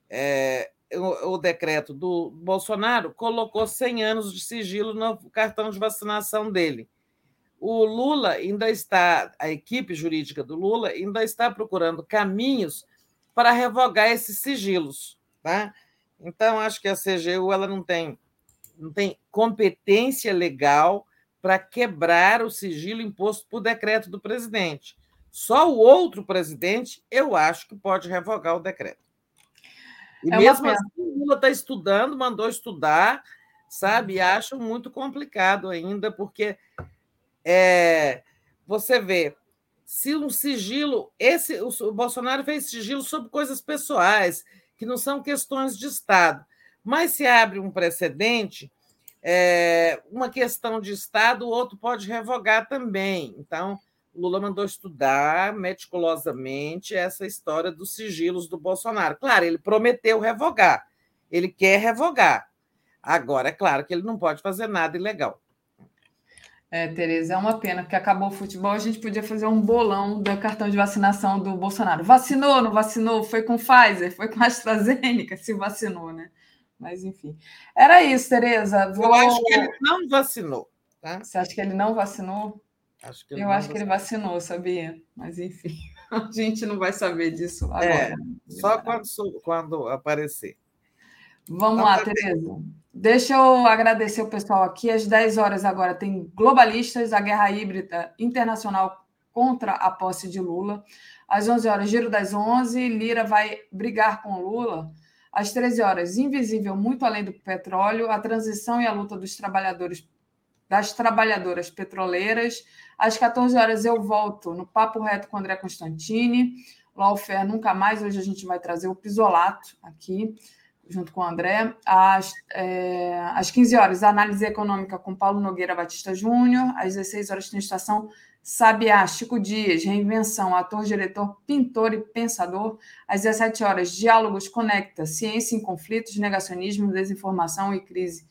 Speaker 8: É, o, o, decreto do Bolsonaro colocou 100 anos de sigilo no cartão de vacinação dele. O Lula ainda está, a equipe jurídica do Lula ainda está procurando caminhos para revogar esses sigilos. Tá? Então, acho que a CGU ela não tem, não tem competência legal para quebrar o sigilo imposto por decreto do presidente. Só o outro presidente, eu acho que pode revogar o decreto. E é mesmo assim, o Lula está estudando, mandou estudar, sabe? E acho muito complicado ainda, porque é, você vê, se um sigilo, esse o Bolsonaro fez sigilo sobre coisas pessoais, que não são questões de Estado, mas se abre um precedente, é, uma questão de Estado, o outro pode revogar também. Então, Lula mandou estudar meticulosamente essa história dos sigilos do Bolsonaro. Claro, ele prometeu revogar, ele quer revogar. Agora, é claro que ele não pode fazer nada ilegal.
Speaker 6: É, Tereza, é uma pena, porque acabou o futebol, a gente podia fazer um bolão do cartão de vacinação do Bolsonaro. Vacinou, não vacinou? Foi com Pfizer, foi com AstraZeneca, se vacinou, né? Mas, enfim. Era isso, Tereza.
Speaker 8: Vou... Eu acho que ele não vacinou. Tá?
Speaker 6: Você acha que ele não vacinou?
Speaker 8: Acho
Speaker 6: eu acho vacinou. que ele vacinou, sabia? Mas, enfim, a gente não vai saber disso agora. É,
Speaker 8: só quando, quando aparecer.
Speaker 6: Vamos lá, Tereza. Deixa eu agradecer o pessoal aqui. Às 10 horas agora tem Globalistas, a guerra híbrida internacional contra a posse de Lula. Às 11 horas, Giro das 11, Lira vai brigar com Lula. Às 13 horas, Invisível, muito além do petróleo, a transição e a luta dos trabalhadores das trabalhadoras petroleiras. Às 14 horas eu volto no Papo Reto com André Constantini. Lawfare Nunca Mais. Hoje a gente vai trazer o Pisolato aqui junto com o André. Às, é, às 15 horas, análise econômica com Paulo Nogueira Batista Júnior. Às 16 horas, tem estação Sabiá, Chico Dias, Reinvenção, ator, diretor, pintor e pensador. Às 17 horas, Diálogos Conecta, Ciência em Conflitos, Negacionismo, Desinformação e Crise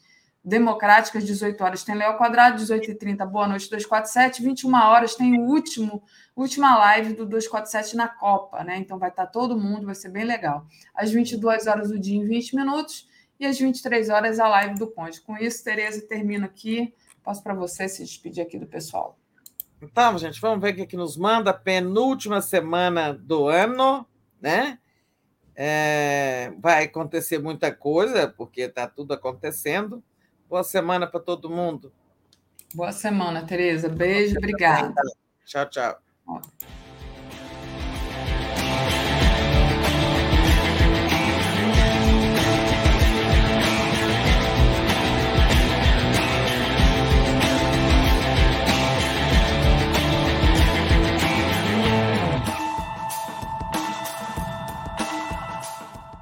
Speaker 6: Democráticas, 18 horas tem Léo Quadrado, 18h30, Boa Noite 247, 21 horas tem o último, última live do 247 na Copa, né? Então vai estar todo mundo, vai ser bem legal. Às 22 horas o dia em 20 minutos e às 23 horas a live do Conde. Com isso, Tereza termina aqui. Passo para você se despedir aqui do pessoal.
Speaker 8: Então, gente, vamos ver o que, que nos manda. Penúltima semana do ano, né? É, vai acontecer muita coisa, porque está tudo acontecendo. Boa semana para todo mundo.
Speaker 6: Boa semana, Tereza. Beijo, obrigada.
Speaker 8: Tchau, tchau.